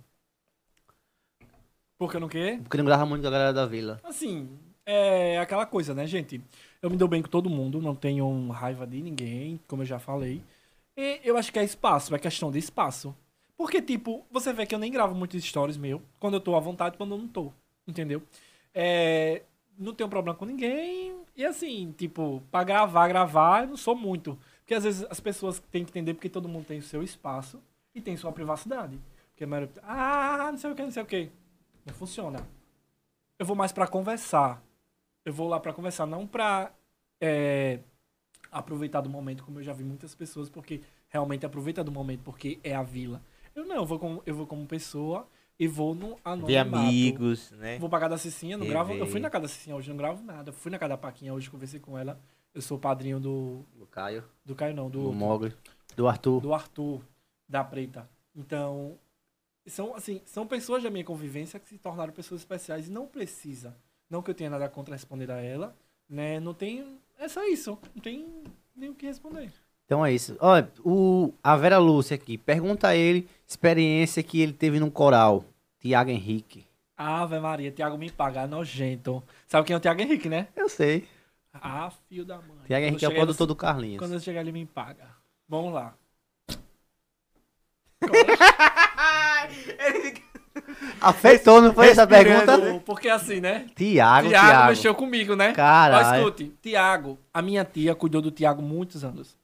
Porque eu não quê? Porque não grava muito com a galera da vila. Assim, é aquela coisa, né, gente? Eu me dou bem com todo mundo, não tenho raiva de ninguém, como eu já falei. E eu acho que é espaço, é questão de espaço. Porque, tipo, você vê que eu nem gravo muitos stories meu, quando eu tô à vontade, quando eu não tô. Entendeu? É, não tenho problema com ninguém. E assim, tipo, pra gravar, gravar, eu não sou muito. Porque às vezes as pessoas têm que entender porque todo mundo tem o seu espaço e tem sua privacidade. Porque a maioria, ah, não sei o que, não sei o que. Não funciona. Eu vou mais pra conversar. Eu vou lá pra conversar, não pra é, aproveitar do momento, como eu já vi muitas pessoas, porque realmente aproveita do momento, porque é a vila. Eu não, eu vou como, eu vou como pessoa e vou no anonimato. De amigos, né? Vou pra casa da Cicinha, não gravo. Eu fui na casa da Cicinha hoje, não gravo nada. Fui na casa da Paquinha hoje, conversei com ela. Eu sou padrinho do. Do Caio, Do Caio, não, do. do Mogli, do Arthur. do Arthur, da Preta. Então, são assim, são pessoas da minha convivência que se tornaram pessoas especiais e não precisa Não que eu tenha nada contra responder a ela, né? Não tem. É só isso. Não tem nem o que responder. Então é isso. Olha, o, a Vera Lúcia aqui, pergunta a ele experiência que ele teve num coral. Tiago Henrique. Ave Maria, Thiago me paga, nojento. Sabe quem é o Thiago Henrique, né? Eu sei. Ah, filho da mãe. Tiago Henrique é o produtor do Carlinhos. Quando eu chegar ele me paga. Vamos lá. (laughs) Afetou, não foi essa pergunta? Porque assim, né? Tiago, Tiago Tiago. mexeu comigo, né? Ó, Caralho. escute, Tiago, a minha tia cuidou do Tiago muitos anos.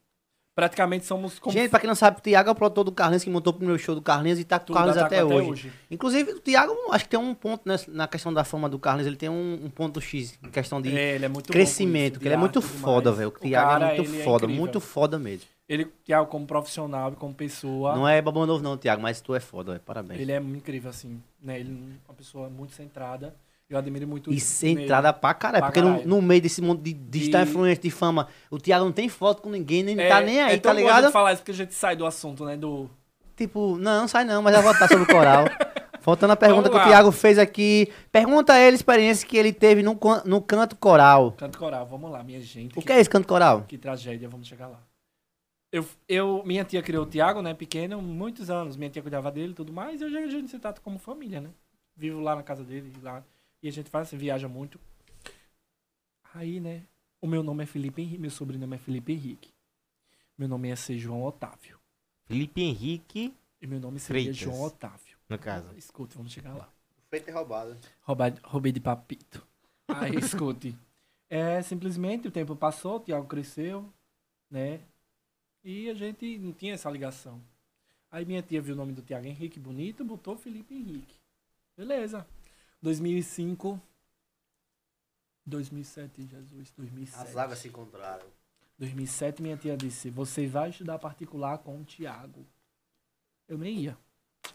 Praticamente somos como Gente, pra quem não sabe, o Tiago é o produtor do Carlinhos que montou o primeiro show do Carlinhos e tá com o Carlinhos até, até hoje. hoje. Inclusive, o Tiago, acho que tem um ponto nessa- na questão da fama do Carlinhos, ele tem um, um ponto X em questão de É, ele é muito crescimento, que ele é muito foda, velho. O Tiago é muito é foda, incrível. muito foda mesmo. Ele, Tiago, como profissional e como pessoa, Não é babão novo não, Tiago, mas tu é foda, velho. Parabéns. ele é incrível, assim. Né? Ele é uma pessoa muito centrada. Eu admiro muito E centrada pra caralho, Pra porque no, caralho. no meio desse mundo de digital E- influência, de fama, o Tiago não tem foto com ninguém, nem É, tá nem aí, é tão tá bom a ligado? gente falar isso porque a gente sai do assunto, né? Do... Tipo, não, sai não, mas eu vou voltar sobre o coral. (laughs) Faltando a pergunta que o. Thiago fez aqui. Pergunta a ele a experiência que ele teve no, no canto coral. Canto coral. Vamos lá, minha gente. O que é esse canto coral? Que tragédia, vamos chegar lá. Eu, eu, minha tia criou o Tiago, né, pequeno, muitos anos. Minha tia cuidava dele e tudo mais. E hoje a gente se trata como família, né? Vivo lá na casa dele, lá. E a gente faz, viaja muito. Aí, né, o meu nome é Felipe Henrique, meu sobrenome é Felipe Henrique. Meu nome ia ser João Otávio. Felipe Henrique, E meu nome seria Freitas. João Otávio. no caso. Escute, vamos chegar lá. Feito e roubado. Roubei, roubei de papito. Aí, (laughs) escute. É, simplesmente o tempo passou, o Thiago cresceu, né? E a gente não tinha essa ligação. Aí minha tia viu o nome do Thiago Henrique bonito, botou Felipe Henrique. Beleza. 2005. 2007, Jesus, 2007. As águas se encontraram. 2007, minha tia disse: Você vai estudar particular com o Tiago. Eu nem ia.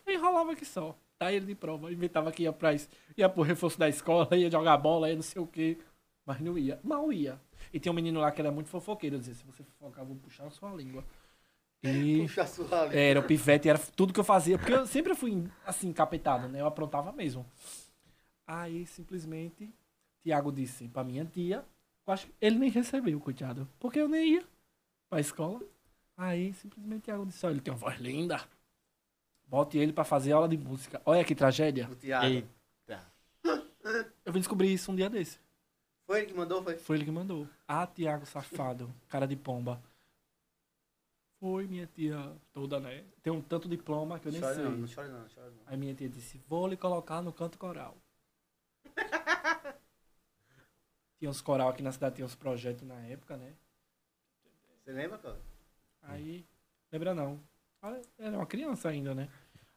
Eu enrolava aqui só. Tá ele de prova. Inventava que ia pra isso. Ia pro reforço da escola, (laughs) ia jogar bola, ia não sei o quê. Mas não ia. Mal ia. E tinha um menino lá que era muito fofoqueiro. Eu dizia: Se você fofocar, eu vou puxar a sua língua. E. (laughs) Puxa a sua língua. Era o pivete, era tudo que eu fazia. Porque eu sempre fui, assim, capetado, né? Eu aprontava mesmo. Aí, simplesmente, Tiago disse pra minha tia. Eu acho que ele nem recebeu, coitado. Porque eu nem ia pra escola. Aí, simplesmente, Tiago disse: Olha, ele tem uma voz linda. Bote ele pra fazer aula de música. Olha que tragédia. O Thiago. Eita. (laughs) Eu vim descobrir isso um dia desse. Foi ele que mandou, foi? Foi ele que mandou. Ah, Tiago safado, (laughs) cara de pomba. Foi minha tia toda, né? Tem um tanto diploma que eu nem Chora sei. não, não chora não, não chora não. Aí minha tia disse, vou lhe colocar no canto coral. (laughs) tinha uns coral aqui na cidade, tinha uns projetos na época, né? Você lembra, cara? Aí, lembra não. Ah, Era uma criança ainda, né?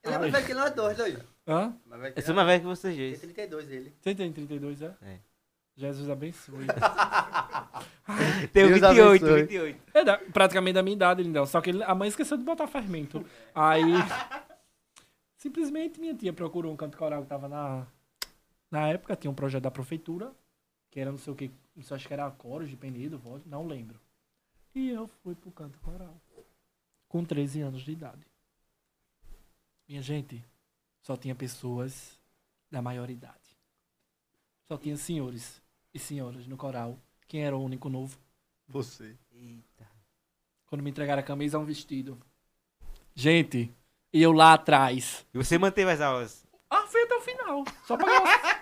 Ele é mais velho que nós dois, doido. Hã? Mais velho Eu que sou mais velho que vocês Tem dois. 32 dele. Você tem 32, é? É. Jesus abençoe. (laughs) Deus 28, abençoe. 28. é da- praticamente da minha idade, lindão. Só que ele- a mãe esqueceu de botar fermento. Aí, (laughs) simplesmente minha tia procurou um canto coral que tava na... Na época tinha um projeto da prefeitura, que era não sei o que, não sei, acho que era coros de penido, voz, não lembro. E eu fui pro canto coral. Com 13 anos de idade. Minha gente, só tinha pessoas da maioridade. Só tinha senhores e senhoras no coral. Quem era o único novo? Você. Eita. Quando me entregaram a camisa, um vestido. Gente, e eu lá atrás. E você manteve as aulas? Ah, fui até o final. Só pra ganhar.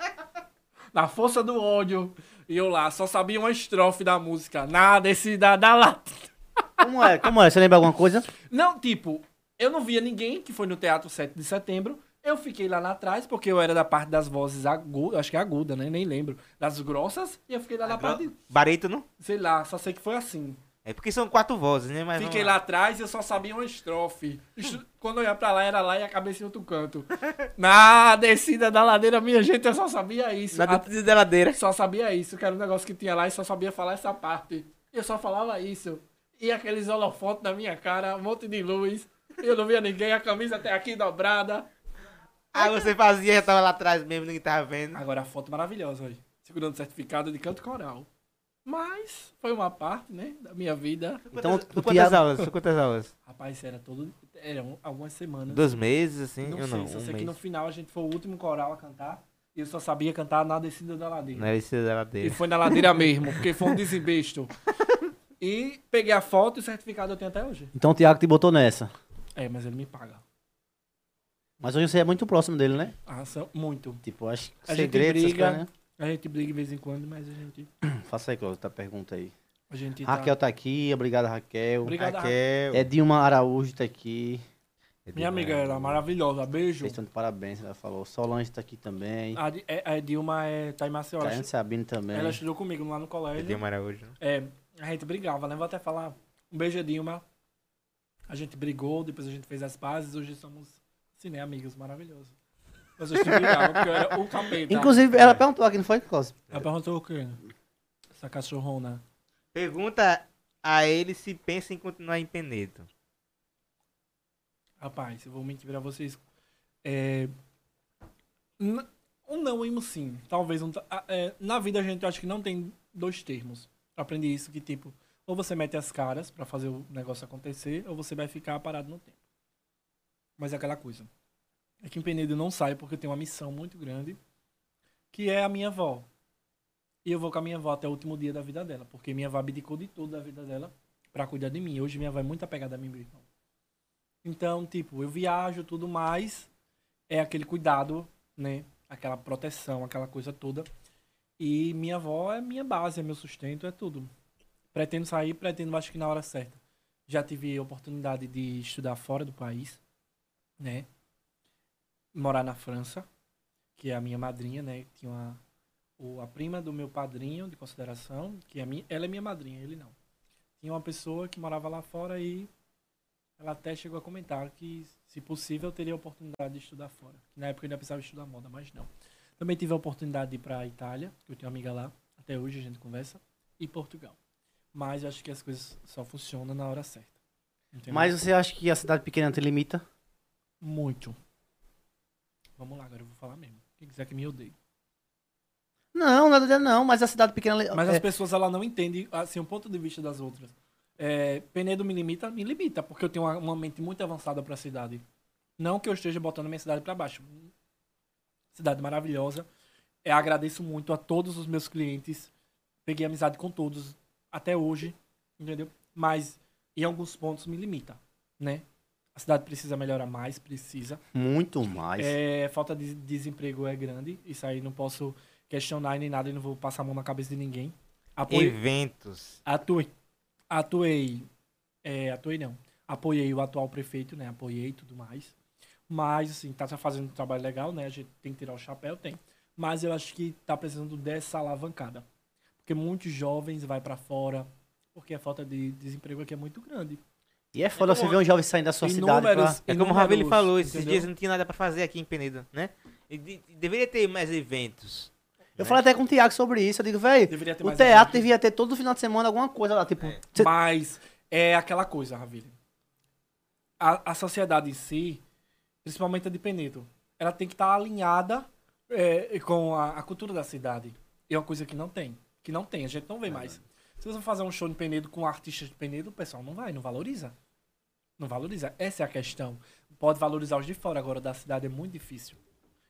Na força do ódio. E eu lá, só sabia uma estrofe da música. Nada, esse da, da lata. Como é? Como é? Você lembra alguma coisa? Não, tipo, eu não via ninguém que foi no Teatro 7 de Setembro. Eu fiquei lá na atrás, porque eu era da parte das vozes agudas, acho que é aguda, né? Nem lembro. Das grossas, e eu fiquei lá na parte, Barítono? sei lá, só sei que foi assim. É porque são quatro vozes, né? Mas Fiquei lá atrás e eu só sabia uma estrofe. (laughs) Quando eu ia pra lá, era lá e a cabeça em outro canto. Na descida da ladeira, minha gente, eu só sabia isso. Na A- dentro da ladeira. Só sabia isso, que era um negócio que tinha lá e só sabia falar essa parte. Eu só falava isso. E aqueles holofotes na minha cara, um monte de luz. Eu não via ninguém, a camisa até aqui dobrada. Ah, você fazia, já tava lá atrás mesmo, ninguém tava vendo. Agora a foto maravilhosa aí. Segurando certificado de canto coral. Mas foi uma parte, né, da minha vida. Então, Quantas- o quantas aulas? (laughs) Quantas aulas? Rapaz, era todo. Eram algumas semanas. Dois meses, assim? Não ou sei, não? só um sei mês. que no final a gente foi o último coral a cantar. E eu só sabia cantar na descida da ladeira. É esse da E ladeira. foi na ladeira mesmo, porque foi um desembesto. (laughs) E peguei a foto e o certificado eu tenho até hoje. Então o Thiago te botou nessa. É, mas ele me paga. Mas hoje você é muito próximo dele, né? Ah, são- muito. Tipo, acho que A gente segredo, essas briga. coisas, A gente briga de vez em quando, mas a gente. (coughs) Faça aí, Cláudio, outra pergunta aí. A gente tá- Raquel tá aqui, obrigado, Raquel. Obrigado, Raquel. É Dilma Araújo tá aqui. Minha amiga era maravilhosa. Beijo. Vocês estão de parabéns, ela falou. Solange tá aqui também. A, Di- é- a Dilma é, tá em Maceió. Ela, Caiane Sabino também. ela estudou comigo lá no É colégio. Dilma Araújo. né? É, a gente brigava, né? Vou até falar. Um beijo, Dilma. A gente brigou, depois a gente fez as pazes. Hoje somos, assim, né, amigos maravilhosos. Mas brigava, porque eu era o capeta. Inclusive, ela perguntou aqui, não foi, Cláudio? Ela perguntou o quê? Essa cachorrona. Pergunta a ele se pensa em continuar em Penedo. Rapaz, eu vou mentir pra vocês. É... Um não e um sim. Talvez um. é, na vida a gente acha que não tem dois termos. Eu aprendi isso que, tipo, ou você mete as caras pra fazer o negócio acontecer, ou você vai ficar parado no tempo. Mas é aquela coisa. É que em Penedo eu não saio porque eu tenho uma missão muito grande, que é a minha avó. E eu vou com a minha avó até o último dia da vida dela, porque minha avó abdicou de tudo da vida dela pra cuidar de mim. Hoje minha avó é muito apegada a mim, meu irmão. Então, tipo, eu viajo, tudo mais, é aquele cuidado, né? Aquela proteção, aquela coisa toda. E minha avó é minha base, é meu sustento, é tudo. Pretendo sair, pretendo, acho que na hora certa. Já tive a oportunidade de estudar fora do país, né? Morar na França, que é a minha madrinha, né? Tinha uma, o, a prima do meu padrinho de consideração, que é minha, ela é minha madrinha, ele não. Tinha uma pessoa que morava lá fora e ela até chegou a comentar que, se possível, eu teria a oportunidade de estudar fora. Na época eu ainda precisava estudar moda, mas não. Também tive a oportunidade de ir para a Itália, que eu tenho uma amiga lá, até hoje a gente conversa, e Portugal. Mas eu acho que as coisas só funcionam na hora certa. Mas você acha que a cidade pequena te limita? Muito. Vamos lá, agora eu vou falar mesmo. Quem quiser que me odeie. Não, nada de não, mas a cidade pequena. Mas é, as pessoas ela não entendem assim, o ponto de vista das outras. É, Penedo me limita? Me limita, porque eu tenho uma, uma mente muito avançada para a cidade. Não que eu esteja botando minha cidade para baixo. Cidade maravilhosa. É, agradeço muito a todos os meus clientes. Peguei amizade com todos até hoje, entendeu? Mas em alguns pontos me limita, né? A cidade precisa melhorar mais, precisa. Muito mais. É, falta de desemprego é grande. Isso aí não posso questionar nem nada e não vou passar a mão na cabeça de ninguém. Apoio, Eventos. atuei. Atuei. É, atuei não. Apoiei o atual prefeito, né? Apoiei e tudo mais. Mas, assim, tá fazendo um trabalho legal, né? A gente tem que tirar o chapéu, tem. Mas eu acho que tá precisando dessa alavancada. Porque muitos jovens vai para fora, porque a falta de desemprego aqui é muito grande. E é foda você ver um jovem saindo da sua cidade pra... Inúmeros- É como o inúmeros, falou, esses entendeu? dias não tinha nada pra fazer aqui em Penedo, né? E de- deveria ter mais eventos. Eu falei até com o Thiago sobre isso. Eu digo, velho, o teatro eventos. devia ter todo final de semana alguma coisa lá. Tipo, cê- Mas é aquela coisa, Ravile. A, a sociedade em si, principalmente a de Penedo, ela tem que estar alinhada é, com a, a cultura da cidade. E é uma coisa que não tem. Que não tem, a gente não vê mais. Se você for fazer um show de Penedo com artistas de Penedo, o pessoal não vai, não valoriza. Não valoriza. Essa é a questão. Pode valorizar os de fora, agora da cidade é muito difícil.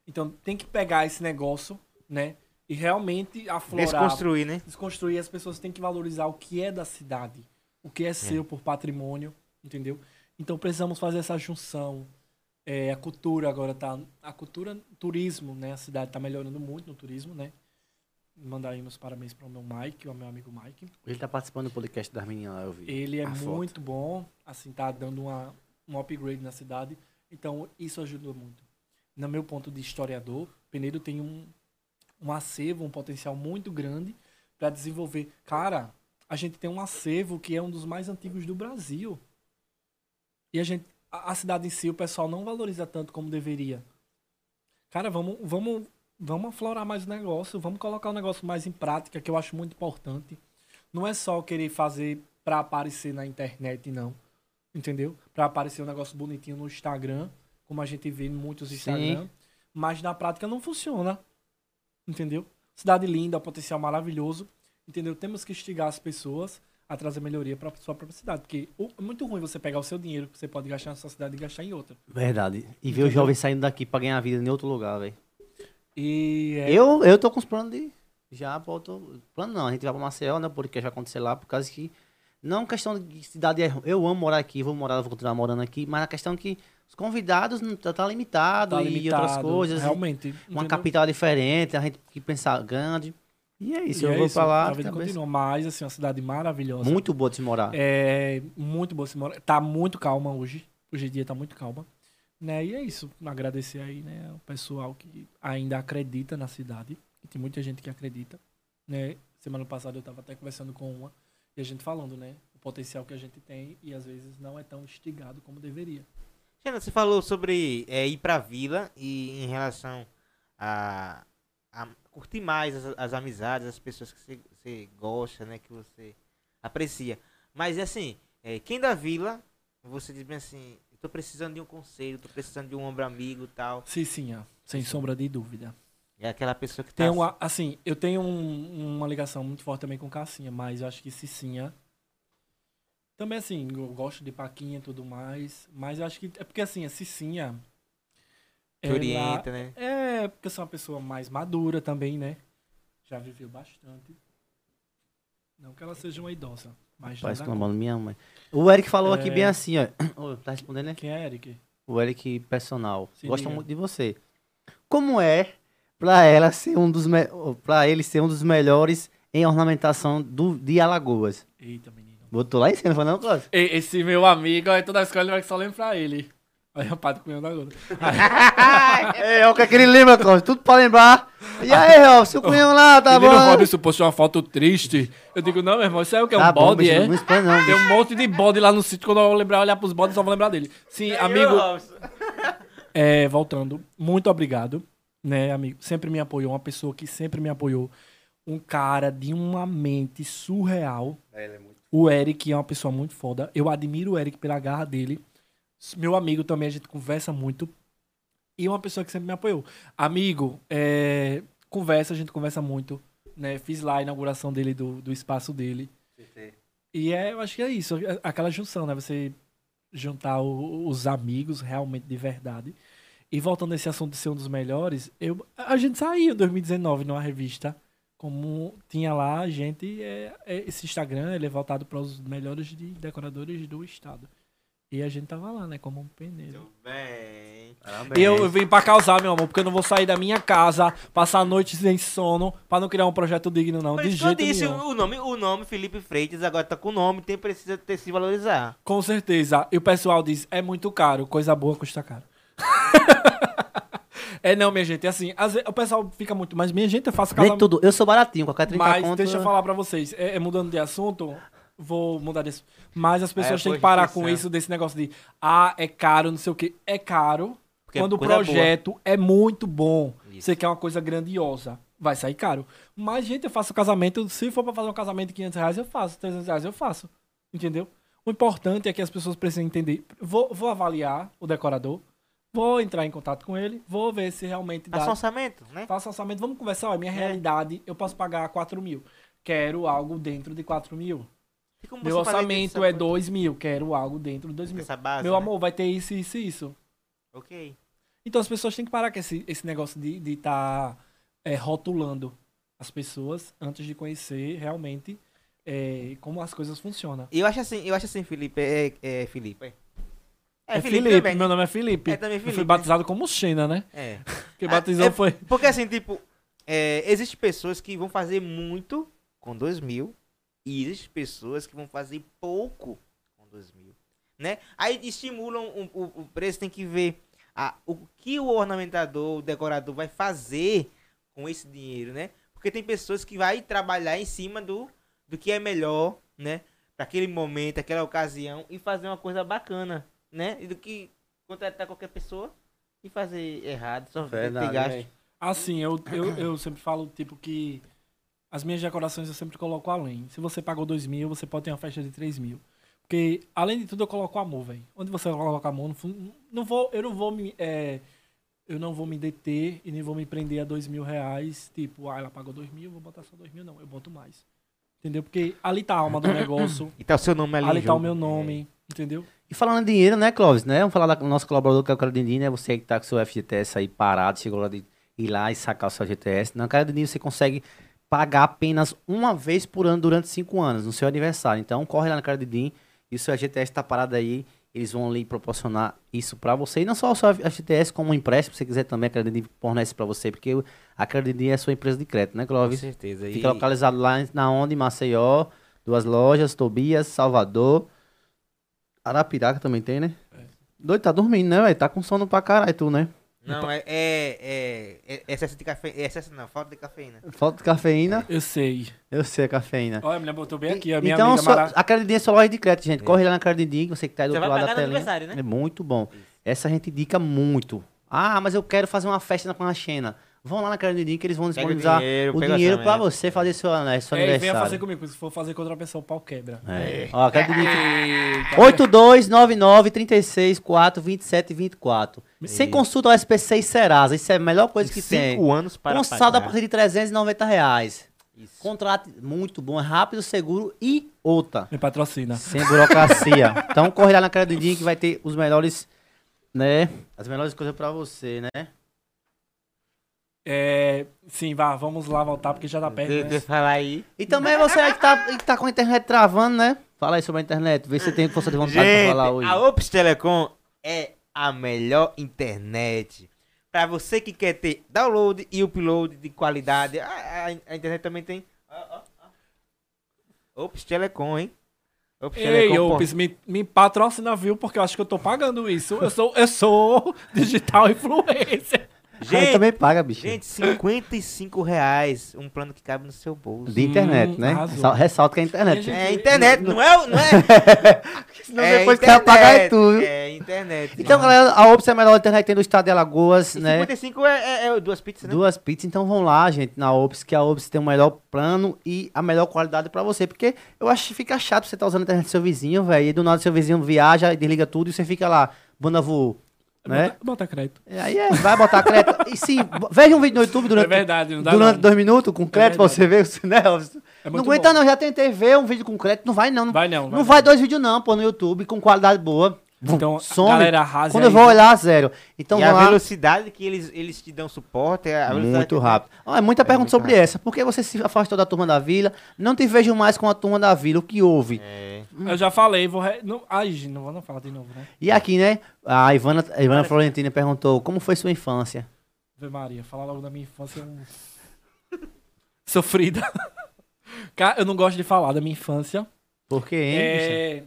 Então tem que pegar esse negócio, né? E realmente aflorar Desconstruir, né? desconstruir, as pessoas têm que valorizar o que é da cidade, o que é seu por patrimônio, entendeu? Então precisamos fazer essa junção. É, a cultura agora tá. A cultura, turismo, né? A cidade tá melhorando muito no turismo, né? Mandar aí meus parabéns para o meu Mike, o meu amigo Mike. Ele tá participando do podcast das meninas lá, eu vi. Ele é A foto. muito bom, assim, tá dando uma, um upgrade na cidade. Então, isso ajudou muito. No meu ponto de historiador, Penedo tem um, um acervo, um potencial muito grande para desenvolver. Cara, a gente tem um acervo que é um dos mais antigos do Brasil. E a gente, a, a cidade em si, o pessoal não valoriza tanto como deveria. Cara, vamos, vamos, vamos aflorar mais o negócio, vamos colocar o negócio mais em prática, que eu acho muito importante. Não é só querer fazer pra aparecer na internet, não. Entendeu? Pra aparecer um negócio bonitinho no Instagram, como a gente vê em muitos Instagram. Mas na prática não funciona. Entendeu? Cidade linda, potencial maravilhoso. Entendeu? Temos que instigar as pessoas a trazer melhoria pra sua própria cidade. Porque é muito ruim você pegar o seu dinheiro que você pode gastar na sua cidade e gastar em outra. Verdade. E ver os jovens saindo daqui pra ganhar vida em outro lugar, velho. E é, Eu, eu tô com os planos de. Já pra outro. Plano não, a gente vai pra Maceió, né? Porque vai acontecer lá, por causa que. Não questão de cidade. é- Eu amo morar aqui, vou morar, vou continuar morando aqui, mas a questão é que os convidados não tá, tá limitado tá e limitado, outras coisas. Realmente. Uma entendeu? capital diferente, a gente que pensar grande. E é isso, E eu é vou isso, lá. a vida continua. Mas, assim, uma cidade maravilhosa. Muito boa de se morar. É muito boa se morar. Tá muito calma hoje. Hoje em dia tá muito calma. Né? E é isso. Agradecer aí, né, o pessoal que ainda acredita na cidade. Tem muita gente que acredita. Né? Semana passada eu tava até conversando com uma e a gente falando, né? O potencial que a gente tem e às vezes não é tão instigado como deveria. Xana, você falou sobre é, ir pra vila e em relação a, a curtir mais as, as amizades, as pessoas que você, você gosta, né? Que você aprecia. Mas assim, é, quem da vila, você diz bem assim, tô precisando de um conselho, tô precisando de um ombro amigo e tal. Sim, sim, ó, sem sombra de dúvida. É aquela pessoa que tá. Tem uma, assim, eu tenho um- uma ligação muito forte também com Cassinha, mas eu acho que Cicinha. Também, assim, eu gosto de Paquinha e tudo mais. Mas eu acho que. É porque, assim, a Cicinha. ela- orienta, né? É, porque eu sou uma pessoa mais madura também, né? Já viveu bastante. Não que ela seja uma idosa, mas. Que ela minha mãe. O Eric falou aqui É. bem assim, ó. Ô, tá respondendo, né? Quem é Eric? O Eric personal. Se Gosta liga. muito de você. Como é pra ela ser um dos me... para ele ser um dos melhores em ornamentação do... de Alagoas? Eita, menino. Botou lá em cima, não Cláudio? Esse meu amigo, aí toda a escola ele vai só lembrar ele. Aí o padre comeu da gota. é, o que é que ele lembra, Cláudio? Tudo pra lembrar. E aí, ó, seu cunhão lá, tá Menino bom? Robson postou uma foto triste. Eu digo, não, meu irmão, isso é o que? É um Tá bode, é? não expõe não, Tem um monte de bode lá no sítio. Quando eu lembrar, olhar pros bodes, só vou lembrar dele. Sim, amigo, é, voltando, muito obrigado, né, amigo? Sempre me apoiou, uma pessoa que sempre me apoiou. Um cara de uma mente surreal. O Eric é uma pessoa muito foda. Eu admiro o Eric pela garra dele. Meu amigo também, a gente conversa muito. E uma pessoa que sempre me apoiou. Amigo, é, conversa, a gente conversa muito. Né? Fiz lá a inauguração dele, do, do espaço dele. E é, eu acho que é isso, aquela junção, né? Você juntar o- os amigos realmente de verdade. E voltando a esse assunto de ser um dos melhores, eu, a gente saiu em 2019 numa revista. Como tinha lá, a gente. É, é, esse Instagram ele é voltado para os melhores de decoradores do estado. E a gente tava lá, né? Como um peneiro. Bem. E eu, eu vim pra causar, meu amor, porque eu não vou sair da minha casa, passar a noite sem sono, pra não criar um projeto digno, não. Por de isso que eu jeito disse, nenhum. o nome, o nome Felipe Freitas agora tá com o nome, tem precisa ter se valorizar. Com certeza. E o pessoal diz, é muito caro, coisa boa custa caro. (laughs) é não, minha gente, é assim, às vezes, o pessoal fica muito, mas minha gente, eu faço Nem casamento. tudo. Eu sou baratinho, qualquer 30 Mas conto... deixa eu falar pra vocês, é, é mudando de assunto, vou mudar assunto. Mas as pessoas É, têm que parar com isso, desse negócio de, ah, é caro, não sei o quê. É caro Porque é quando o coisa projeto é muito bom. Isso. Você quer uma coisa grandiosa, vai sair caro. Mas, gente, eu faço casamento, se for pra fazer um casamento de 500 reais, eu faço, 300 reais eu faço. Entendeu? O importante é que as pessoas precisam entender. Vou, vou avaliar o decorador, vou entrar em contato com ele, vou ver se realmente dá. Faça orçamento, né? Faça orçamento, vamos conversar. Ó, minha É. realidade, eu posso pagar 4 mil. Quero algo dentro de 4 mil. Meu orçamento é 2 mil. Quero algo dentro de 2 mil. Essa base, Meu né? amor, vai ter isso, isso e isso. Ok. Então as pessoas têm que parar com esse, esse negócio de estar tá, é, rotulando as pessoas antes de conhecer realmente é, como as coisas funcionam. Eu acho assim, eu acho assim, Felipe, é, é Felipe. É, É, Felipe, também. meu nome é Felipe. É também Eu Felipe, fui né? batizado como Xena, né? É. (laughs) Quem Ah, batizou é- foi. Porque assim, tipo, é, existe pessoas que vão fazer muito com dois mil e existe pessoas que vão fazer pouco com dois mil, né? Aí estimulam o, o, o preço, tem que ver a, o que o ornamentador, o decorador vai fazer com esse dinheiro, né? Porque tem pessoas que vai trabalhar em cima do, do que é melhor, né? Para aquele momento, aquela ocasião e fazer uma coisa bacana, né? E do que contratar qualquer pessoa e fazer errado, só ter Verdade, gasto. velho. Assim, eu, eu, eu sempre falo, tipo, que as minhas decorações eu sempre coloco além. Se você pagou 2 mil, você pode ter uma festa de 3 mil. Porque, além de tudo, eu coloco amor, velho. Onde você coloca amor, não, não vou, eu não vou me. é, eu não vou me deter e nem vou me prender a 2 mil reais. Tipo, ah, ela pagou 2 mil, vou botar só 2 mil. Não, eu boto mais. Entendeu? Porque ali tá a alma do negócio. (coughs) E tá o seu nome ali. ali em tá o jogo. meu nome. Entendeu? E falando em dinheiro, né, Clóvis, né? Vamos falar do nosso colaborador, que é o cara Dindin, né? Você que tá com seu FGTS aí parado, chegou lá de ir lá e sacar o seu GTS. Na Crédito Ninho você consegue pagar apenas uma vez por ano durante cinco anos, no seu aniversário. Então corre lá na Crédito Ninho e o seu GTS tá parado aí. Eles vão lhe proporcionar isso pra você. E não só o seu FGTS, como um empréstimo, se você quiser também, a Ninho fornece pra você, porque a Ninho é a sua empresa de crédito, né, Com Clóvis? certeza. E- Fica localizado lá na onde? Em Maceió, duas lojas, Tobias, Salvador. Arapiraca também tem, né? Doido, tá dormindo, né, velho? Tá com sono pra caralho, tu, né? Não, é, é, é, é excesso de cafeína. Excesso não, falta de cafeína. Falta de cafeína. Eu sei. Eu sei a cafeína. Olha, a mulher botou bem aqui, a minha então, amiga sua, mara... a Credidinha é sua loja de crédito, gente. Corre lá na Credidinha, você que tá aí do Você outro lado da telinha. aniversário, né? É muito bom. Essa a gente indica muito. Ah, mas eu quero fazer uma festa com a Xena. Vão lá na Credidinha que eles vão disponibilizar dinheiro, o pega o dinheiro pra você fazer seu, né, seu É, e venha aniversário. fazer comigo, porque se for fazer com outra pessoa, o pau quebra. É. Ó, a. 8299 36 4 27 24. Sem consulta ao SPC e Serasa. Isso é a melhor coisa que tem. Cinco anos para Com saldo a partir de 390 reais. Isso. Contrato muito bom, é rápido, seguro e outra. Me patrocina. Sem burocracia. (laughs) então corre lá na Credidinha que vai ter os melhores, né? As melhores coisas pra você, né? É, sim, vá, vamos lá voltar, porque já tá perto, Deixa né? eu falar aí. E também você aí que tá, que tá com a internet travando, né? Fala aí sobre a internet. Vê se você tem força de vontade pra Gente, falar hoje. a Ops Telecom é a melhor internet. Pra você que quer ter download e upload de qualidade. A, a- a internet também tem. Ó, ó, ó. Ops Telecom, hein? Ops Ei. Ops, me, me patrocina, viu? Porque eu acho que eu tô pagando isso. Eu sou, eu sou digital influencer. Aí Gente, também paga, bicho. gente, 55 reais. Um plano que cabe no seu bolso. de internet, Hum, né? arrasou. Ressal- Ressalta que é internet. Tem É internet, não é? Não é? (laughs) Senão é depois que vai pagar é tudo. É internet. Então, galera, a Ops é a melhor internet que tem do estado de Alagoas, E né? 55 é, é- é duas pizzas, né? Duas pizzas, então vão lá, gente, na Ops, que a Ops tem o melhor plano e a melhor qualidade pra você. Porque eu acho que fica chato você estar usando a internet do seu vizinho, velho, e do nada seu vizinho viaja e desliga tudo e você fica lá, banda voou, né? Bota, bota crédito. E Aí é, vai botar crédito. E sim, veja um vídeo no YouTube durante, é verdade, não durante não. dois minutos com crédito pra você ver, né? É não aguenta bom. não, já tentei ver um vídeo com crédito, não vai não. Não Vai não. não vai dois vídeos não, pô, no YouTube, com qualidade boa. Então, Some. galera, arrase Quando aí, eu vou olhar, zero. Então e a lá. velocidade que eles, eles te dão suporte é Muito que- rápido. Ó, é muita pergunta muito sobre rápido. essa. Por que você se afastou da turma da vila? Não te vejo mais com a turma da vila. O que houve? É. Eu já falei, vou. Re... Não... Ai, gente, não vou não falar de novo, né? E aqui, né? A Ivana, a Ivana Florentina perguntou: como foi sua infância? Ave Maria, falar logo da minha infância. é (laughs) Sofrida. (laughs) Cara, eu não gosto de falar da minha infância. Por quê, hein? É...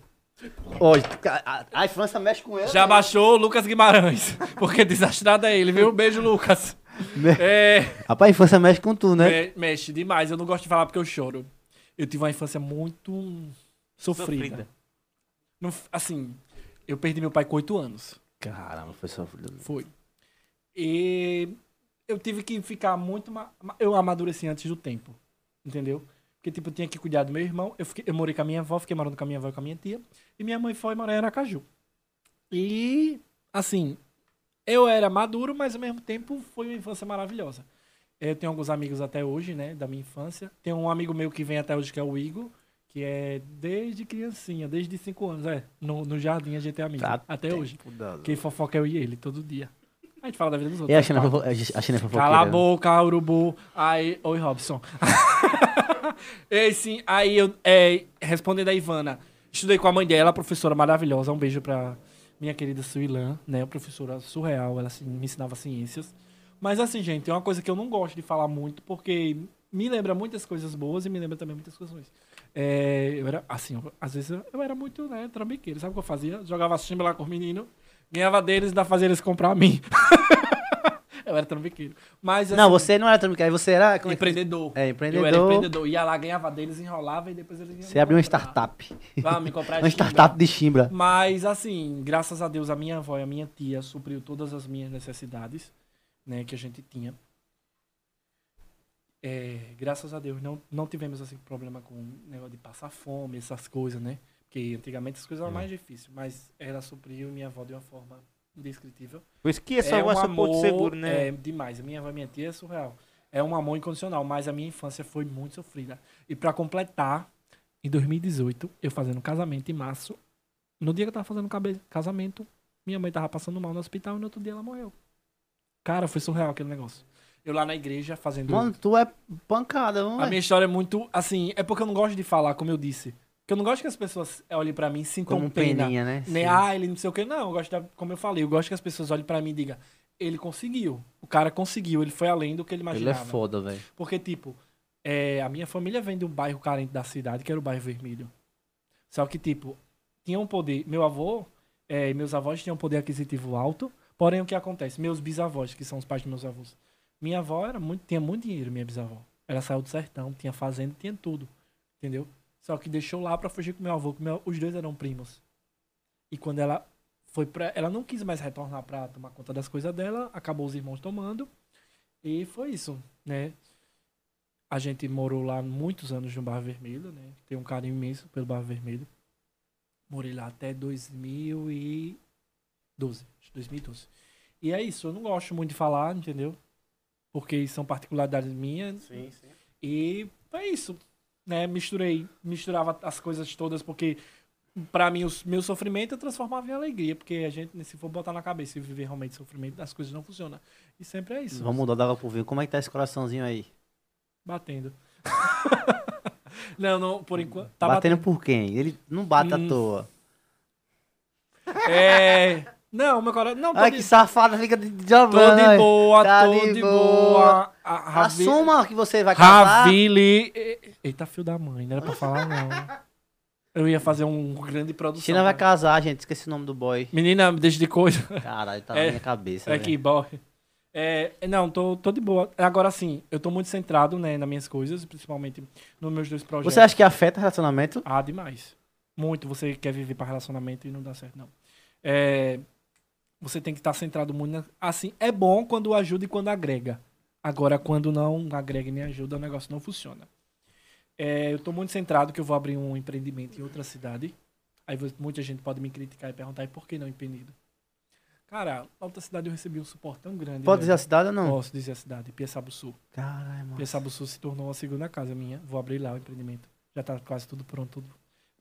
Hoje, a, a infância mexe com ele. Já baixou o Lucas Guimarães. (laughs) Porque desastrado é ele, viu? Beijo, Lucas. Me- É. Rapaz, a infância mexe com tu, né? Me- mexe demais. Eu não gosto de falar porque eu choro. Eu tive uma infância muito sofrida. Sofrida. Não assim, eu perdi meu pai com oito anos. Caramba, foi sofrido. Foi. E eu tive que ficar muito. ma- ma- Eu amadureci antes do tempo. Entendeu? Porque, tipo, eu tinha que cuidar do meu irmão. Eu, fiquei, eu morei com a minha avó, fiquei morando com a minha avó e com a minha tia. E minha mãe foi morar em Aracaju. E, assim, eu era maduro, mas ao mesmo tempo foi uma infância maravilhosa. Eu tenho alguns amigos até hoje, né, da minha infância. Tem um amigo meu que vem até hoje, que é o Igor, que é desde criancinha, desde 5 anos, é. No, no jardim a gente é amigo. Tá até hoje. Tempo Quem fofoca é eu e ele, todo dia. A gente fala da vida dos outros. E a China, fofo- a China é fofoqueira. Cala a boca, urubu. Aí, oi, Robson. (laughs) Ei, sim, aí eu, é, respondendo a Ivana, estudei com a mãe dela, professora maravilhosa. Um beijo pra minha querida Suilan, né? Professora surreal, ela assim, me ensinava ciências. Mas assim, gente, é uma coisa que eu não gosto de falar muito, porque me lembra muitas coisas boas e me lembra também muitas coisas ruins. É, eu era, assim, eu- às vezes eu, eu era muito, né, trambiqueiro. Sabe o que eu fazia? Jogava chimba lá com os meninos, ganhava deles ainda fazia eles comprar a mim. (laughs) eu era trambiqueiro. Mas, Não, assim, você não era trambiqueiro, você era. é Empreendedor. É, Eu era empreendedor. empreendedor. Ia lá, ganhava deles, enrolava e depois eles iam Você abriu uma startup. Vá me comprar (laughs) Uma chimba. startup de chimbra. Mas, assim, graças a Deus, a minha avó e a minha tia supriu todas as minhas necessidades, né, que a gente tinha. É, graças a Deus, não, não tivemos, assim, problema com o negócio de passar fome, essas coisas, né? Porque antigamente as coisas eram mais difíceis, mas ela supriu minha avó de uma forma indescritível. Por isso que é só um suporte seguro, né? É demais. A minha avó minha tia é surreal. É um amor incondicional, mas a minha infância foi muito sofrida. E pra completar, em 2018, eu fazendo casamento em março, no dia que eu tava fazendo casamento, minha mãe tava passando mal no hospital e no outro dia ela morreu. Cara, foi surreal aquele negócio. Eu lá na igreja fazendo. Mano, tu é pancada, a mano. minha história é muito. Assim, é porque eu não gosto de falar, como eu disse. Porque eu não gosto que as pessoas olhem pra mim e sintam Como pena. peninha, né? Nem, Sim. ah, ele não sei o que. Não, eu gosto, da, como eu falei, eu gosto que as pessoas olhem pra mim e digam, ele conseguiu. O cara conseguiu, ele foi além do que ele Ele é imaginava. foda, velho. Porque, tipo, é, a minha família vem de um bairro carente da cidade, que era o bairro Vermelho. Só que, tipo, tinha um poder. Meu avô é, e meus avós tinham um poder aquisitivo alto. Porém, o que acontece? Meus bisavós, que são os pais dos meus avós. Minha avó era muito, tinha muito dinheiro, minha bisavó. Ela saiu do sertão, tinha fazenda, tinha tudo. Entendeu? Só que deixou lá pra fugir com meu avô, que meu- os dois eram primos. E quando ela foi pra. Ela não quis mais retornar pra tomar conta das coisas dela, acabou os irmãos tomando. E foi isso, né? A gente morou lá muitos anos no Barro Vermelho, né? Tem um carinho imenso pelo Barro Vermelho. Morei lá até 2012. acho que 2012. E é isso, eu não gosto muito de falar, entendeu? Porque são particularidades minhas. Sim, sim. E é isso, né? Misturei, misturava as coisas todas, porque pra mim o meu sofrimento eu transformava em alegria, porque a gente, se for botar na cabeça e viver realmente sofrimento, as coisas não funcionam. E sempre é isso. Vamos mudar da água pro vinho. Como é que tá esse coraçãozinho aí? Batendo. (laughs) não, não, por enquanto. Tá batendo, batendo. por quem? Ele não bate Hum. à toa. É. Não, meu coração. Não, tô Ai, de, que safada, fica de tô jogando. de boa, Tá tô de de boa. boa. Ravi- Assuma que você vai casar. Ravili. Eita, filho da mãe, não era pra falar, não. Eu ia fazer um grande produção. China vai cara. casar, gente. Esqueci o nome do boy. Menina, deixa de coisa. Caralho, tá É. na minha cabeça. É velho. que boy. É, não, tô, tô de boa. Agora sim, eu tô muito centrado, né, nas minhas coisas, principalmente nos meus dois projetos. Você acha que afeta relacionamento? Ah, demais. Muito. Você quer viver para relacionamento e não dá certo, não. É, você tem que estar centrado muito. Na, assim, é bom quando ajuda e quando agrega. Agora, quando não agrega nem ajuda, o negócio não funciona. É, eu estou muito centrado que eu vou abrir um empreendimento em outra cidade. Aí muita gente pode me criticar e perguntar, e por que não em Penido? Cara, na outra cidade eu recebi um suporte tão grande. Pode dizer a velho. cidade ou não? Posso dizer a cidade, Piaçabuçu. Caralho, mano. Piaçabuçu se tornou uma segunda casa minha. Vou abrir lá o empreendimento. Já tá quase tudo pronto. Tudo.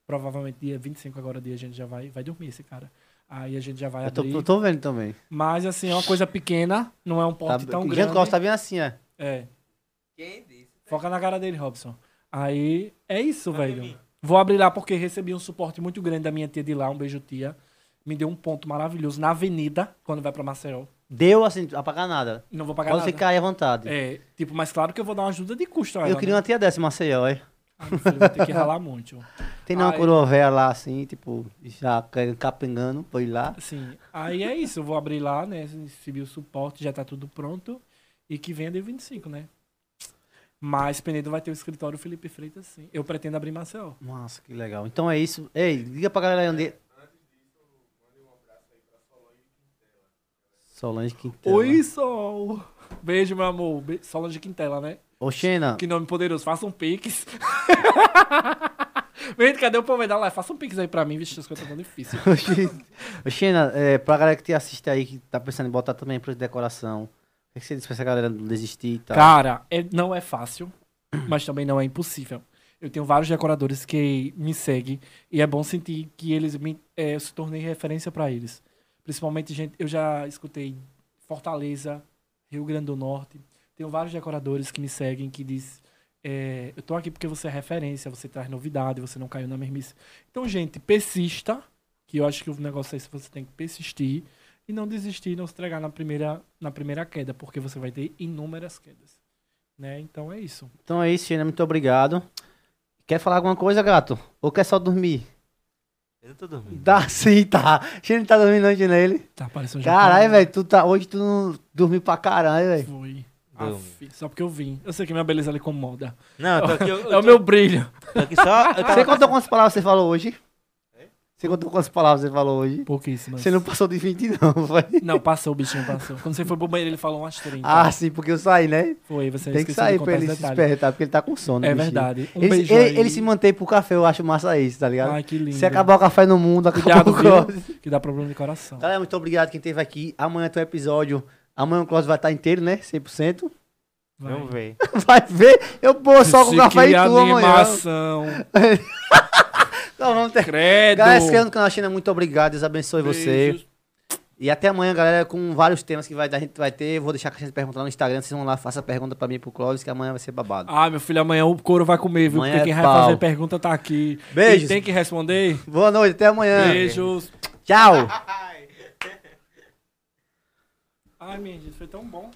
Provavelmente dia 25 agora dia a gente já vai, vai dormir esse cara. Aí a gente já vai Eu tô, abrir. eu tô vendo também. Mas assim, é uma coisa pequena, não é um Tá, porte tão gente grande. gosta tá bem assim, ó. É. Quem disse? Foca na cara dele, Robson. Aí é isso, velho. Vou abrir lá porque recebi um suporte muito grande da minha tia de lá, um beijo tia. Me deu um ponto maravilhoso na avenida, quando vai pra Maceió. Deu assim, a pagar nada. Não vou pagar Pode nada. ficar aí à vontade. É, tipo, mas claro que eu vou dar uma ajuda de custo a ela. eu queria né? uma tia dessa em Maceió, ó. Ah, meu filho, vou ter que ralar muito. Tem uma Ai. coroa velha lá, assim, tipo, já ca- capengando, foi lá. Sim. Aí é isso, eu vou abrir lá, né? Recebi o suporte, já tá tudo pronto. E que venha dia 25, né? Mas Penedo vai ter o escritório Felipe Freitas, sim. Eu pretendo abrir Marcel. Nossa, que legal. Então é isso. Ei, liga pra galera aí onde. Solange Quintela. Oi, Sol! Beijo, meu amor. Be Solange Quintela, né? Ô, Xena, Que nome poderoso. Faça um pix. (laughs) Vem, cadê o povo da live? Faça um pix aí pra mim, vixe, as coisas estão tão difíceis. (laughs) Ô, Xena, é, pra galera que te assiste aí, que tá pensando em botar também de decoração, o que, que você diz pra essa galera não desistir e tal? Cara, é- não é fácil, mas também não é impossível. Eu tenho vários decoradores que me seguem e é bom sentir que eles me, é, eu se tornei referência pra eles. Principalmente gente, eu já escutei Fortaleza, Rio Grande do Norte. Tenho vários decoradores que me seguem que diz é, eu tô aqui porque você é referência, você traz novidade, você não caiu na mesmice. Então, gente, persista, que eu acho que o negócio é esse, você tem que persistir e não desistir, não se entregar na primeira, na primeira queda, porque você vai ter inúmeras quedas. Né? Então é isso. Então é isso, Xena, muito obrigado. Quer falar alguma coisa, gato? Ou quer só dormir? Eu tô dormindo. Tá sim, tá. Xena tá dormindo hoje nele. Tá parecendo um Caralho, velho, tu tá. Hoje tu não dormiu pra caralho, velho. Foi. Aff, só porque eu vim. Eu sei que minha beleza lhe incomoda. Não, eu tô aqui, eu, (laughs) eu É o tô- meu brilho. tô aqui só. Eu Você tava, contou quantas palavras você falou hoje? Você contou quantas palavras você falou hoje? Pouquíssimas. Você não passou de 20, não, foi? Não, passou, o bichinho passou. Quando você foi pro banheiro, ele falou umas 30. Ah, sim, porque eu saí, né? Foi, você Tem que sair pra ele se despertar, porque ele tá com sono. É bichinho. verdade. Um ele, beijo ele, aí. ele se mantém pro café, eu acho massa isso, tá ligado? Ai, que lindo. Se acabar o café no mundo, acabou Cuidado, o. Que dá problema de coração. Galera, muito obrigado quem esteve aqui. Amanhã tem um episódio. Amanhã o Close vai estar inteiro, né? 100%. Vai. Vamos ver. (laughs) Vai ver, eu pô só com café e que tu amanhã. (laughs) Não, vamos ter... Credo. Galera, inscreva no canal China, muito obrigado. Deus abençoe você. Beijos. E até amanhã, galera, com vários temas que vai, a gente vai ter. Vou deixar a caixinha de pergunta lá no Instagram. Vocês vão lá, faça a pergunta pra mim e pro Clóvis, que amanhã vai ser babado. Ah, meu filho, amanhã o couro vai comer, viu? Amanhã Porque é quem vai pau. fazer pergunta tá aqui. Beijos. E tem que responder. Boa noite, até amanhã. Beijos. Tchau. (laughs) Ai, minha gente, foi tão bom.